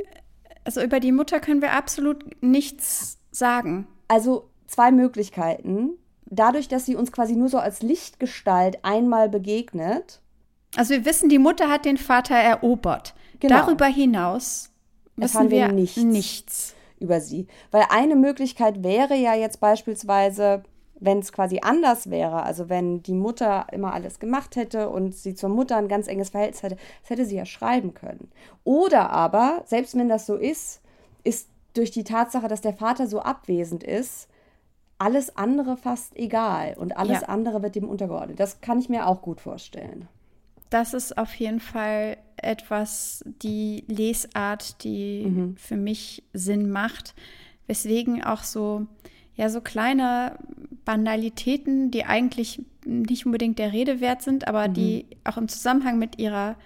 Also über die Mutter können wir absolut nichts sagen. Also zwei Möglichkeiten. Dadurch, dass sie uns quasi nur so als Lichtgestalt einmal begegnet. Also wir wissen, die Mutter hat den Vater erobert. Genau. Darüber hinaus wissen wir, wir nichts. nichts über sie. Weil eine Möglichkeit wäre ja jetzt beispielsweise, wenn es quasi anders wäre, also wenn die Mutter immer alles gemacht hätte und sie zur Mutter ein ganz enges Verhältnis hätte, das hätte sie ja schreiben können. Oder aber, selbst wenn das so ist, ist durch die Tatsache, dass der Vater so abwesend ist, alles andere fast egal und alles ja. andere wird dem untergeordnet. Das kann ich mir auch gut vorstellen. Das ist auf jeden Fall etwas, die Lesart, die mhm. für mich Sinn macht, weswegen auch so ja so kleine Banalitäten, die eigentlich nicht unbedingt der Rede wert sind, aber mhm. die auch im Zusammenhang mit ihrer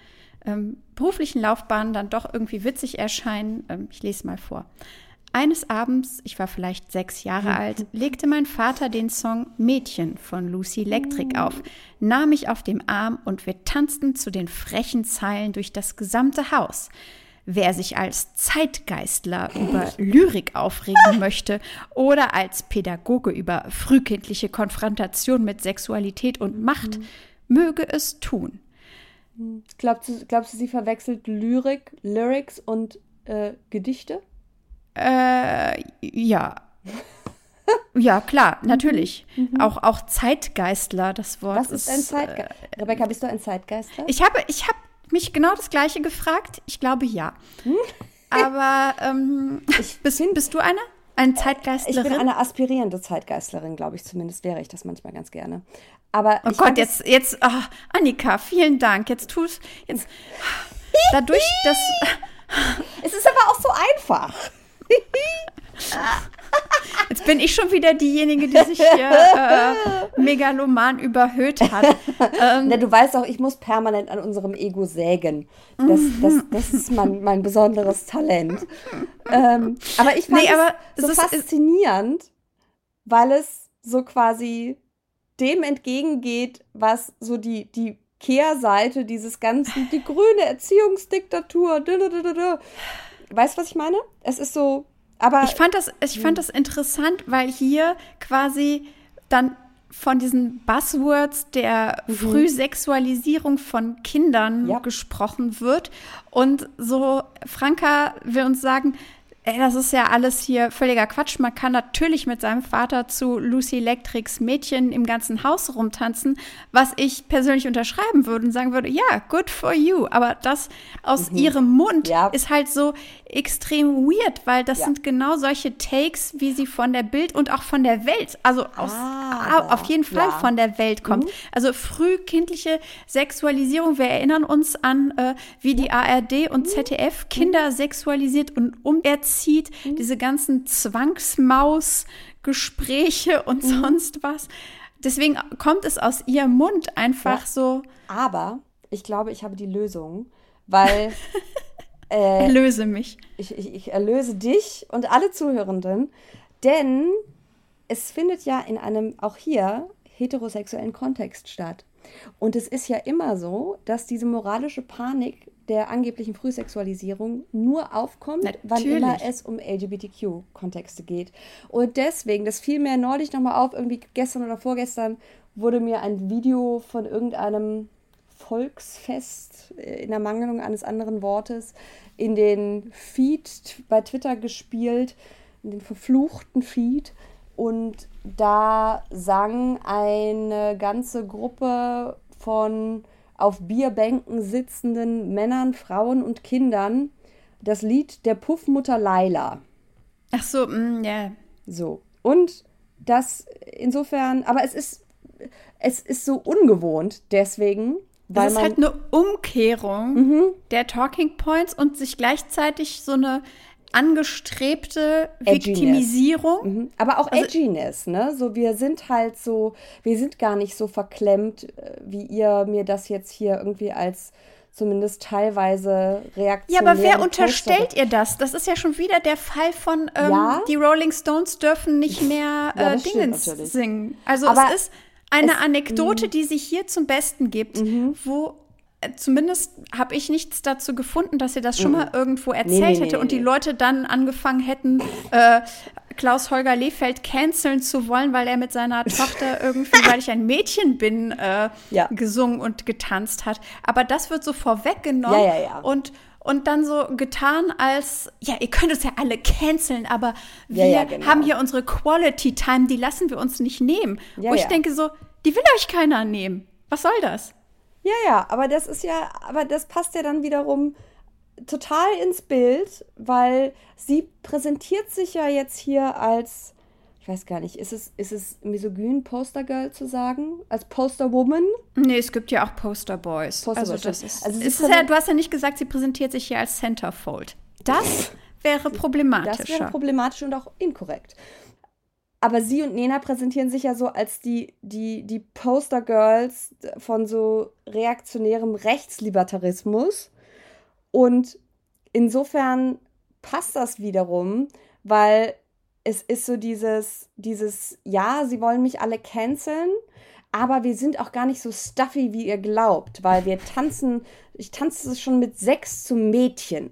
ähm, beruflichen Laufbahn dann doch irgendwie witzig erscheinen. Ähm, ich lese mal vor. Eines Abends, ich war vielleicht sechs Jahre alt, legte mein Vater den Song Mädchen von Lucy Electric auf, nahm mich auf dem Arm und wir tanzten zu den frechen Zeilen durch das gesamte Haus. Wer sich als Zeitgeistler über Lyrik aufregen möchte oder als Pädagoge über frühkindliche Konfrontation mit Sexualität und Macht, möge es tun. Glaubst du, glaubst du sie verwechselt Lyrik, Lyrics und äh, Gedichte? Äh, ja. ja, klar, natürlich. Mhm. Auch, auch Zeitgeistler, das Wort. Was ist, ist ein Zeitgeistler? Äh, Rebecca, bist du ein Zeitgeistler? Ich habe, ich habe mich genau das Gleiche gefragt. Ich glaube ja. Hm? Aber ähm, bist, bist du eine? Eine Zeitgeistlerin? Ich bin eine aspirierende Zeitgeistlerin, glaube ich. Zumindest wäre ich das manchmal ganz gerne. Aber oh Gott, jetzt, jetzt, oh, Annika, vielen Dank. Jetzt tust, jetzt, dadurch, dass. es ist aber auch so einfach. Jetzt bin ich schon wieder diejenige, die sich hier äh, megaloman überhöht hat. Ähm, Na, du weißt auch, ich muss permanent an unserem Ego sägen. Das, das, das ist mein, mein besonderes Talent. Ähm, aber ich fand nee, aber es so faszinierend, weil es so quasi dem entgegengeht, was so die, die Kehrseite dieses ganzen, die grüne Erziehungsdiktatur, Weißt du, was ich meine? Es ist so, aber. Ich fand das, ich fand das interessant, weil hier quasi dann von diesen Buzzwords der mhm. Frühsexualisierung von Kindern ja. gesprochen wird. Und so, Franka will uns sagen, ey, das ist ja alles hier völliger Quatsch. Man kann natürlich mit seinem Vater zu Lucy Electrics Mädchen im ganzen Haus rumtanzen, was ich persönlich unterschreiben würde und sagen würde, ja, good for you. Aber das aus mhm. ihrem Mund ja. ist halt so extrem weird, weil das ja. sind genau solche Takes, wie sie von der Bild und auch von der Welt, also aus, ah, auf jeden Fall ja. von der Welt kommt. Mhm. Also frühkindliche Sexualisierung, wir erinnern uns an, äh, wie die ARD und mhm. ZDF Kinder sexualisiert und umerzieht zieht, mhm. diese ganzen Zwangsmaus-Gespräche und mhm. sonst was. Deswegen kommt es aus ihrem Mund einfach ja. so. Aber ich glaube, ich habe die Lösung, weil. Äh, erlöse mich. Ich, ich, ich erlöse dich und alle Zuhörenden, denn es findet ja in einem, auch hier, heterosexuellen Kontext statt. Und es ist ja immer so, dass diese moralische Panik der angeblichen Frühsexualisierung nur aufkommt, Natürlich. wann immer es um LGBTQ-Kontexte geht. Und deswegen, das fiel mir neulich nochmal auf, irgendwie gestern oder vorgestern wurde mir ein Video von irgendeinem Volksfest äh, in der Mangelung eines anderen Wortes in den Feed bei Twitter gespielt, in den verfluchten Feed. Und da sang eine ganze Gruppe von auf Bierbänken sitzenden Männern, Frauen und Kindern das Lied der Puffmutter Laila. Ach so, mm, ja. Yeah. So. Und das insofern, aber es ist, es ist so ungewohnt deswegen, weil es ist halt eine Umkehrung mhm. der Talking Points und sich gleichzeitig so eine angestrebte Viktimisierung. Mhm. Aber auch also, Edginess, ne? So, wir sind halt so, wir sind gar nicht so verklemmt, äh, wie ihr mir das jetzt hier irgendwie als zumindest teilweise Reaktionen. Ja, aber wer unterstellt ihr das? Das ist ja schon wieder der Fall von ähm, ja? die Rolling Stones dürfen nicht mehr äh, ja, Dingens singen. Also aber es ist eine es, Anekdote, mhm. die sich hier zum Besten gibt, mhm. wo äh, zumindest habe ich nichts dazu gefunden, dass sie das schon mal irgendwo erzählt nee, nee, hätte nee, und die Leute dann angefangen hätten, äh, Klaus Holger Lehfeld canceln zu wollen, weil er mit seiner Tochter irgendwie, weil ich ein Mädchen bin, äh, ja. gesungen und getanzt hat. Aber das wird so vorweggenommen ja, ja, und und dann so getan als, ja, ihr könnt es ja alle canceln, aber wir ja, ja, genau. haben hier unsere Quality Time, die lassen wir uns nicht nehmen. Ja, Wo ich denke so, die will euch keiner nehmen. Was soll das? Ja, ja, aber das ist ja, aber das passt ja dann wiederum total ins Bild, weil sie präsentiert sich ja jetzt hier als, weiß gar nicht, ist es, ist es misogyn Postergirl zu sagen? Als Posterwoman? Nee, es gibt ja auch Posterboys. Poster also, das ist, also ist ja, du hast ja nicht gesagt, sie präsentiert sich hier als Centerfold. Das wäre problematisch. Das wäre problematisch und auch inkorrekt. Aber sie und Nena präsentieren sich ja so als die, die, die Postergirls von so reaktionärem Rechtslibertarismus. Und insofern passt das wiederum, weil es ist so dieses, dieses, ja, sie wollen mich alle canceln, aber wir sind auch gar nicht so stuffy, wie ihr glaubt, weil wir tanzen, ich tanze schon mit sechs zum Mädchen.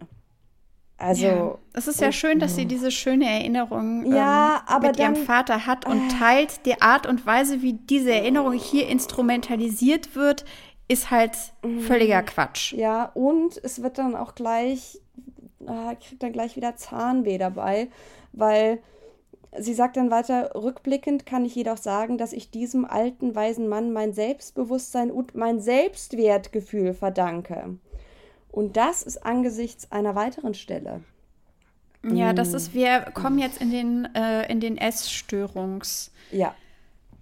Also. Ja, es ist ja schön, dass sie diese schöne Erinnerung ja, ähm, mit dann, ihrem Vater hat und äh, teilt. Die Art und Weise, wie diese Erinnerung hier instrumentalisiert wird, ist halt völliger Quatsch. Ja, und es wird dann auch gleich, äh, kriegt dann gleich wieder Zahnweh dabei, weil sie sagt dann weiter, rückblickend kann ich jedoch sagen, dass ich diesem alten, weisen Mann mein Selbstbewusstsein und mein Selbstwertgefühl verdanke. Und das ist angesichts einer weiteren Stelle. Ja, das ist, wir kommen jetzt in den, äh, in den Essstörungs- ja.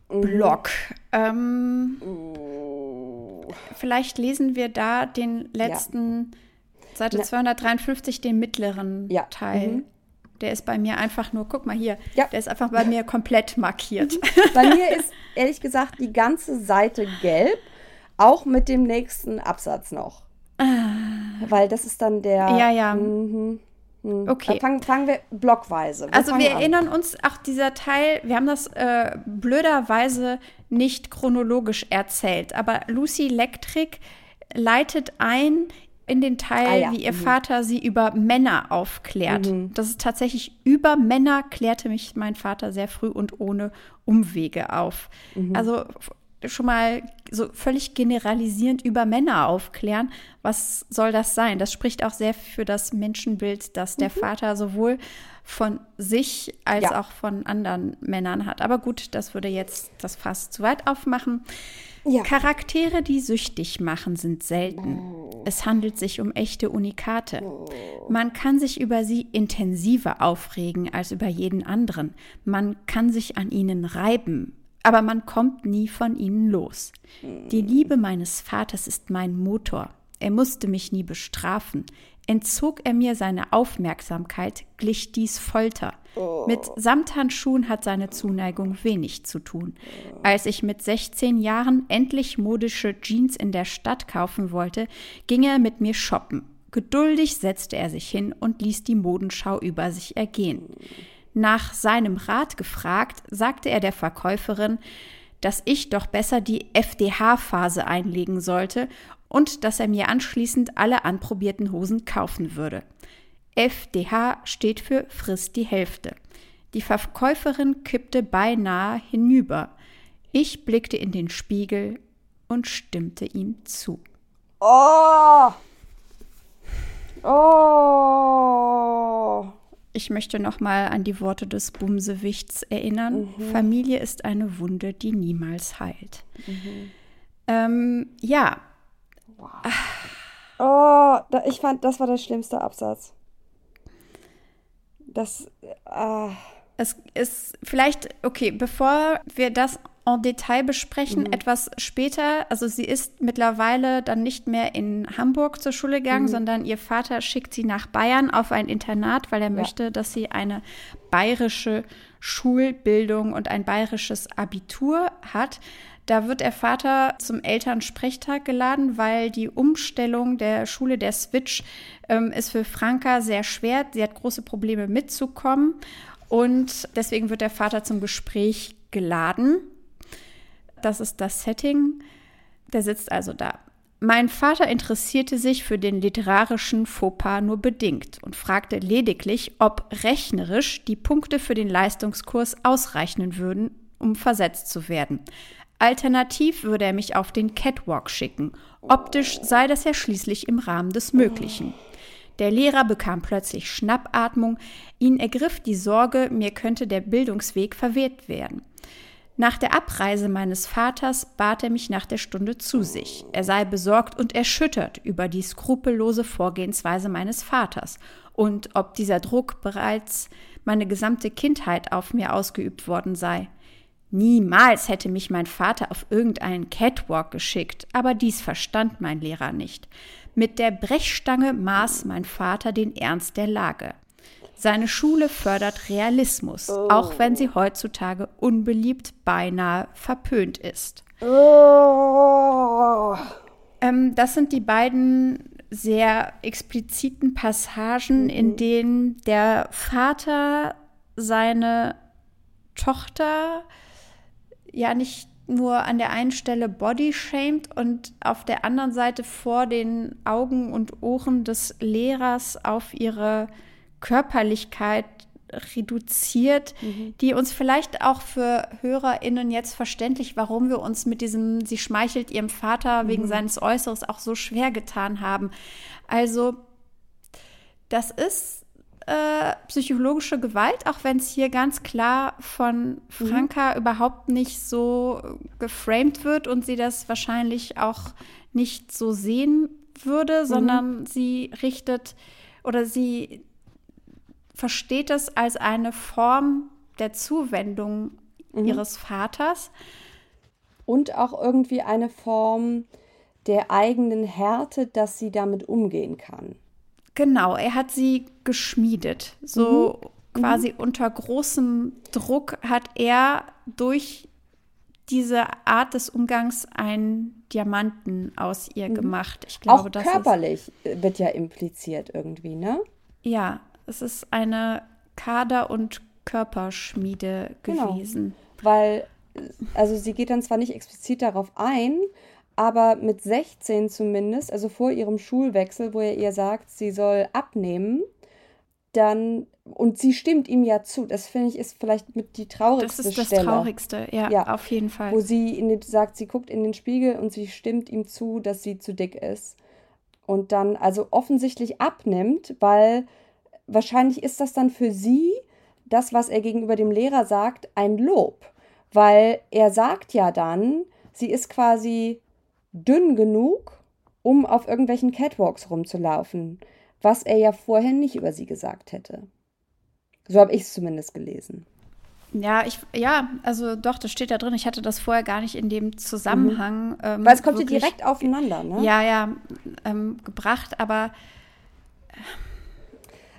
Block. Ähm, oh. Vielleicht lesen wir da den letzten, ja. Seite Na. 253, den mittleren ja. Teil. Mhm. Der ist bei mir einfach nur, guck mal hier, ja. der ist einfach bei mir komplett markiert. Bei mir ist ehrlich gesagt die ganze Seite gelb, auch mit dem nächsten Absatz noch. Weil das ist dann der. Ja, ja. Mhm. mhm. Okay. Fangen, fangen, wir blockweise. Wir also wir an. erinnern uns, auch dieser Teil, wir haben das äh, blöderweise nicht chronologisch erzählt, aber Lucy Electric leitet ein in den Teil, ah, ja. wie ihr mhm. Vater sie über Männer aufklärt. Mhm. Das ist tatsächlich über Männer klärte mich mein Vater sehr früh und ohne Umwege auf. Mhm. Also schon mal so völlig generalisierend über Männer aufklären. Was soll das sein? Das spricht auch sehr für das Menschenbild, das der mhm. Vater sowohl von sich als ja. auch von anderen Männern hat. Aber gut, das würde jetzt das Fass zu weit aufmachen. Ja. Charaktere, die süchtig machen, sind selten. Oh. Es handelt sich um echte Unikate. Oh. Man kann sich über sie intensiver aufregen als über jeden anderen. Man kann sich an ihnen reiben, aber man kommt nie von ihnen los. Die Liebe meines Vaters ist mein Motor. Er musste mich nie bestrafen. Entzog er mir seine Aufmerksamkeit, glich dies Folter. Oh. Mit Samthandschuhen hat seine Zuneigung wenig zu tun. Als ich mit 16 Jahren endlich modische Jeans in der Stadt kaufen wollte, ging er mit mir shoppen. Geduldig setzte er sich hin und ließ die Modenschau über sich ergehen. Nach seinem Rat gefragt, sagte er der Verkäuferin, dass ich doch besser die FDH-Phase einlegen sollte und dass er mir anschließend alle anprobierten Hosen kaufen würde. FDH steht für frisst die Hälfte. Die Verkäuferin kippte beinahe hinüber. Ich blickte in den Spiegel und stimmte ihm zu. Oh! Oh! Ich möchte noch mal an die Worte des Bumsewichts erinnern. Mhm. Familie ist eine Wunde, die niemals heilt. Mhm. Ähm, ja. Wow. Oh, da, ich fand, das war der schlimmste Absatz. Das. Äh. Es ist vielleicht, okay, bevor wir das en Detail besprechen, mhm. etwas später. Also sie ist mittlerweile dann nicht mehr in Hamburg zur Schule gegangen, mhm. sondern ihr Vater schickt sie nach Bayern auf ein Internat, weil er ja. möchte, dass sie eine bayerische Schulbildung und ein bayerisches Abitur hat. Da wird der Vater zum Elternsprechtag geladen, weil die Umstellung der Schule, der Switch, ähm, ist für Franka sehr schwer. Sie hat große Probleme mitzukommen und deswegen wird der Vater zum Gespräch geladen. Das ist das Setting. Der sitzt also da. Mein Vater interessierte sich für den literarischen Fauxpas nur bedingt und fragte lediglich, ob rechnerisch die Punkte für den Leistungskurs ausreichen würden, um versetzt zu werden. Alternativ würde er mich auf den Catwalk schicken. Optisch sei das ja schließlich im Rahmen des Möglichen. Der Lehrer bekam plötzlich Schnappatmung, ihn ergriff die Sorge, mir könnte der Bildungsweg verwehrt werden. Nach der Abreise meines Vaters bat er mich nach der Stunde zu sich. Er sei besorgt und erschüttert über die skrupellose Vorgehensweise meines Vaters und ob dieser Druck bereits meine gesamte Kindheit auf mir ausgeübt worden sei. Niemals hätte mich mein Vater auf irgendeinen Catwalk geschickt, aber dies verstand mein Lehrer nicht. Mit der Brechstange maß mein Vater den Ernst der Lage. Seine Schule fördert Realismus, oh. auch wenn sie heutzutage unbeliebt, beinahe verpönt ist. Oh. Ähm, das sind die beiden sehr expliziten Passagen, mhm. in denen der Vater seine Tochter ja nicht nur an der einen Stelle body shamed und auf der anderen Seite vor den Augen und Ohren des Lehrers auf ihre Körperlichkeit reduziert, mhm. die uns vielleicht auch für HörerInnen jetzt verständlich, warum wir uns mit diesem, sie schmeichelt ihrem Vater mhm. wegen seines Äußeres auch so schwer getan haben. Also, das ist äh, psychologische Gewalt, auch wenn es hier ganz klar von Franka mhm. überhaupt nicht so geframed wird und sie das wahrscheinlich auch nicht so sehen würde, mhm. sondern sie richtet oder sie versteht es als eine Form der Zuwendung mhm. ihres Vaters. Und auch irgendwie eine Form der eigenen Härte, dass sie damit umgehen kann. Genau, er hat sie geschmiedet. So mhm. quasi mhm. unter großem Druck hat er durch diese Art des Umgangs einen Diamanten aus ihr mhm. gemacht. Ich glaube, Auch körperlich wird ja impliziert irgendwie, ne? Ja, es ist eine Kader- und Körperschmiede genau. gewesen. Weil, also sie geht dann zwar nicht explizit darauf ein, aber mit 16 zumindest, also vor ihrem Schulwechsel, wo er ihr sagt, sie soll abnehmen, dann und sie stimmt ihm ja zu. Das finde ich ist vielleicht mit die traurigste. Das ist das Stelle. traurigste, ja, ja, auf jeden Fall. Wo sie den, sagt, sie guckt in den Spiegel und sie stimmt ihm zu, dass sie zu dick ist und dann also offensichtlich abnimmt, weil wahrscheinlich ist das dann für sie, das, was er gegenüber dem Lehrer sagt, ein Lob. Weil er sagt ja dann, sie ist quasi dünn genug, um auf irgendwelchen Catwalks rumzulaufen, was er ja vorher nicht über sie gesagt hätte. So habe ich es zumindest gelesen. Ja, ich, ja, also doch, das steht da drin. Ich hatte das vorher gar nicht in dem Zusammenhang. Mhm. Ähm, Weil es kommt wirklich, direkt aufeinander, ne? Ja, ja, ähm, gebracht, aber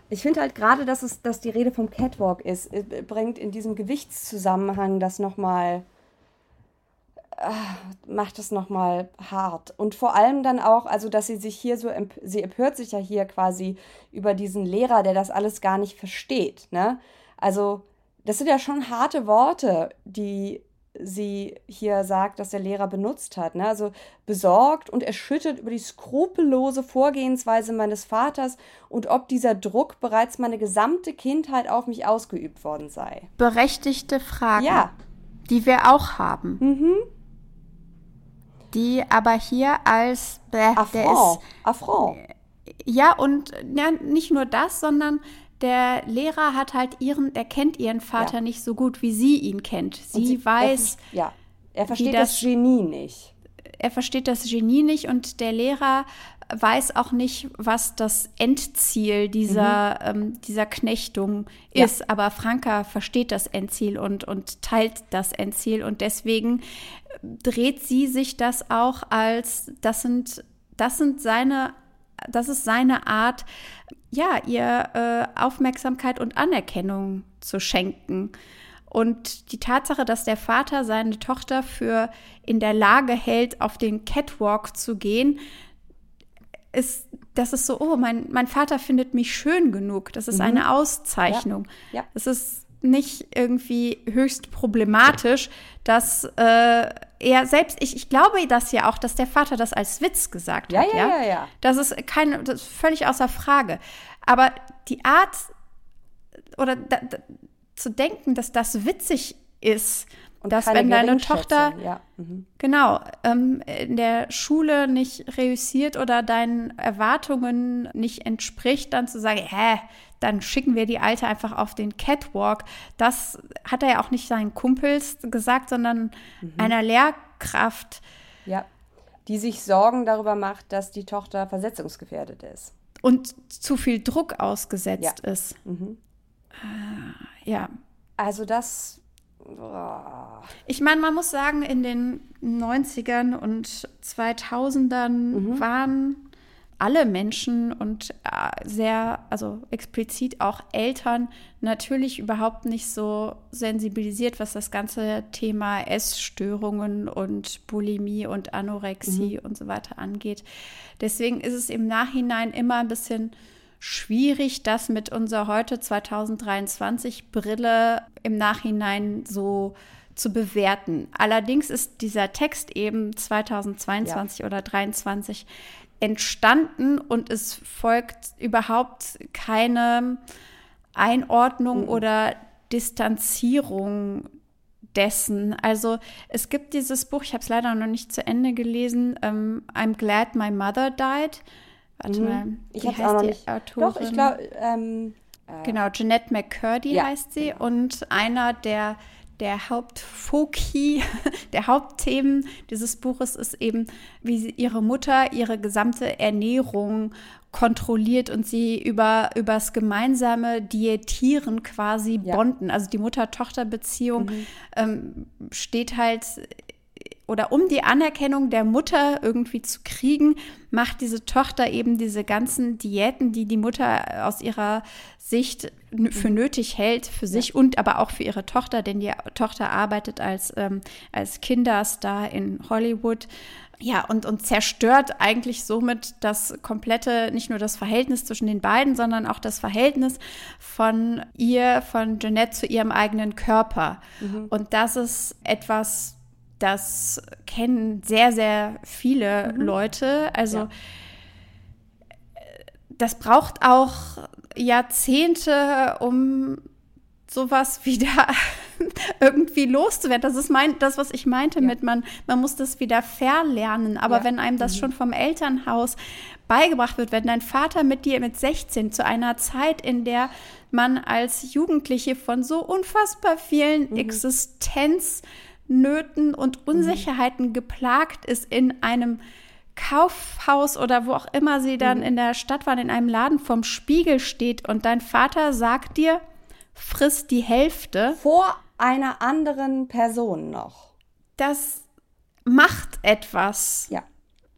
ich finde halt gerade, dass es, dass die Rede vom Catwalk ist, äh, bringt in diesem Gewichtszusammenhang das nochmal, äh, macht es nochmal hart. Und vor allem dann auch, also dass sie sich hier so, sie empört sich ja hier quasi über diesen Lehrer, der das alles gar nicht versteht. Ne? Also das sind ja schon harte Worte, die sie hier sagt, dass der Lehrer benutzt hat. Ne? Also besorgt und erschüttert über die skrupellose Vorgehensweise meines Vaters und ob dieser Druck bereits meine gesamte Kindheit auf mich ausgeübt worden sei. Berechtigte Fragen. Ja. Die wir auch haben. Mhm. Die aber hier als äh, Affront. Affront. Ja, und ja, nicht nur das, sondern der Lehrer hat halt ihren, er kennt ihren Vater ja. nicht so gut, wie sie ihn kennt. Sie, sie weiß. Er, ja, er versteht das, das Genie nicht. Er versteht das Genie nicht und der Lehrer weiß auch nicht, was das Endziel dieser, mhm. ähm, dieser Knechtung ist. Ja. Aber Franka versteht das Endziel und, und teilt das Endziel. Und deswegen dreht sie sich das auch als, das sind, das sind seine das ist seine Art, ja, ihr äh, Aufmerksamkeit und Anerkennung zu schenken. Und die Tatsache, dass der Vater seine Tochter für in der Lage hält, auf den Catwalk zu gehen, ist, das ist so, oh, mein, mein Vater findet mich schön genug. Das ist mhm. eine Auszeichnung. Ja. ja. Das ist nicht irgendwie höchst problematisch, dass äh, er selbst, ich, ich glaube das ja auch, dass der Vater das als Witz gesagt ja, hat. Ja, ja, ja, ja. Das ist keine, das ist völlig außer Frage. Aber die Art oder da, da, zu denken, dass das witzig ist, und dass wenn deine Tochter ja. mhm. genau ähm, in der Schule nicht reüssiert oder deinen Erwartungen nicht entspricht, dann zu sagen, hä, dann schicken wir die Alte einfach auf den Catwalk. Das hat er ja auch nicht seinen Kumpels gesagt, sondern mhm. einer Lehrkraft. Ja, die sich Sorgen darüber macht, dass die Tochter versetzungsgefährdet ist. Und zu viel Druck ausgesetzt ja. ist. Mhm. Äh, ja. Also das ich meine, man muss sagen, in den 90ern und 2000ern mhm. waren alle Menschen und äh, sehr, also explizit auch Eltern natürlich überhaupt nicht so sensibilisiert, was das ganze Thema Essstörungen und Bulimie und Anorexie mhm. und so weiter angeht. Deswegen ist es im Nachhinein immer ein bisschen schwierig, das mit unserer heute 2023 Brille im Nachhinein so zu bewerten. Allerdings ist dieser Text eben 2022 ja. oder 2023 entstanden und es folgt überhaupt keine Einordnung mhm. oder Distanzierung dessen. Also es gibt dieses Buch, ich habe es leider noch nicht zu Ende gelesen, ähm, I'm Glad My Mother Died Warte mhm. mal. Ich wie heißt auch noch die nicht. Autorin? Doch, ich glaube. Ähm, äh, genau, Jeanette McCurdy ja, heißt sie. Genau. Und einer der, der Hauptfoki, der Hauptthemen dieses Buches ist eben, wie sie, ihre Mutter ihre gesamte Ernährung kontrolliert und sie über übers gemeinsame Diätieren quasi ja. bonden. Also die Mutter-Tochter-Beziehung mhm. ähm, steht halt oder um die Anerkennung der Mutter irgendwie zu kriegen, macht diese Tochter eben diese ganzen Diäten, die die Mutter aus ihrer Sicht für nötig hält, für sich ja. und aber auch für ihre Tochter, denn die Tochter arbeitet als, ähm, als Kinderstar in Hollywood. Ja, und, und zerstört eigentlich somit das komplette, nicht nur das Verhältnis zwischen den beiden, sondern auch das Verhältnis von ihr, von Jeanette zu ihrem eigenen Körper. Mhm. Und das ist etwas, das kennen sehr, sehr viele mhm. Leute. Also ja. das braucht auch Jahrzehnte, um sowas wieder irgendwie loszuwerden. Das ist mein, das, was ich meinte ja. mit man, man muss das wieder verlernen. Aber ja. wenn einem das mhm. schon vom Elternhaus beigebracht wird, wenn dein Vater mit dir mit 16 zu einer Zeit, in der man als Jugendliche von so unfassbar vielen mhm. Existenz Nöten und Unsicherheiten mhm. geplagt ist in einem Kaufhaus oder wo auch immer sie dann mhm. in der Stadt waren, in einem Laden vorm Spiegel steht und dein Vater sagt dir, frisst die Hälfte. Vor einer anderen Person noch. Das macht etwas ja.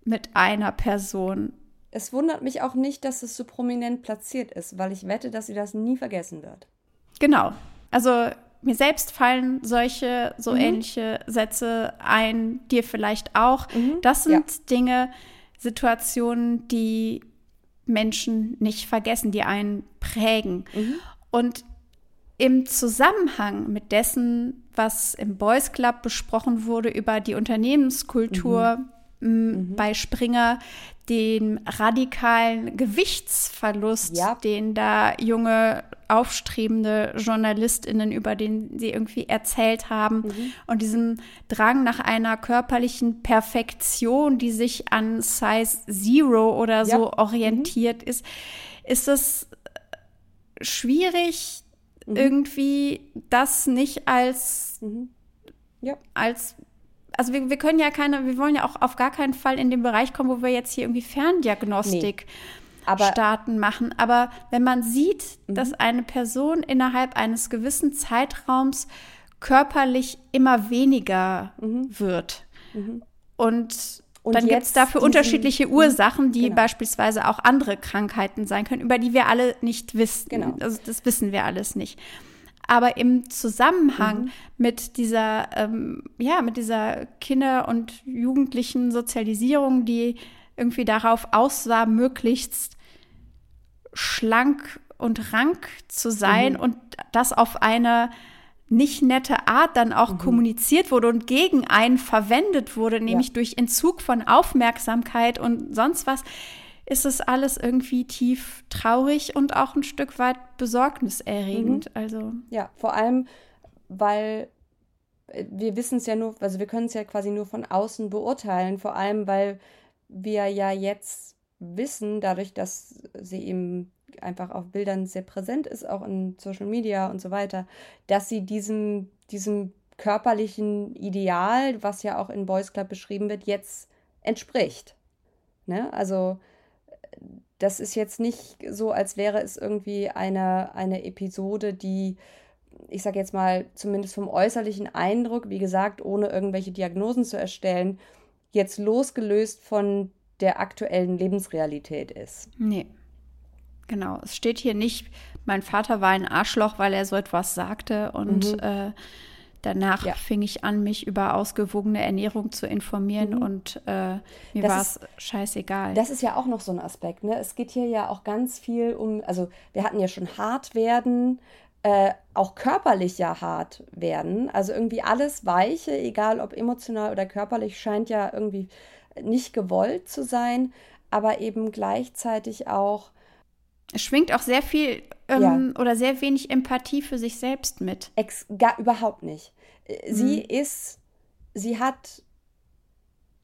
mit einer Person. Es wundert mich auch nicht, dass es so prominent platziert ist, weil ich wette, dass sie das nie vergessen wird. Genau. Also mir selbst fallen solche, so mhm. ähnliche Sätze ein, dir vielleicht auch. Mhm. Das sind ja. Dinge, Situationen, die Menschen nicht vergessen, die einen prägen. Mhm. Und im Zusammenhang mit dessen, was im Boys Club besprochen wurde über die Unternehmenskultur mhm. bei Springer, den radikalen Gewichtsverlust, ja. den da junge aufstrebende JournalistInnen, über den sie irgendwie erzählt haben mhm. und diesem Drang nach einer körperlichen Perfektion, die sich an Size Zero oder so ja. orientiert mhm. ist, ist es schwierig, mhm. irgendwie das nicht als, mhm. ja. als also wir, wir können ja keine, wir wollen ja auch auf gar keinen Fall in den Bereich kommen, wo wir jetzt hier irgendwie Ferndiagnostik nee. Aber, starten machen. Aber wenn man sieht, mhm. dass eine Person innerhalb eines gewissen Zeitraums körperlich immer weniger mhm. wird mhm. und und dann gibt es dafür unterschiedliche mhm. Ursachen, die genau. beispielsweise auch andere Krankheiten sein können, über die wir alle nicht wissen. Genau. Also das wissen wir alles nicht. aber im Zusammenhang mhm. mit dieser, ähm, ja, mit dieser Kinder- und Jugendlichen Sozialisierung, die irgendwie darauf aus war, möglichst schlank und rank zu sein mhm. und das auf eine nicht nette Art dann auch mhm. kommuniziert wurde und gegen einen verwendet wurde, nämlich ja. durch Entzug von Aufmerksamkeit und sonst was, ist es alles irgendwie tief traurig und auch ein Stück weit besorgniserregend. Mhm. Also ja, vor allem, weil äh, wir wissen es ja nur, also wir können es ja quasi nur von außen beurteilen, vor allem weil wir ja jetzt wissen, dadurch, dass sie eben einfach auf Bildern sehr präsent ist, auch in Social Media und so weiter, dass sie diesem, diesem körperlichen Ideal, was ja auch in Boys Club beschrieben wird, jetzt entspricht. Ne? Also das ist jetzt nicht so, als wäre es irgendwie eine, eine Episode, die, ich sage jetzt mal, zumindest vom äußerlichen Eindruck, wie gesagt, ohne irgendwelche Diagnosen zu erstellen, jetzt losgelöst von der aktuellen Lebensrealität ist. Nee. Genau, es steht hier nicht, mein Vater war ein Arschloch, weil er so etwas sagte und mhm. äh, danach ja. fing ich an, mich über ausgewogene Ernährung zu informieren mhm. und äh, mir war es scheißegal. Das ist ja auch noch so ein Aspekt. Ne? Es geht hier ja auch ganz viel um, also wir hatten ja schon hart werden, äh, auch körperlich ja hart werden. Also irgendwie alles Weiche, egal ob emotional oder körperlich, scheint ja irgendwie nicht gewollt zu sein, aber eben gleichzeitig auch es schwingt auch sehr viel ähm, ja. oder sehr wenig Empathie für sich selbst mit. Ex gar überhaupt nicht. Äh, sie mhm. ist, sie hat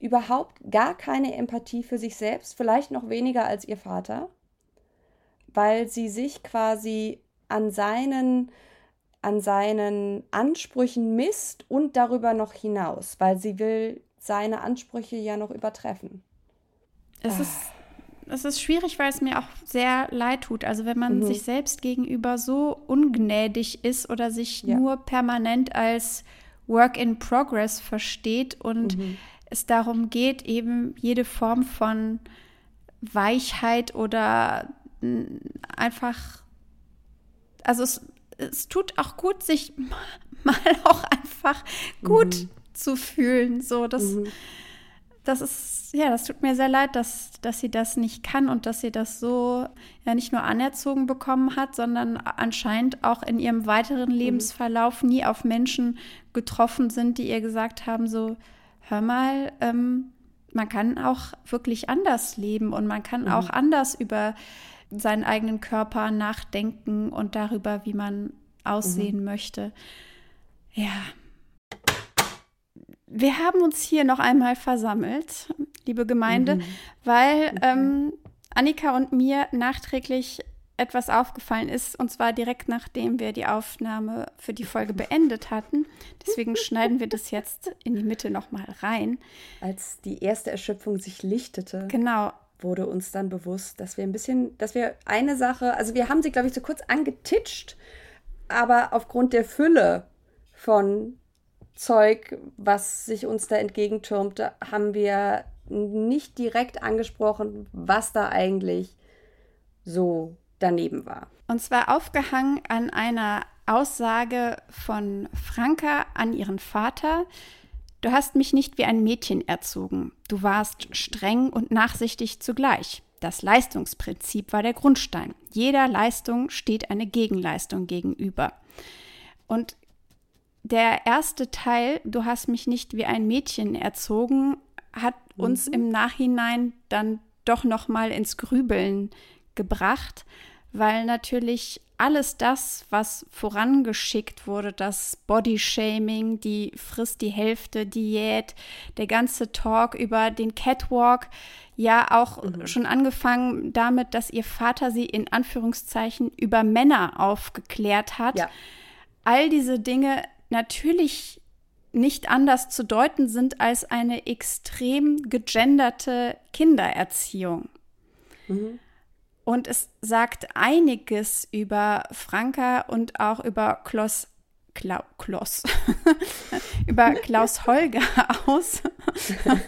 überhaupt gar keine Empathie für sich selbst, vielleicht noch weniger als ihr Vater, weil sie sich quasi an seinen an seinen Ansprüchen misst und darüber noch hinaus, weil sie will seine Ansprüche ja noch übertreffen. Es ah. ist es ist schwierig, weil es mir auch sehr leid tut. Also wenn man mhm. sich selbst gegenüber so ungnädig ist oder sich ja. nur permanent als Work in Progress versteht und mhm. es darum geht, eben jede Form von Weichheit oder einfach, also es, es tut auch gut, sich mal auch einfach gut mhm. Zu fühlen. So, das mhm das ist, ja, das tut mir sehr leid, dass, dass sie das nicht kann und dass sie das so ja nicht nur anerzogen bekommen hat, sondern anscheinend auch in ihrem weiteren mhm. Lebensverlauf nie auf Menschen getroffen sind, die ihr gesagt haben, so, hör mal, ähm, man kann auch wirklich anders leben und man kann mhm. auch anders über seinen eigenen Körper nachdenken und darüber, wie man aussehen mhm. möchte. Ja, wir haben uns hier noch einmal versammelt, liebe Gemeinde, mhm. weil mhm. ähm, Annika und mir nachträglich etwas aufgefallen ist, und zwar direkt nachdem wir die Aufnahme für die Folge beendet hatten. Deswegen schneiden wir das jetzt in die Mitte nochmal rein. Als die erste Erschöpfung sich lichtete. Genau. Wurde uns dann bewusst, dass wir ein bisschen, dass wir eine Sache, also wir haben sie, glaube ich, so kurz angetitscht, aber aufgrund der Fülle von Zeug, was sich uns da entgegentürmte, haben wir nicht direkt angesprochen, was da eigentlich so daneben war. Und zwar aufgehangen an einer Aussage von Franka an ihren Vater. Du hast mich nicht wie ein Mädchen erzogen. Du warst streng und nachsichtig zugleich. Das Leistungsprinzip war der Grundstein. Jeder Leistung steht eine Gegenleistung gegenüber. Und der erste Teil, du hast mich nicht wie ein Mädchen erzogen, hat mhm. uns im Nachhinein dann doch noch mal ins Grübeln gebracht, weil natürlich alles das, was vorangeschickt wurde, das Bodyshaming, die frisst die Hälfte Diät, der ganze Talk über den Catwalk, ja auch mhm. schon angefangen damit, dass ihr Vater sie in Anführungszeichen über Männer aufgeklärt hat. Ja. All diese Dinge natürlich nicht anders zu deuten sind als eine extrem gegenderte Kindererziehung. Mhm. Und es sagt einiges über Franka und auch über Klaus, Kla Klaus, über Klaus Holger aus,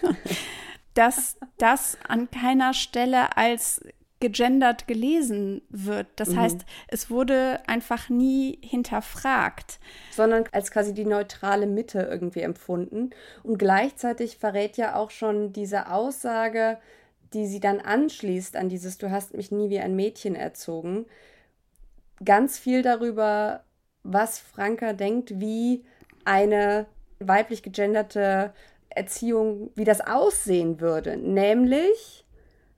dass das an keiner Stelle als gegendert gelesen wird. Das mhm. heißt, es wurde einfach nie hinterfragt. Sondern als quasi die neutrale Mitte irgendwie empfunden. Und gleichzeitig verrät ja auch schon diese Aussage, die sie dann anschließt an dieses Du hast mich nie wie ein Mädchen erzogen, ganz viel darüber, was Franka denkt, wie eine weiblich gegenderte Erziehung, wie das aussehen würde. Nämlich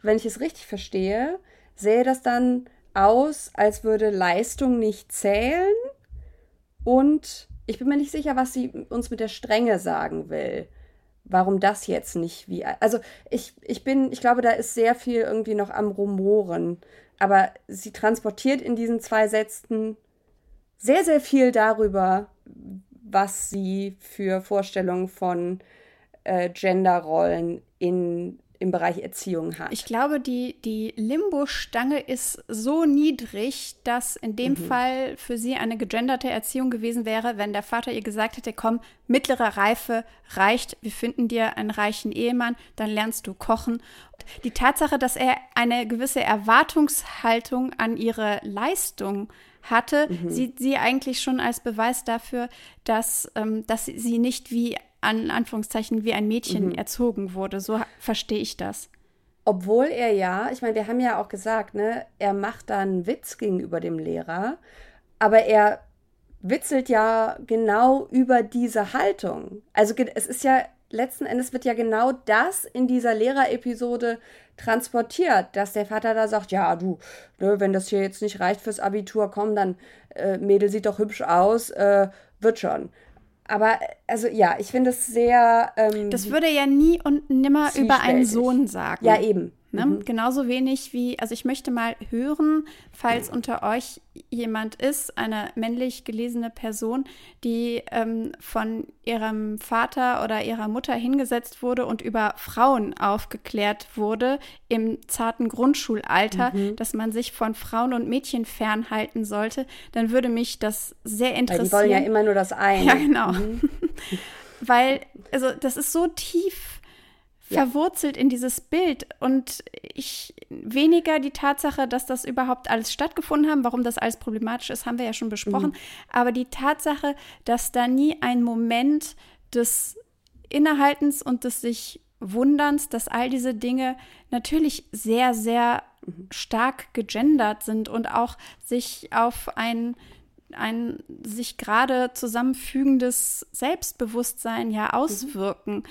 wenn ich es richtig verstehe, sähe das dann aus, als würde Leistung nicht zählen. Und ich bin mir nicht sicher, was sie uns mit der Strenge sagen will. Warum das jetzt nicht wie. Also ich, ich bin, ich glaube, da ist sehr viel irgendwie noch am Rumoren. Aber sie transportiert in diesen zwei Sätzen sehr, sehr viel darüber, was sie für Vorstellungen von äh, Genderrollen in im Bereich Erziehung hat. Ich glaube, die, die Limbo-Stange ist so niedrig, dass in dem mhm. Fall für sie eine gegenderte Erziehung gewesen wäre, wenn der Vater ihr gesagt hätte, komm, mittlere Reife reicht, wir finden dir einen reichen Ehemann, dann lernst du kochen. Die Tatsache, dass er eine gewisse Erwartungshaltung an ihre Leistung hatte, mhm. sieht sie eigentlich schon als Beweis dafür, dass, ähm, dass sie nicht wie an Anführungszeichen wie ein Mädchen mhm. erzogen wurde. So verstehe ich das. Obwohl er ja, ich meine, wir haben ja auch gesagt, ne, er macht da einen Witz gegenüber dem Lehrer, aber er witzelt ja genau über diese Haltung. Also es ist ja letzten Endes wird ja genau das in dieser Lehrerepisode transportiert, dass der Vater da sagt, ja, du, ne, wenn das hier jetzt nicht reicht fürs Abitur, komm, dann äh, Mädel sieht doch hübsch aus, äh, wird schon. Aber also ja, ich finde es sehr. Ähm, das würde ja nie und nimmer über einen Sohn sagen. Ja, eben. Ne? Mhm. Genauso wenig wie, also ich möchte mal hören, falls unter euch jemand ist, eine männlich gelesene Person, die ähm, von ihrem Vater oder ihrer Mutter hingesetzt wurde und über Frauen aufgeklärt wurde im zarten Grundschulalter, mhm. dass man sich von Frauen und Mädchen fernhalten sollte, dann würde mich das sehr interessieren. Weil die wollen ja immer nur das eine. Ja, genau. Mhm. Weil, also das ist so tief verwurzelt in dieses Bild und ich weniger die Tatsache, dass das überhaupt alles stattgefunden haben, warum das alles problematisch ist, haben wir ja schon besprochen, mhm. aber die Tatsache, dass da nie ein Moment des Innehaltens und des sich Wunderns, dass all diese Dinge natürlich sehr, sehr mhm. stark gegendert sind und auch sich auf ein ein sich gerade zusammenfügendes Selbstbewusstsein ja mhm. auswirken.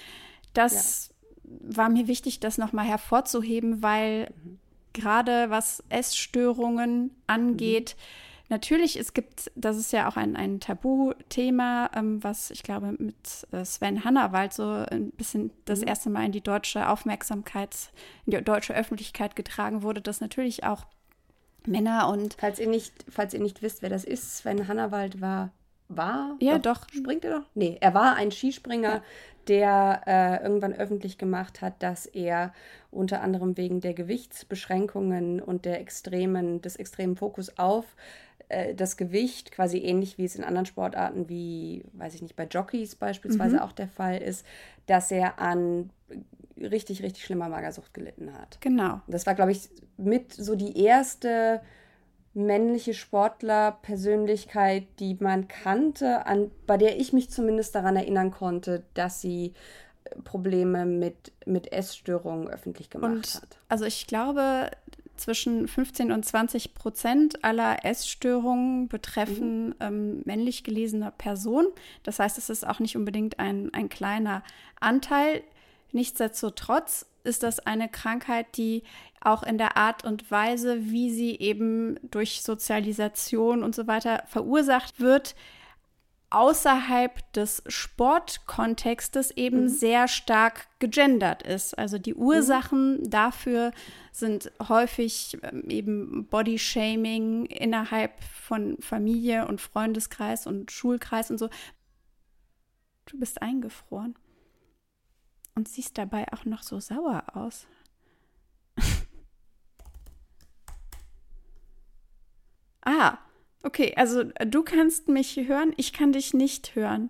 Das war mir wichtig, das nochmal hervorzuheben, weil mhm. gerade was Essstörungen angeht, mhm. natürlich, es gibt, das ist ja auch ein, ein Tabuthema, ähm, was ich glaube mit äh, Sven Hannawald so ein bisschen das mhm. erste Mal in die deutsche Aufmerksamkeit, in die deutsche Öffentlichkeit getragen wurde, dass natürlich auch Männer und. Falls ihr nicht, falls ihr nicht wisst, wer das ist, Sven Hannawald war war. Ja, doch. doch. Springt er doch? Nee, er war ein Skispringer, ja der äh, irgendwann öffentlich gemacht hat, dass er unter anderem wegen der Gewichtsbeschränkungen und der extremen, des extremen Fokus auf äh, das Gewicht, quasi ähnlich wie es in anderen Sportarten wie, weiß ich nicht, bei Jockeys beispielsweise mhm. auch der Fall ist, dass er an richtig, richtig schlimmer Magersucht gelitten hat. Genau. Das war, glaube ich, mit so die erste männliche Sportlerpersönlichkeit, die man kannte, an, bei der ich mich zumindest daran erinnern konnte, dass sie äh, Probleme mit, mit Essstörungen öffentlich gemacht und, hat. Also ich glaube, zwischen 15 und 20 Prozent aller Essstörungen betreffen mhm. ähm, männlich gelesene Personen. Das heißt, es ist auch nicht unbedingt ein, ein kleiner Anteil. Nichtsdestotrotz ist das eine Krankheit, die auch in der Art und Weise, wie sie eben durch Sozialisation und so weiter verursacht wird, außerhalb des Sportkontextes eben mhm. sehr stark gegendert ist. Also die Ursachen mhm. dafür sind häufig ähm, eben Bodyshaming innerhalb von Familie und Freundeskreis und Schulkreis und so. Du bist eingefroren und siehst dabei auch noch so sauer aus. ah, okay, also du kannst mich hören, ich kann dich nicht hören.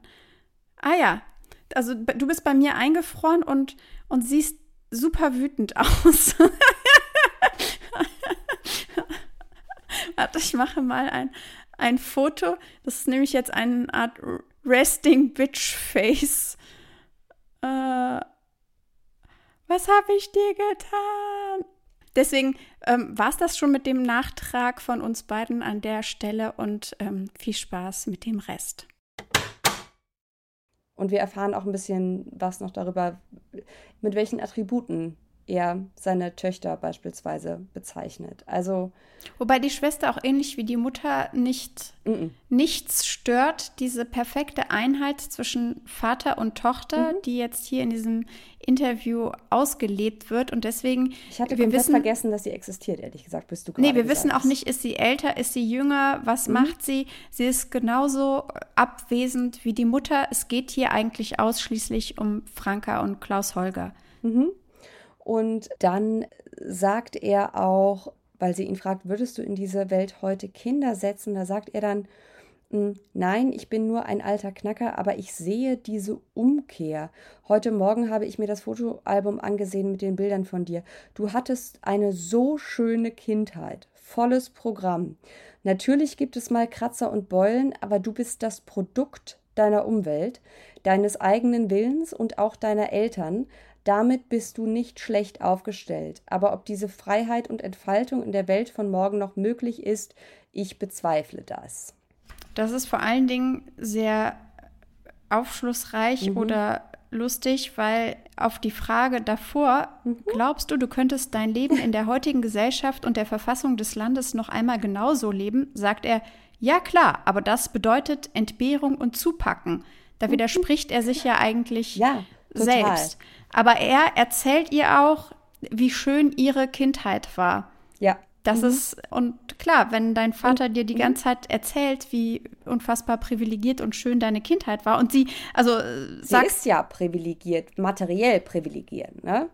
Ah ja, also du bist bei mir eingefroren und, und siehst super wütend aus. Warte, ich mache mal ein, ein Foto. Das ist nämlich jetzt eine Art Resting Bitch Face. Äh, was habe ich dir getan? Deswegen ähm, war es das schon mit dem Nachtrag von uns beiden an der Stelle und ähm, viel Spaß mit dem Rest. Und wir erfahren auch ein bisschen was noch darüber, mit welchen Attributen er seine Töchter beispielsweise bezeichnet. Also wobei die Schwester auch ähnlich wie die Mutter nicht mm -mm. nichts stört, diese perfekte Einheit zwischen Vater und Tochter, mhm. die jetzt hier in diesem Interview ausgelebt wird und deswegen ich hatte wir wissen, vergessen, dass sie existiert. Ehrlich gesagt, bist du gerade. Nee, wir wissen auch nicht, ist sie älter, ist sie jünger, was mhm. macht sie? Sie ist genauso abwesend wie die Mutter. Es geht hier eigentlich ausschließlich um Franka und Klaus Holger. Mhm. Und dann sagt er auch, weil sie ihn fragt, würdest du in diese Welt heute Kinder setzen? Da sagt er dann, Nein, ich bin nur ein alter Knacker, aber ich sehe diese Umkehr. Heute Morgen habe ich mir das Fotoalbum angesehen mit den Bildern von dir. Du hattest eine so schöne Kindheit, volles Programm. Natürlich gibt es mal Kratzer und Beulen, aber du bist das Produkt deiner Umwelt, deines eigenen Willens und auch deiner Eltern. Damit bist du nicht schlecht aufgestellt. Aber ob diese Freiheit und Entfaltung in der Welt von morgen noch möglich ist, ich bezweifle das. Das ist vor allen Dingen sehr aufschlussreich mhm. oder lustig, weil auf die Frage davor, mhm. glaubst du, du könntest dein Leben in der heutigen Gesellschaft und der Verfassung des Landes noch einmal genauso leben, sagt er, ja klar, aber das bedeutet Entbehrung und Zupacken. Da mhm. widerspricht er sich ja eigentlich ja, selbst. Aber er erzählt ihr auch, wie schön ihre Kindheit war. Ja. Das mhm. ist, und klar, wenn dein Vater dir die mhm. ganze Zeit erzählt, wie unfassbar privilegiert und schön deine Kindheit war und sie, also äh, Sie ist ja privilegiert, materiell privilegiert, ne?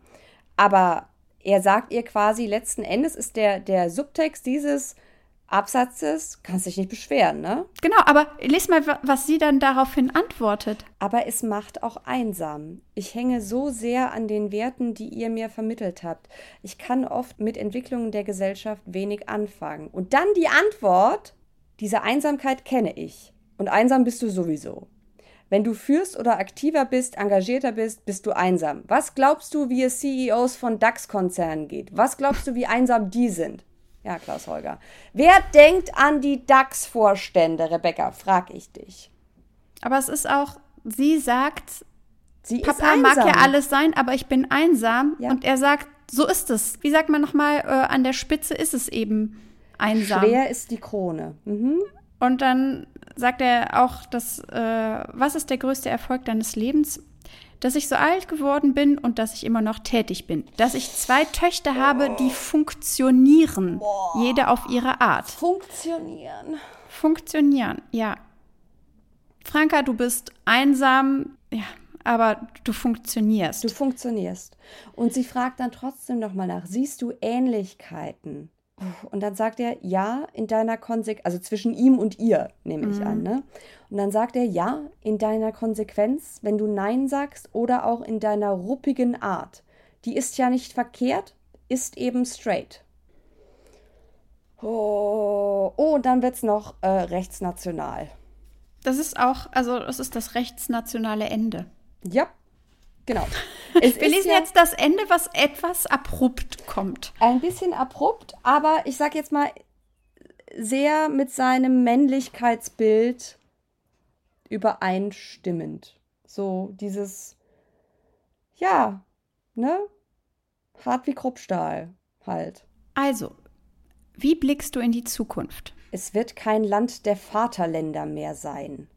Aber er sagt ihr quasi, letzten Endes ist der, der Subtext dieses, Absatzes, kannst dich nicht beschweren, ne? Genau, aber lies mal, was sie dann daraufhin antwortet. Aber es macht auch einsam. Ich hänge so sehr an den Werten, die ihr mir vermittelt habt. Ich kann oft mit Entwicklungen der Gesellschaft wenig anfangen. Und dann die Antwort, diese Einsamkeit kenne ich. Und einsam bist du sowieso. Wenn du führst oder aktiver bist, engagierter bist, bist du einsam. Was glaubst du, wie es CEOs von DAX-Konzernen geht? Was glaubst du, wie einsam die sind? Ja, Klaus Holger. Wer denkt an die DAX-Vorstände, Rebecca, frag ich dich. Aber es ist auch, sie sagt, sie Papa mag ja alles sein, aber ich bin einsam. Ja. Und er sagt, so ist es. Wie sagt man nochmal, äh, an der Spitze ist es eben einsam. Schwer ist die Krone. Mhm. Und dann sagt er auch, dass, äh, was ist der größte Erfolg deines Lebens? Dass ich so alt geworden bin und dass ich immer noch tätig bin. Dass ich zwei Töchter habe, die funktionieren. Boah. Jede auf ihre Art. Funktionieren. Funktionieren, ja. Franka, du bist einsam, ja, aber du funktionierst. Du funktionierst. Und sie fragt dann trotzdem nochmal nach, siehst du Ähnlichkeiten? Und dann sagt er, ja, in deiner Konsequenz, also zwischen ihm und ihr, nehme ich mhm. an, ne? Und dann sagt er, ja, in deiner Konsequenz, wenn du Nein sagst oder auch in deiner ruppigen Art. Die ist ja nicht verkehrt, ist eben straight. Oh, oh und dann wird es noch äh, rechtsnational. Das ist auch, also das ist das rechtsnationale Ende. Ja, Genau. Es Wir lesen ja jetzt das Ende, was etwas abrupt kommt. Ein bisschen abrupt, aber ich sag jetzt mal sehr mit seinem Männlichkeitsbild übereinstimmend. So dieses, ja, ne? Hart wie Kruppstahl halt. Also, wie blickst du in die Zukunft? Es wird kein Land der Vaterländer mehr sein.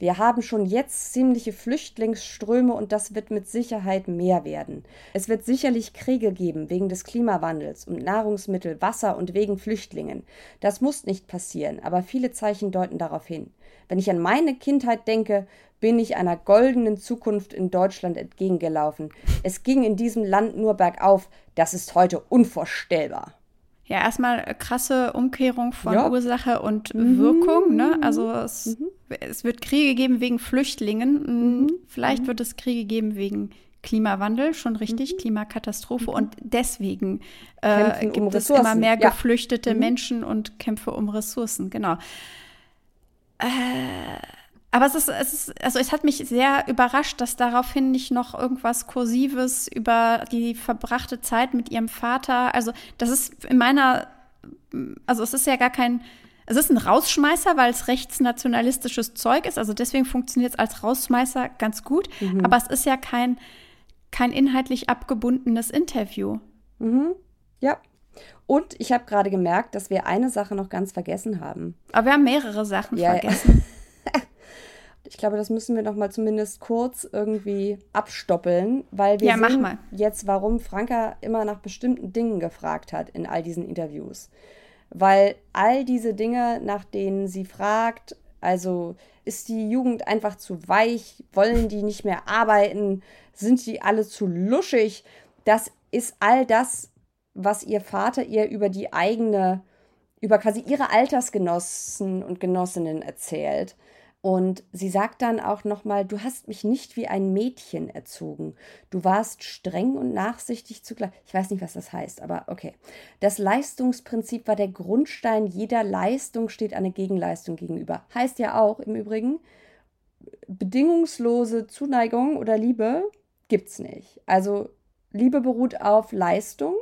Wir haben schon jetzt ziemliche Flüchtlingsströme und das wird mit Sicherheit mehr werden. Es wird sicherlich Kriege geben wegen des Klimawandels, um Nahrungsmittel, Wasser und wegen Flüchtlingen. Das muss nicht passieren, aber viele Zeichen deuten darauf hin. Wenn ich an meine Kindheit denke, bin ich einer goldenen Zukunft in Deutschland entgegengelaufen. Es ging in diesem Land nur bergauf. Das ist heute unvorstellbar ja erstmal krasse Umkehrung von ja. Ursache und mhm. Wirkung. Ne? Also es, mhm. es, wird Kriege geben wegen Flüchtlingen. Mhm. Vielleicht mhm. wird es Kriege geben wegen Klimawandel, schon richtig, mhm. Klimakatastrophe. Mhm. Und deswegen äh, gibt um es immer mehr ja. geflüchtete. Menschen und Kämpfe um Ressourcen, genau. Äh, aber es ist, es ist, also es hat mich sehr überrascht, dass daraufhin nicht noch irgendwas Kursives über die verbrachte Zeit mit ihrem Vater, also das ist in meiner, also es ist ja gar kein, es ist ein Rausschmeißer, weil es rechtsnationalistisches Zeug ist, also deswegen funktioniert es als Rausschmeißer ganz gut, mhm. aber es ist ja kein, kein inhaltlich abgebundenes Interview. Mhm. Ja. Und ich habe gerade gemerkt, dass wir eine Sache noch ganz vergessen haben. Aber wir haben mehrere Sachen ja, vergessen. ich glaube, das müssen wir noch mal zumindest kurz irgendwie abstoppeln, weil wir ja, sehen jetzt, warum Franka immer nach bestimmten Dingen gefragt hat in all diesen Interviews. Weil all diese Dinge, nach denen sie fragt, also ist die Jugend einfach zu weich, wollen die nicht mehr arbeiten, sind die alle zu luschig, das ist all das, was ihr Vater ihr über die eigene, über quasi ihre Altersgenossen und Genossinnen erzählt. Und sie sagt dann auch nochmal, du hast mich nicht wie ein Mädchen erzogen. Du warst streng und nachsichtig zugleich. Ich weiß nicht, was das heißt, aber okay. Das Leistungsprinzip war der Grundstein jeder Leistung, steht eine Gegenleistung gegenüber. Heißt ja auch im Übrigen, bedingungslose Zuneigung oder Liebe gibt's nicht. Also Liebe beruht auf Leistung.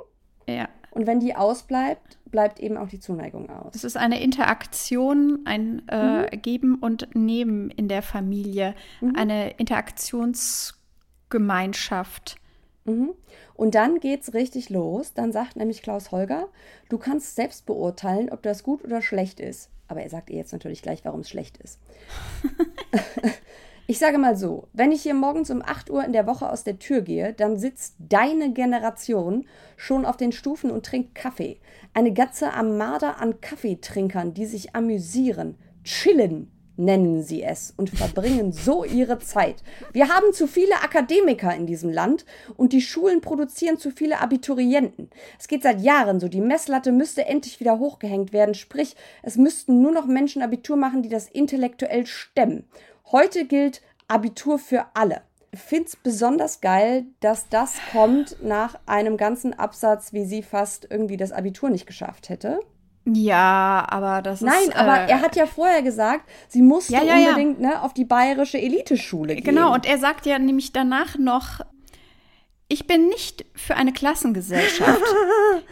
Ja. Und wenn die ausbleibt, bleibt eben auch die Zuneigung aus. Es ist eine Interaktion, ein äh, mhm. Geben und Nehmen in der Familie, mhm. eine Interaktionsgemeinschaft. Mhm. Und dann geht es richtig los. Dann sagt nämlich Klaus Holger, du kannst selbst beurteilen, ob das gut oder schlecht ist. Aber er sagt ihr jetzt natürlich gleich, warum es schlecht ist. Ich sage mal so, wenn ich hier morgens um 8 Uhr in der Woche aus der Tür gehe, dann sitzt deine Generation schon auf den Stufen und trinkt Kaffee. Eine ganze Armada an Kaffeetrinkern, die sich amüsieren, chillen, nennen sie es, und verbringen so ihre Zeit. Wir haben zu viele Akademiker in diesem Land und die Schulen produzieren zu viele Abiturienten. Es geht seit Jahren so, die Messlatte müsste endlich wieder hochgehängt werden, sprich, es müssten nur noch Menschen Abitur machen, die das intellektuell stemmen. Heute gilt Abitur für alle. Es besonders geil, dass das kommt nach einem ganzen Absatz, wie sie fast irgendwie das Abitur nicht geschafft hätte. Ja, aber das Nein, ist. Nein, aber äh, er hat ja vorher gesagt, sie musste ja, ja, unbedingt ja. Ne, auf die bayerische Eliteschule gehen. Genau, und er sagt ja nämlich danach noch, ich bin nicht für eine Klassengesellschaft.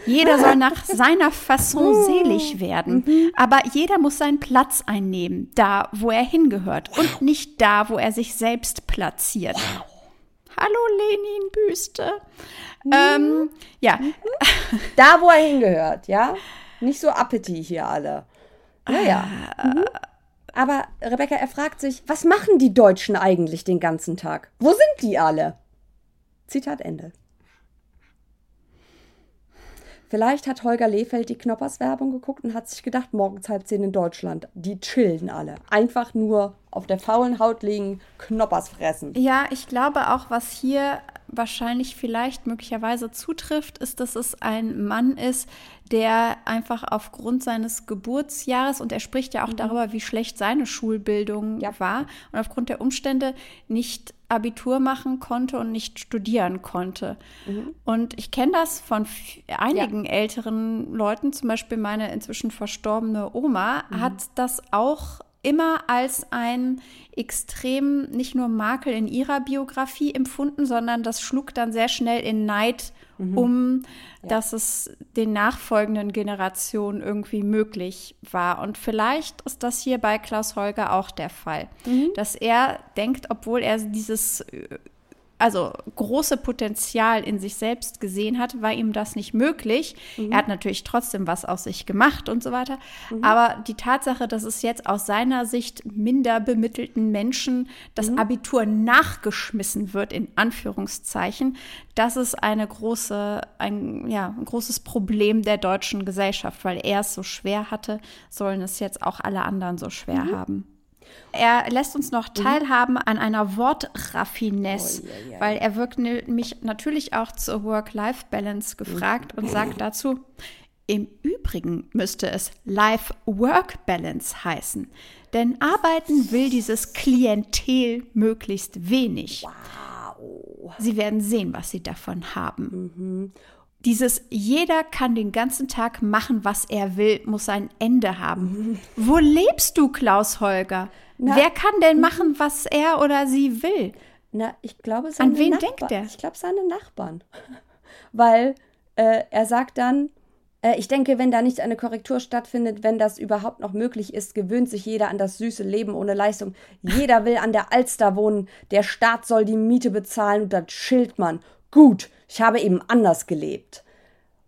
jeder soll nach seiner Fasson selig werden. Mhm. Aber jeder muss seinen Platz einnehmen, da, wo er hingehört. Wow. Und nicht da, wo er sich selbst platziert. Wow. Hallo, Lenin-Büste. Mhm. Ähm, ja. Da, wo er hingehört, ja? Nicht so Appetit hier alle. Naja. Ah. Mhm. Aber Rebecca, er fragt sich, was machen die Deutschen eigentlich den ganzen Tag? Wo sind die alle? Zitat Ende. Vielleicht hat Holger Lehfeld die Knoppers-Werbung geguckt und hat sich gedacht, morgens halb zehn in Deutschland. Die chillen alle. Einfach nur auf der faulen Haut liegen, Knoppers fressen. Ja, ich glaube auch, was hier wahrscheinlich vielleicht möglicherweise zutrifft, ist, dass es ein Mann ist, der einfach aufgrund seines Geburtsjahres, und er spricht ja auch mhm. darüber, wie schlecht seine Schulbildung ja. war, und aufgrund der Umstände nicht Abitur machen konnte und nicht studieren konnte. Mhm. Und ich kenne das von einigen ja. älteren Leuten, zum Beispiel meine inzwischen verstorbene Oma, mhm. hat das auch immer als ein extrem nicht nur Makel in ihrer Biografie empfunden, sondern das schlug dann sehr schnell in Neid mhm. um, ja. dass es den nachfolgenden Generationen irgendwie möglich war. Und vielleicht ist das hier bei Klaus Holger auch der Fall, mhm. dass er denkt, obwohl er dieses äh, also große Potenzial in sich selbst gesehen hat, war ihm das nicht möglich. Mhm. Er hat natürlich trotzdem was aus sich gemacht und so weiter. Mhm. Aber die Tatsache, dass es jetzt aus seiner Sicht minder bemittelten Menschen das mhm. Abitur nachgeschmissen wird, in Anführungszeichen, das ist eine große, ein, ja, ein großes Problem der deutschen Gesellschaft, weil er es so schwer hatte, sollen es jetzt auch alle anderen so schwer mhm. haben. Er lässt uns noch mhm. teilhaben an einer Wortraffinesse, oh, yeah, yeah. weil er wird mich natürlich auch zur Work-Life-Balance gefragt mhm. und sagt dazu, im Übrigen müsste es Life-Work-Balance heißen, denn arbeiten will dieses Klientel möglichst wenig. Wow. Sie werden sehen, was sie davon haben. Mhm. Dieses jeder kann den ganzen Tag machen, was er will, muss ein Ende haben. Mhm. Wo lebst du, Klaus Holger? Na, Wer kann denn mhm. machen, was er oder sie will? Na, ich glaube, seine An wen Nachbarn. denkt er? Ich glaube, seine Nachbarn. Weil äh, er sagt dann, äh, ich denke, wenn da nicht eine Korrektur stattfindet, wenn das überhaupt noch möglich ist, gewöhnt sich jeder an das süße Leben ohne Leistung. Jeder will an der Alster wohnen. Der Staat soll die Miete bezahlen und das schilt man. Gut, ich habe eben anders gelebt.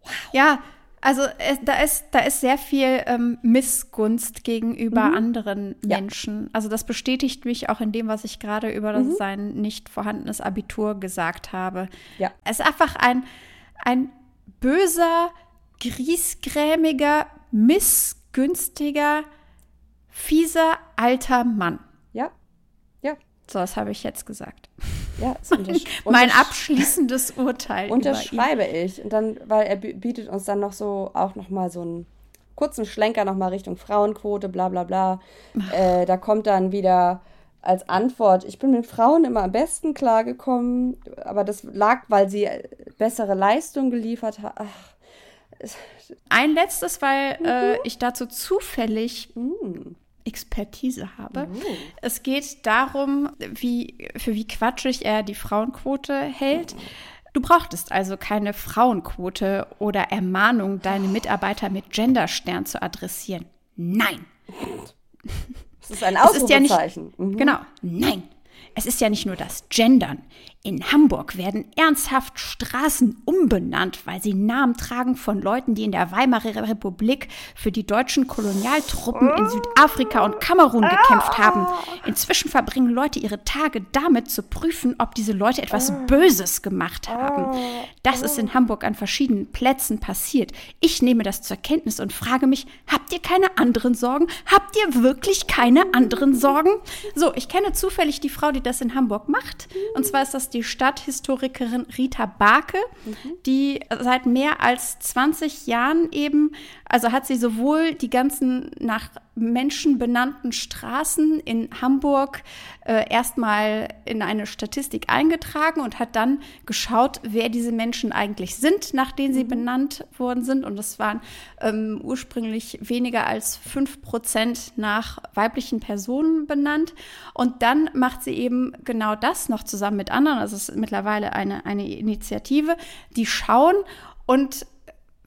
Wow. Ja, also es, da, ist, da ist sehr viel ähm, Missgunst gegenüber mhm. anderen Menschen. Ja. Also das bestätigt mich auch in dem, was ich gerade über mhm. sein nicht vorhandenes Abitur gesagt habe. Ja. Es ist einfach ein, ein böser, griesgrämiger, missgünstiger, fieser alter Mann. Ja, ja. So, das habe ich jetzt gesagt. Ja, mein abschließendes Urteil. Unterschreibe ich. Und dann, weil er bietet uns dann noch so auch noch mal so einen kurzen Schlenker noch mal Richtung Frauenquote, bla bla bla. Äh, da kommt dann wieder als Antwort, ich bin mit Frauen immer am besten klargekommen, aber das lag, weil sie bessere Leistung geliefert haben. Ein letztes, weil äh, mhm. äh, ich dazu zufällig mhm. Expertise habe. Mhm. Es geht darum, wie, für wie quatschig er die Frauenquote hält. Du brauchtest also keine Frauenquote oder Ermahnung, deine Mitarbeiter mit Genderstern zu adressieren. Nein. Das ist ein Ausrufezeichen. Ja nicht, mhm. Genau. Nein. Es ist ja nicht nur das Gendern. In Hamburg werden ernsthaft Straßen umbenannt, weil sie Namen tragen von Leuten, die in der Weimarer Republik für die deutschen Kolonialtruppen in Südafrika und Kamerun gekämpft haben. Inzwischen verbringen Leute ihre Tage damit zu prüfen, ob diese Leute etwas Böses gemacht haben. Das ist in Hamburg an verschiedenen Plätzen passiert. Ich nehme das zur Kenntnis und frage mich, habt ihr keine anderen Sorgen? Habt ihr wirklich keine anderen Sorgen? So, ich kenne zufällig die Frau, die das in Hamburg macht. Und zwar ist das die Stadthistorikerin Rita Barke, mhm. die seit mehr als 20 Jahren eben, also hat sie sowohl die ganzen nach Menschen benannten Straßen in Hamburg äh, erstmal in eine Statistik eingetragen und hat dann geschaut, wer diese Menschen eigentlich sind, nach denen sie mhm. benannt worden sind. Und das waren ähm, ursprünglich weniger als fünf Prozent nach weiblichen Personen benannt. Und dann macht sie eben genau das noch zusammen mit anderen. Also es ist mittlerweile eine, eine Initiative, die schauen und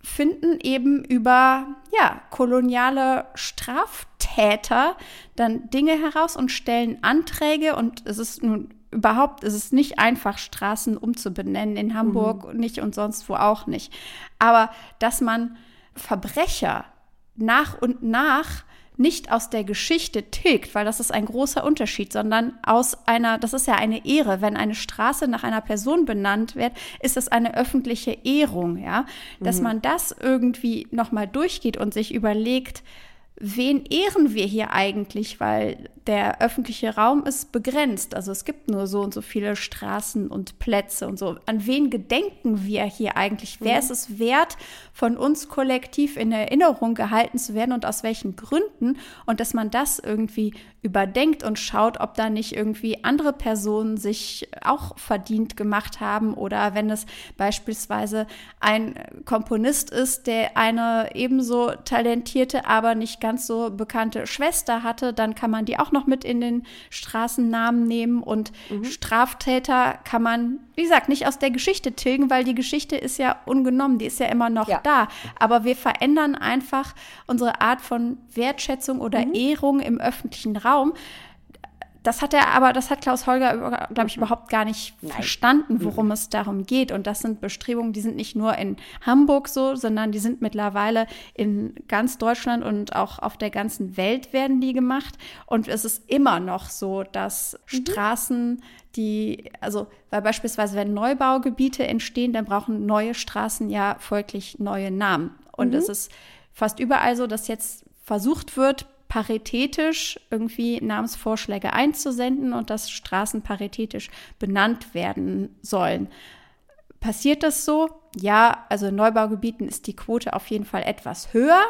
finden eben über ja, koloniale Straftäter dann Dinge heraus und stellen Anträge und es ist nun überhaupt, es ist nicht einfach, Straßen umzubenennen in Hamburg mhm. nicht und sonst wo auch nicht. Aber dass man Verbrecher nach und nach nicht aus der Geschichte tilgt, weil das ist ein großer Unterschied, sondern aus einer, das ist ja eine Ehre. Wenn eine Straße nach einer Person benannt wird, ist das eine öffentliche Ehrung, ja. Dass mhm. man das irgendwie nochmal durchgeht und sich überlegt, wen ehren wir hier eigentlich? Weil der öffentliche Raum ist begrenzt. Also es gibt nur so und so viele Straßen und Plätze und so. An wen gedenken wir hier eigentlich? Wer mhm. ist es wert, von uns kollektiv in Erinnerung gehalten zu werden und aus welchen Gründen? Und dass man das irgendwie überdenkt und schaut, ob da nicht irgendwie andere Personen sich auch verdient gemacht haben oder wenn es beispielsweise ein Komponist ist, der eine ebenso talentierte, aber nicht ganz so bekannte Schwester hatte, dann kann man die auch noch mit in den Straßennamen nehmen und mhm. Straftäter kann man, wie gesagt, nicht aus der Geschichte tilgen, weil die Geschichte ist ja ungenommen, die ist ja immer noch ja. da. Aber wir verändern einfach unsere Art von Wertschätzung oder mhm. Ehrung im öffentlichen Raum das hat er aber, das hat Klaus Holger, glaube ich, überhaupt gar nicht Nein. verstanden, worum mhm. es darum geht. Und das sind Bestrebungen, die sind nicht nur in Hamburg so, sondern die sind mittlerweile in ganz Deutschland und auch auf der ganzen Welt werden die gemacht. Und es ist immer noch so, dass mhm. Straßen, die, also, weil beispielsweise, wenn Neubaugebiete entstehen, dann brauchen neue Straßen ja folglich neue Namen. Und mhm. es ist fast überall so, dass jetzt versucht wird, paritätisch irgendwie Namensvorschläge einzusenden und dass Straßen paritätisch benannt werden sollen. Passiert das so? Ja, also in Neubaugebieten ist die Quote auf jeden Fall etwas höher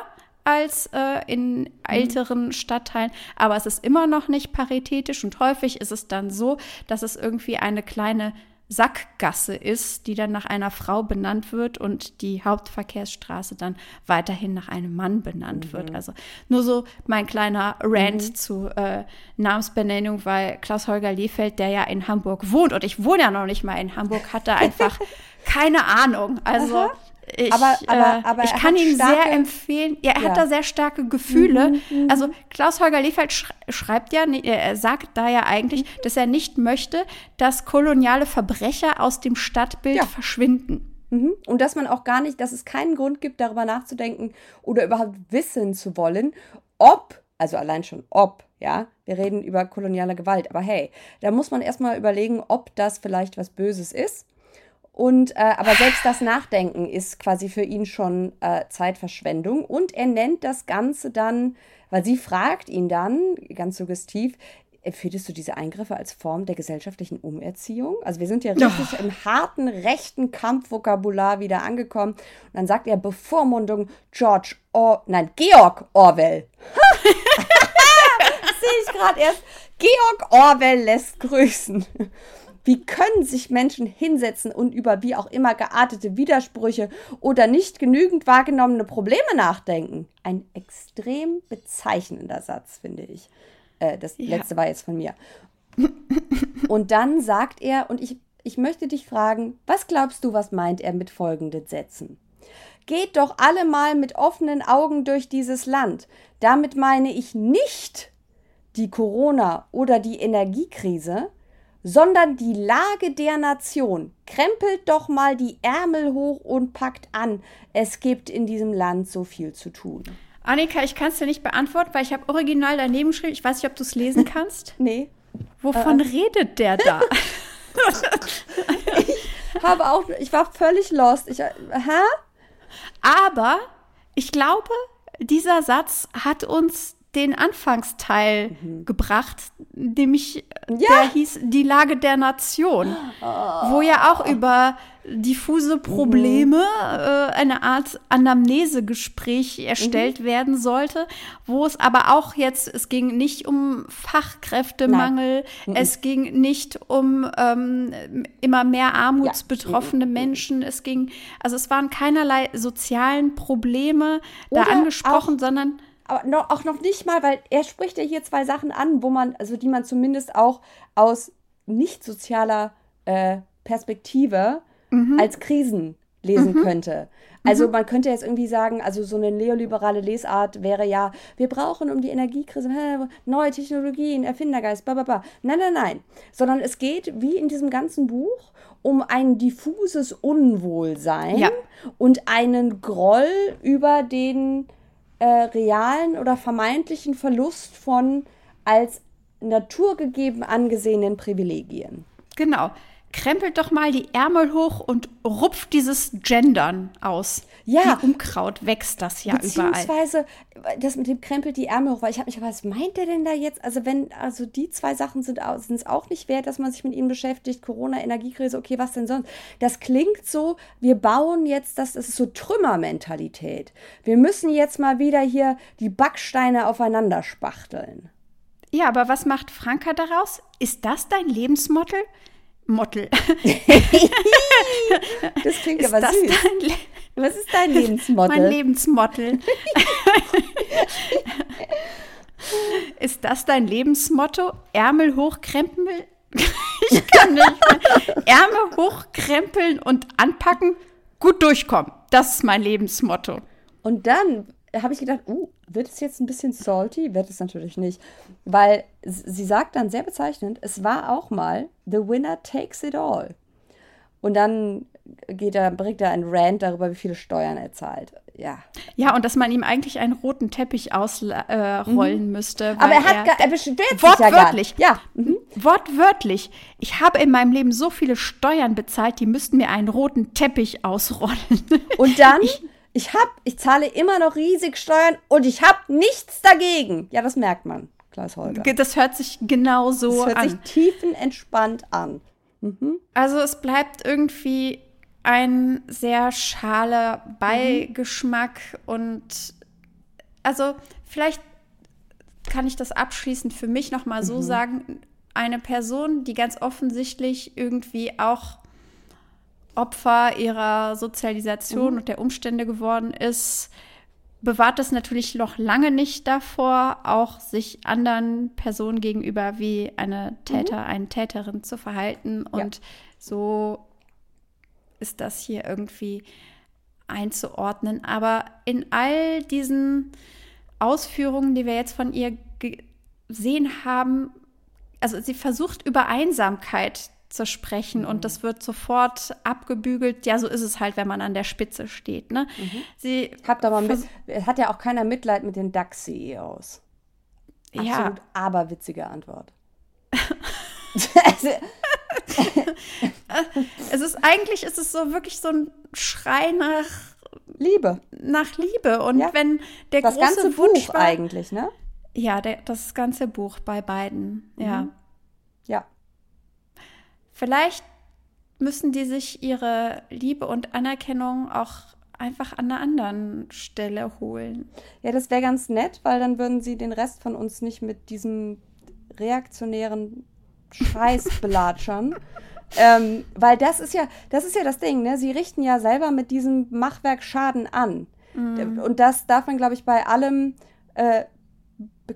als äh, in mhm. älteren mhm. Stadtteilen, aber es ist immer noch nicht paritätisch und häufig ist es dann so, dass es irgendwie eine kleine Sackgasse ist, die dann nach einer Frau benannt wird und die Hauptverkehrsstraße dann weiterhin nach einem Mann benannt mhm. wird. Also nur so mein kleiner Rant mhm. zu äh, Namensbenennung, weil Klaus-Holger Lehfeld, der ja in Hamburg wohnt und ich wohne ja noch nicht mal in Hamburg, hat da einfach keine Ahnung. Also Aha. Ich, aber, aber, äh, aber ich kann ihn starke, sehr empfehlen. Ja, er ja. hat da sehr starke Gefühle. Mhm, mhm. also Klaus-Holger Lefeld sch schreibt ja, er sagt da ja eigentlich, mhm. dass er nicht möchte, dass koloniale Verbrecher aus dem Stadtbild ja. verschwinden. Mhm. Und dass man auch gar nicht, dass es keinen Grund gibt, darüber nachzudenken oder überhaupt wissen zu wollen, ob, also allein schon ob, ja, wir reden über koloniale Gewalt, aber hey, da muss man erstmal überlegen, ob das vielleicht was Böses ist und äh, aber selbst das Nachdenken ist quasi für ihn schon äh, Zeitverschwendung. Und er nennt das Ganze dann, weil sie fragt ihn dann, ganz suggestiv, Empfindest du diese Eingriffe als Form der gesellschaftlichen Umerziehung? Also wir sind ja richtig oh. im harten rechten Kampfvokabular wieder angekommen. Und dann sagt er Bevormundung George Or nein, Georg Orwell. Sehe ich gerade erst. Georg Orwell lässt grüßen. Wie können sich Menschen hinsetzen und über wie auch immer geartete Widersprüche oder nicht genügend wahrgenommene Probleme nachdenken? Ein extrem bezeichnender Satz, finde ich. Äh, das ja. letzte war jetzt von mir. Und dann sagt er, und ich, ich möchte dich fragen, was glaubst du, was meint er mit folgenden Sätzen? Geht doch alle mal mit offenen Augen durch dieses Land. Damit meine ich nicht die Corona- oder die Energiekrise, sondern die Lage der Nation. Krempelt doch mal die Ärmel hoch und packt an. Es gibt in diesem Land so viel zu tun. Annika, ich kann es dir nicht beantworten, weil ich habe original daneben geschrieben. Ich weiß nicht, ob du es lesen kannst. nee. Wovon äh, redet der da? ich habe auch, ich war völlig lost. Ich, hä? Aber ich glaube, dieser Satz hat uns den Anfangsteil mhm. gebracht, nämlich ja. der hieß Die Lage der Nation, oh. wo ja auch über diffuse Probleme mhm. äh, eine Art Anamnesegespräch erstellt mhm. werden sollte, wo es aber auch jetzt, es ging nicht um Fachkräftemangel, mhm. es ging nicht um ähm, immer mehr armutsbetroffene ja. Mhm. Menschen, es ging, also es waren keinerlei sozialen Probleme Oder da angesprochen, sondern aber noch, auch noch nicht mal, weil er spricht ja hier zwei Sachen an, wo man, also die man zumindest auch aus nicht sozialer äh, Perspektive mhm. als Krisen lesen mhm. könnte. Also mhm. man könnte jetzt irgendwie sagen, also so eine neoliberale Lesart wäre ja, wir brauchen um die Energiekrise neue Technologien, Erfindergeist, bla bla bla. Nein, nein, nein. Sondern es geht, wie in diesem ganzen Buch, um ein diffuses Unwohlsein ja. und einen Groll über den äh, realen oder vermeintlichen Verlust von als naturgegeben angesehenen Privilegien. Genau. Krempelt doch mal die Ärmel hoch und rupft dieses Gendern aus. Ja. Wie Unkraut wächst das ja Beziehungsweise, überall. das mit dem Krempelt die Ärmel hoch, weil ich habe mich, was meint der denn da jetzt? Also wenn, also die zwei Sachen sind es auch nicht wert, dass man sich mit ihnen beschäftigt. Corona, Energiekrise, okay, was denn sonst? Das klingt so, wir bauen jetzt, das, das ist so Trümmermentalität. Wir müssen jetzt mal wieder hier die Backsteine aufeinander spachteln. Ja, aber was macht Franka daraus? Ist das dein Lebensmotto? Mottel. das klingt ist aber das süß. Was ist dein Lebensmotto? Mein Lebensmotto. ist das dein Lebensmotto? Ärmel hochkrempeln? ich kann nicht mehr. Ärmel hochkrempeln und anpacken, gut durchkommen. Das ist mein Lebensmotto. Und dann habe ich gedacht, uh, wird es jetzt ein bisschen salty? Wird es natürlich nicht. Weil sie sagt dann sehr bezeichnend, es war auch mal The Winner Takes It All. Und dann geht er, bringt er ein Rant darüber, wie viele Steuern er zahlt. Ja. Ja, und dass man ihm eigentlich einen roten Teppich ausrollen äh, mhm. müsste. Aber er hat er, er beschwert sich wortwörtlich, ja, ja. Mhm. Wortwörtlich. Ich habe in meinem Leben so viele Steuern bezahlt, die müssten mir einen roten Teppich ausrollen. Und dann ich, ich hab, ich zahle immer noch riesig Steuern und ich habe nichts dagegen. Ja, das merkt man, Klaus Holger. Das hört sich genau so an. Das hört an. sich tiefenentspannt an. Mhm. Also es bleibt irgendwie ein sehr schaler Beigeschmack mhm. und also vielleicht kann ich das abschließend für mich noch mal so mhm. sagen, eine Person, die ganz offensichtlich irgendwie auch Opfer ihrer Sozialisation Mhm. und der Umstände geworden ist, bewahrt es natürlich noch lange nicht davor, auch sich anderen Personen gegenüber wie eine Täter, eine Täterin zu verhalten. Und so ist das hier irgendwie einzuordnen. Aber in all diesen Ausführungen, die wir jetzt von ihr gesehen haben, also sie versucht über Einsamkeit zu sprechen und das wird sofort abgebügelt. Ja, so ist es halt, wenn man an der Spitze steht. Ne? Sie Habt aber mit, hat ja auch keiner Mitleid mit den DAX-CEOs. ja, Absolut aberwitzige Antwort. also, es ist eigentlich ist es so wirklich so ein Schrei nach, Liebe. nach Liebe und Ja. wenn der Das große ganze Wunsch Buch war, eigentlich, ne? ja, der, das ganze Buch bei beiden. Mhm. Ja. Vielleicht müssen die sich ihre Liebe und Anerkennung auch einfach an einer anderen Stelle holen. Ja, das wäre ganz nett, weil dann würden sie den Rest von uns nicht mit diesem reaktionären Scheiß belatschern. ähm, weil das ist ja, das ist ja das Ding, ne? Sie richten ja selber mit diesem Machwerk Schaden an. Und das darf man, glaube ich, bei allem äh,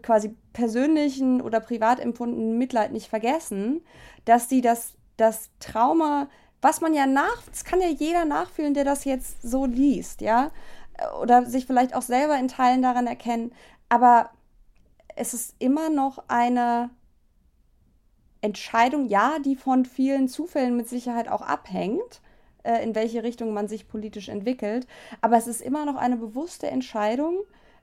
quasi persönlichen oder privat empfundenen Mitleid nicht vergessen, dass sie das, das Trauma, was man ja nach, das kann ja jeder nachfühlen, der das jetzt so liest, ja, oder sich vielleicht auch selber in Teilen daran erkennen, aber es ist immer noch eine Entscheidung, ja, die von vielen Zufällen mit Sicherheit auch abhängt, äh, in welche Richtung man sich politisch entwickelt. Aber es ist immer noch eine bewusste Entscheidung,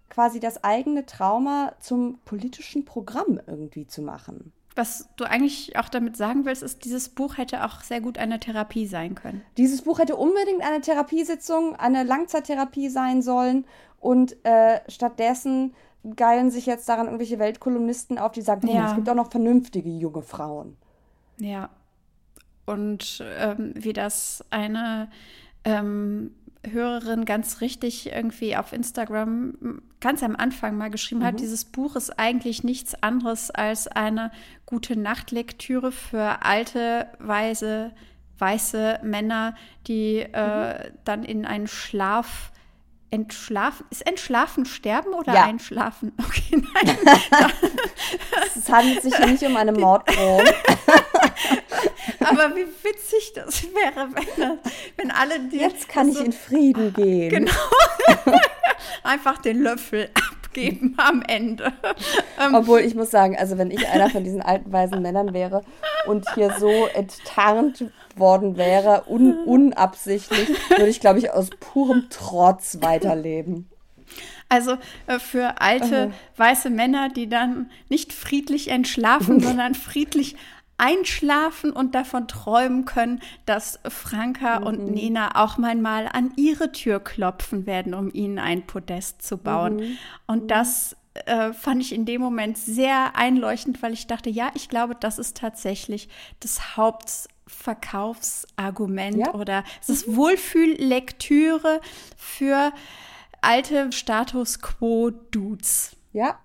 quasi das eigene Trauma zum politischen Programm irgendwie zu machen. Was du eigentlich auch damit sagen willst, ist, dieses Buch hätte auch sehr gut eine Therapie sein können. Dieses Buch hätte unbedingt eine Therapiesitzung, eine Langzeittherapie sein sollen und äh, stattdessen geilen sich jetzt daran irgendwelche Weltkolumnisten auf, die sagen, "Hm, Ja. es gibt auch noch vernünftige junge Frauen. Ja. Und ähm, wie das eine ähm, Hörerin ganz richtig irgendwie auf Instagram ganz am Anfang mal geschrieben hat, dieses Buch ist eigentlich nichts anderes als eine gute Nachtlektüre für alte, weise, weiße Männer, die äh, dann in einen Schlaf entschlafen. Ist entschlafen sterben oder Ja. einschlafen? Okay, nein. Es handelt sich nicht um eine Morddrohung. Aber wie witzig das wäre, wenn, wenn alle die Jetzt kann ich so in Frieden gehen. Genau. einfach den Löffel abgeben am Ende. Ähm, Obwohl ich muss sagen, also wenn ich einer von diesen alten weisen Männern wäre und hier so enttarnt worden wäre, un unabsichtlich, würde ich, glaube ich, aus purem Trotz weiterleben. also äh, für alte weiße Männer, die dann nicht friedlich entschlafen, sondern friedlich einschlafen und davon träumen können, dass Franka und Nena auch mal an ihre Tür klopfen werden, um ihnen ein Podest zu bauen. Und das äh, fand ich in dem Moment sehr einleuchtend, weil ich dachte, ja, ich glaube, das ist tatsächlich das Hauptverkaufsargument Ja. oder es ist Wohlfühllektüre für alte Status Quo-Dudes. Ja.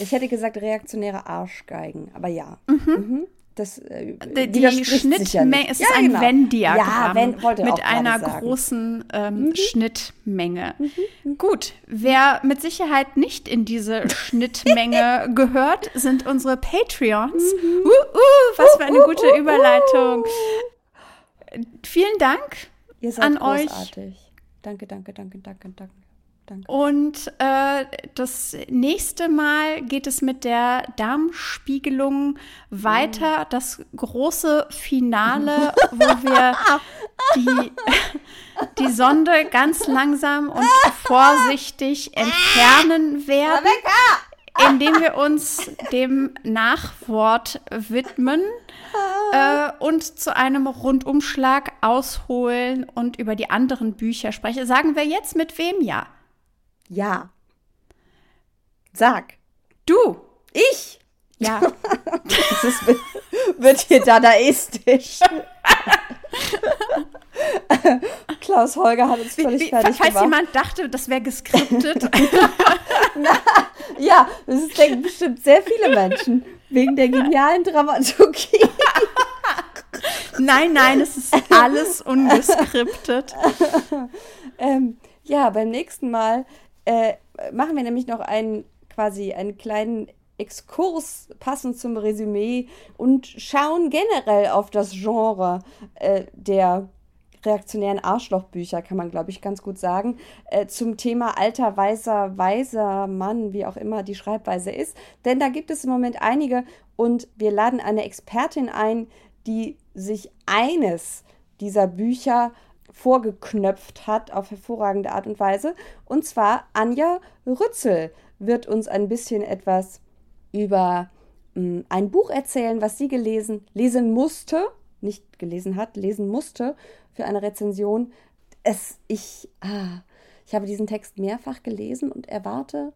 Ich hätte gesagt reaktionäre Arschgeigen, aber ja. Mhm. Das äh, Die, ja Schnittmenge, nicht. es Ja, ist ein genau. Venn-Diagramm Ja, Venn, mit einer sagen. Mhm. großen ähm, Schnittmenge. Gut, wer mit Sicherheit nicht in diese Schnittmenge gehört, sind unsere Patreons. Mhm. Uh, uh, was für eine gute Überleitung. Vielen Dank an euch. großartig. Danke, danke, danke, danke, danke. Danke. Und äh, das nächste Mal geht es mit der Darmspiegelung weiter. Das große Finale, wo wir die, die Sonde ganz langsam und vorsichtig entfernen werden, indem wir uns dem Nachwort widmen äh, und zu einem Rundumschlag ausholen und über die anderen Bücher sprechen. Sagen wir jetzt mit wem ja? Ja. Sag. Du. Ich. Ja. Es ist, wird hier dadaistisch. Klaus Holger hat uns völlig Wie, fertig falls gemacht. jemand dachte, das wäre geskriptet. Ja, das denken bestimmt sehr viele Menschen. Wegen der genialen Dramaturgie. Nein, nein, es ist alles ungeskriptet. ähm, ja, beim nächsten Mal äh, machen wir nämlich noch einen quasi einen kleinen Exkurs passend zum Resümee und schauen generell auf das Genre äh, der reaktionären Arschlochbücher, kann man, glaube ich, ganz gut sagen, äh, zum Thema alter, weißer, weiser Mann, wie auch immer die Schreibweise ist. Denn da gibt es im Moment einige und wir laden eine Expertin ein, die sich eines dieser Bücher vorgeknöpft hat auf hervorragende Art und Weise. Und zwar Anja Rützel wird uns ein bisschen etwas über mh, hm, ein Buch erzählen, was sie gelesen, lesen musste, nicht gelesen hat, lesen musste für eine Rezension. Es, ich, ah, ich habe diesen Text mehrfach gelesen und erwarte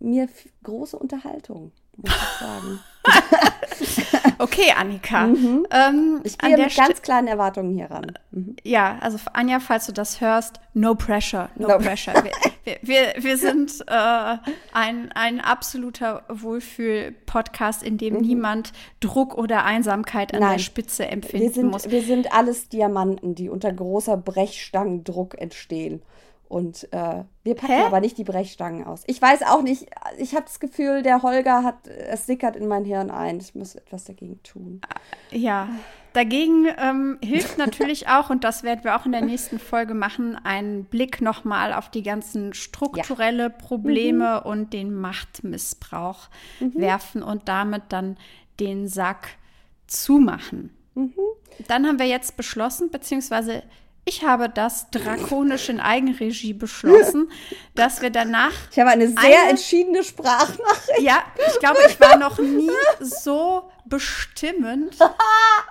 mir große Unterhaltung, muss ich sagen. okay, Annika. Mhm. Ähm, ich gehe mit ganz kleinen Erwartungen hier ran. Mhm. Ja, also Anja, falls du das hörst, no pressure, no, no. pressure. Wir, wir, wir, sind äh, ein, ein absoluter Wohlfühl-Podcast, in dem mhm. niemand Druck oder Einsamkeit an Nein. der Spitze empfinden wir sind, muss. Wir sind alles Diamanten, die unter großer Brechstangendruck entstehen. Und äh, wir packen Hä? aber nicht die Brechstangen aus. Ich weiß auch nicht, ich habe das Gefühl, der Holger hat, es sickert in mein Hirn ein. Ich muss etwas dagegen tun. Ja, dagegen ähm, hilft natürlich auch, und das werden wir auch in der nächsten Folge machen, einen Blick nochmal auf die ganzen strukturelle ja. Probleme mhm. und den Machtmissbrauch mhm. werfen und damit dann den Sack zumachen. Mhm. Dann haben wir jetzt beschlossen, beziehungsweise ich habe das drakonisch in Eigenregie beschlossen, dass wir danach. Ich habe eine sehr eine, entschiedene Sprachnachricht. Ja, ich glaube, ich war noch nie so bestimmend,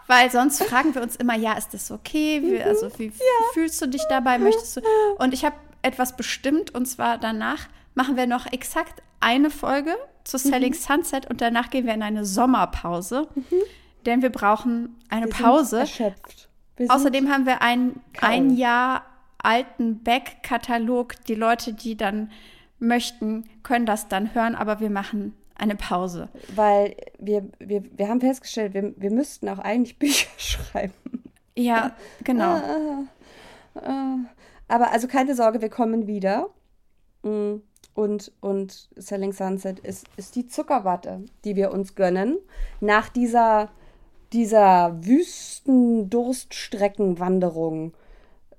weil sonst fragen wir uns immer, ja, ist das okay? Wie, also wie ja. fühlst du dich dabei? Möchtest du? Und ich habe etwas bestimmt und zwar danach machen wir noch exakt eine Folge zu Selling mhm. Sunset und danach gehen wir in eine Sommerpause, mhm. denn wir brauchen eine wir Pause. erschöpft Außerdem haben wir einen ein Jahr alten Back-Katalog. Die Leute, die dann möchten, können das dann hören, aber wir machen eine Pause. Weil wir, wir, wir haben festgestellt, wir, wir müssten auch eigentlich Bücher schreiben. Ja, genau. Ah, ah, ah. Aber also keine Sorge, wir kommen wieder. Mm, und, und Selling Sunset ist, ist die Zuckerwatte, die wir uns gönnen. Nach dieser dieser Wüstendurststreckenwanderung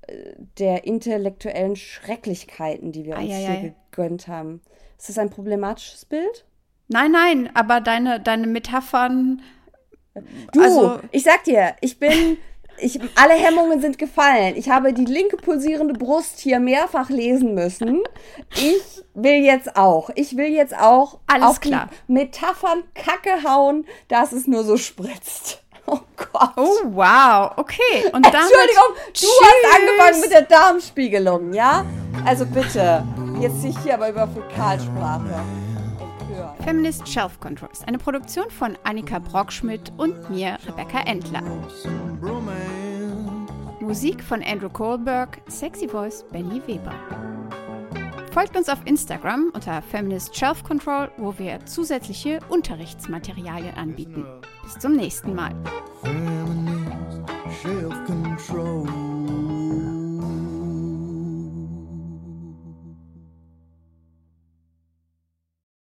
äh, der intellektuellen Schrecklichkeiten, die wir uns Eieiei. hier gegönnt haben. Ist das ein problematisches Bild? Nein, nein, aber deine, deine Metaphern. Du, also, ich sag dir, ich bin ich, alle Hemmungen sind gefallen. Ich habe die linke pulsierende Brust hier mehrfach lesen müssen. Ich will jetzt auch. Ich will jetzt auch Alles auf klar. die Metaphern Kacke hauen, dass es nur so spritzt. Oh Gott. Oh, wow. Okay. Und damit, Entschuldigung, du tschüss. hast angefangen mit der Darmspiegelung, ja? Also bitte. Jetzt sich hier aber über Fäkalsprache. Feminist Shelf Control ist eine Produktion von Annika Brockschmidt und mir, Rebecca Endler. Musik von Andrew Kohlberg, Sexy Voice Benny Weber. Folgt uns auf Instagram unter Feminist Shelf Control, wo wir zusätzliche Unterrichtsmaterialien anbieten. Bis zum nächsten Mal.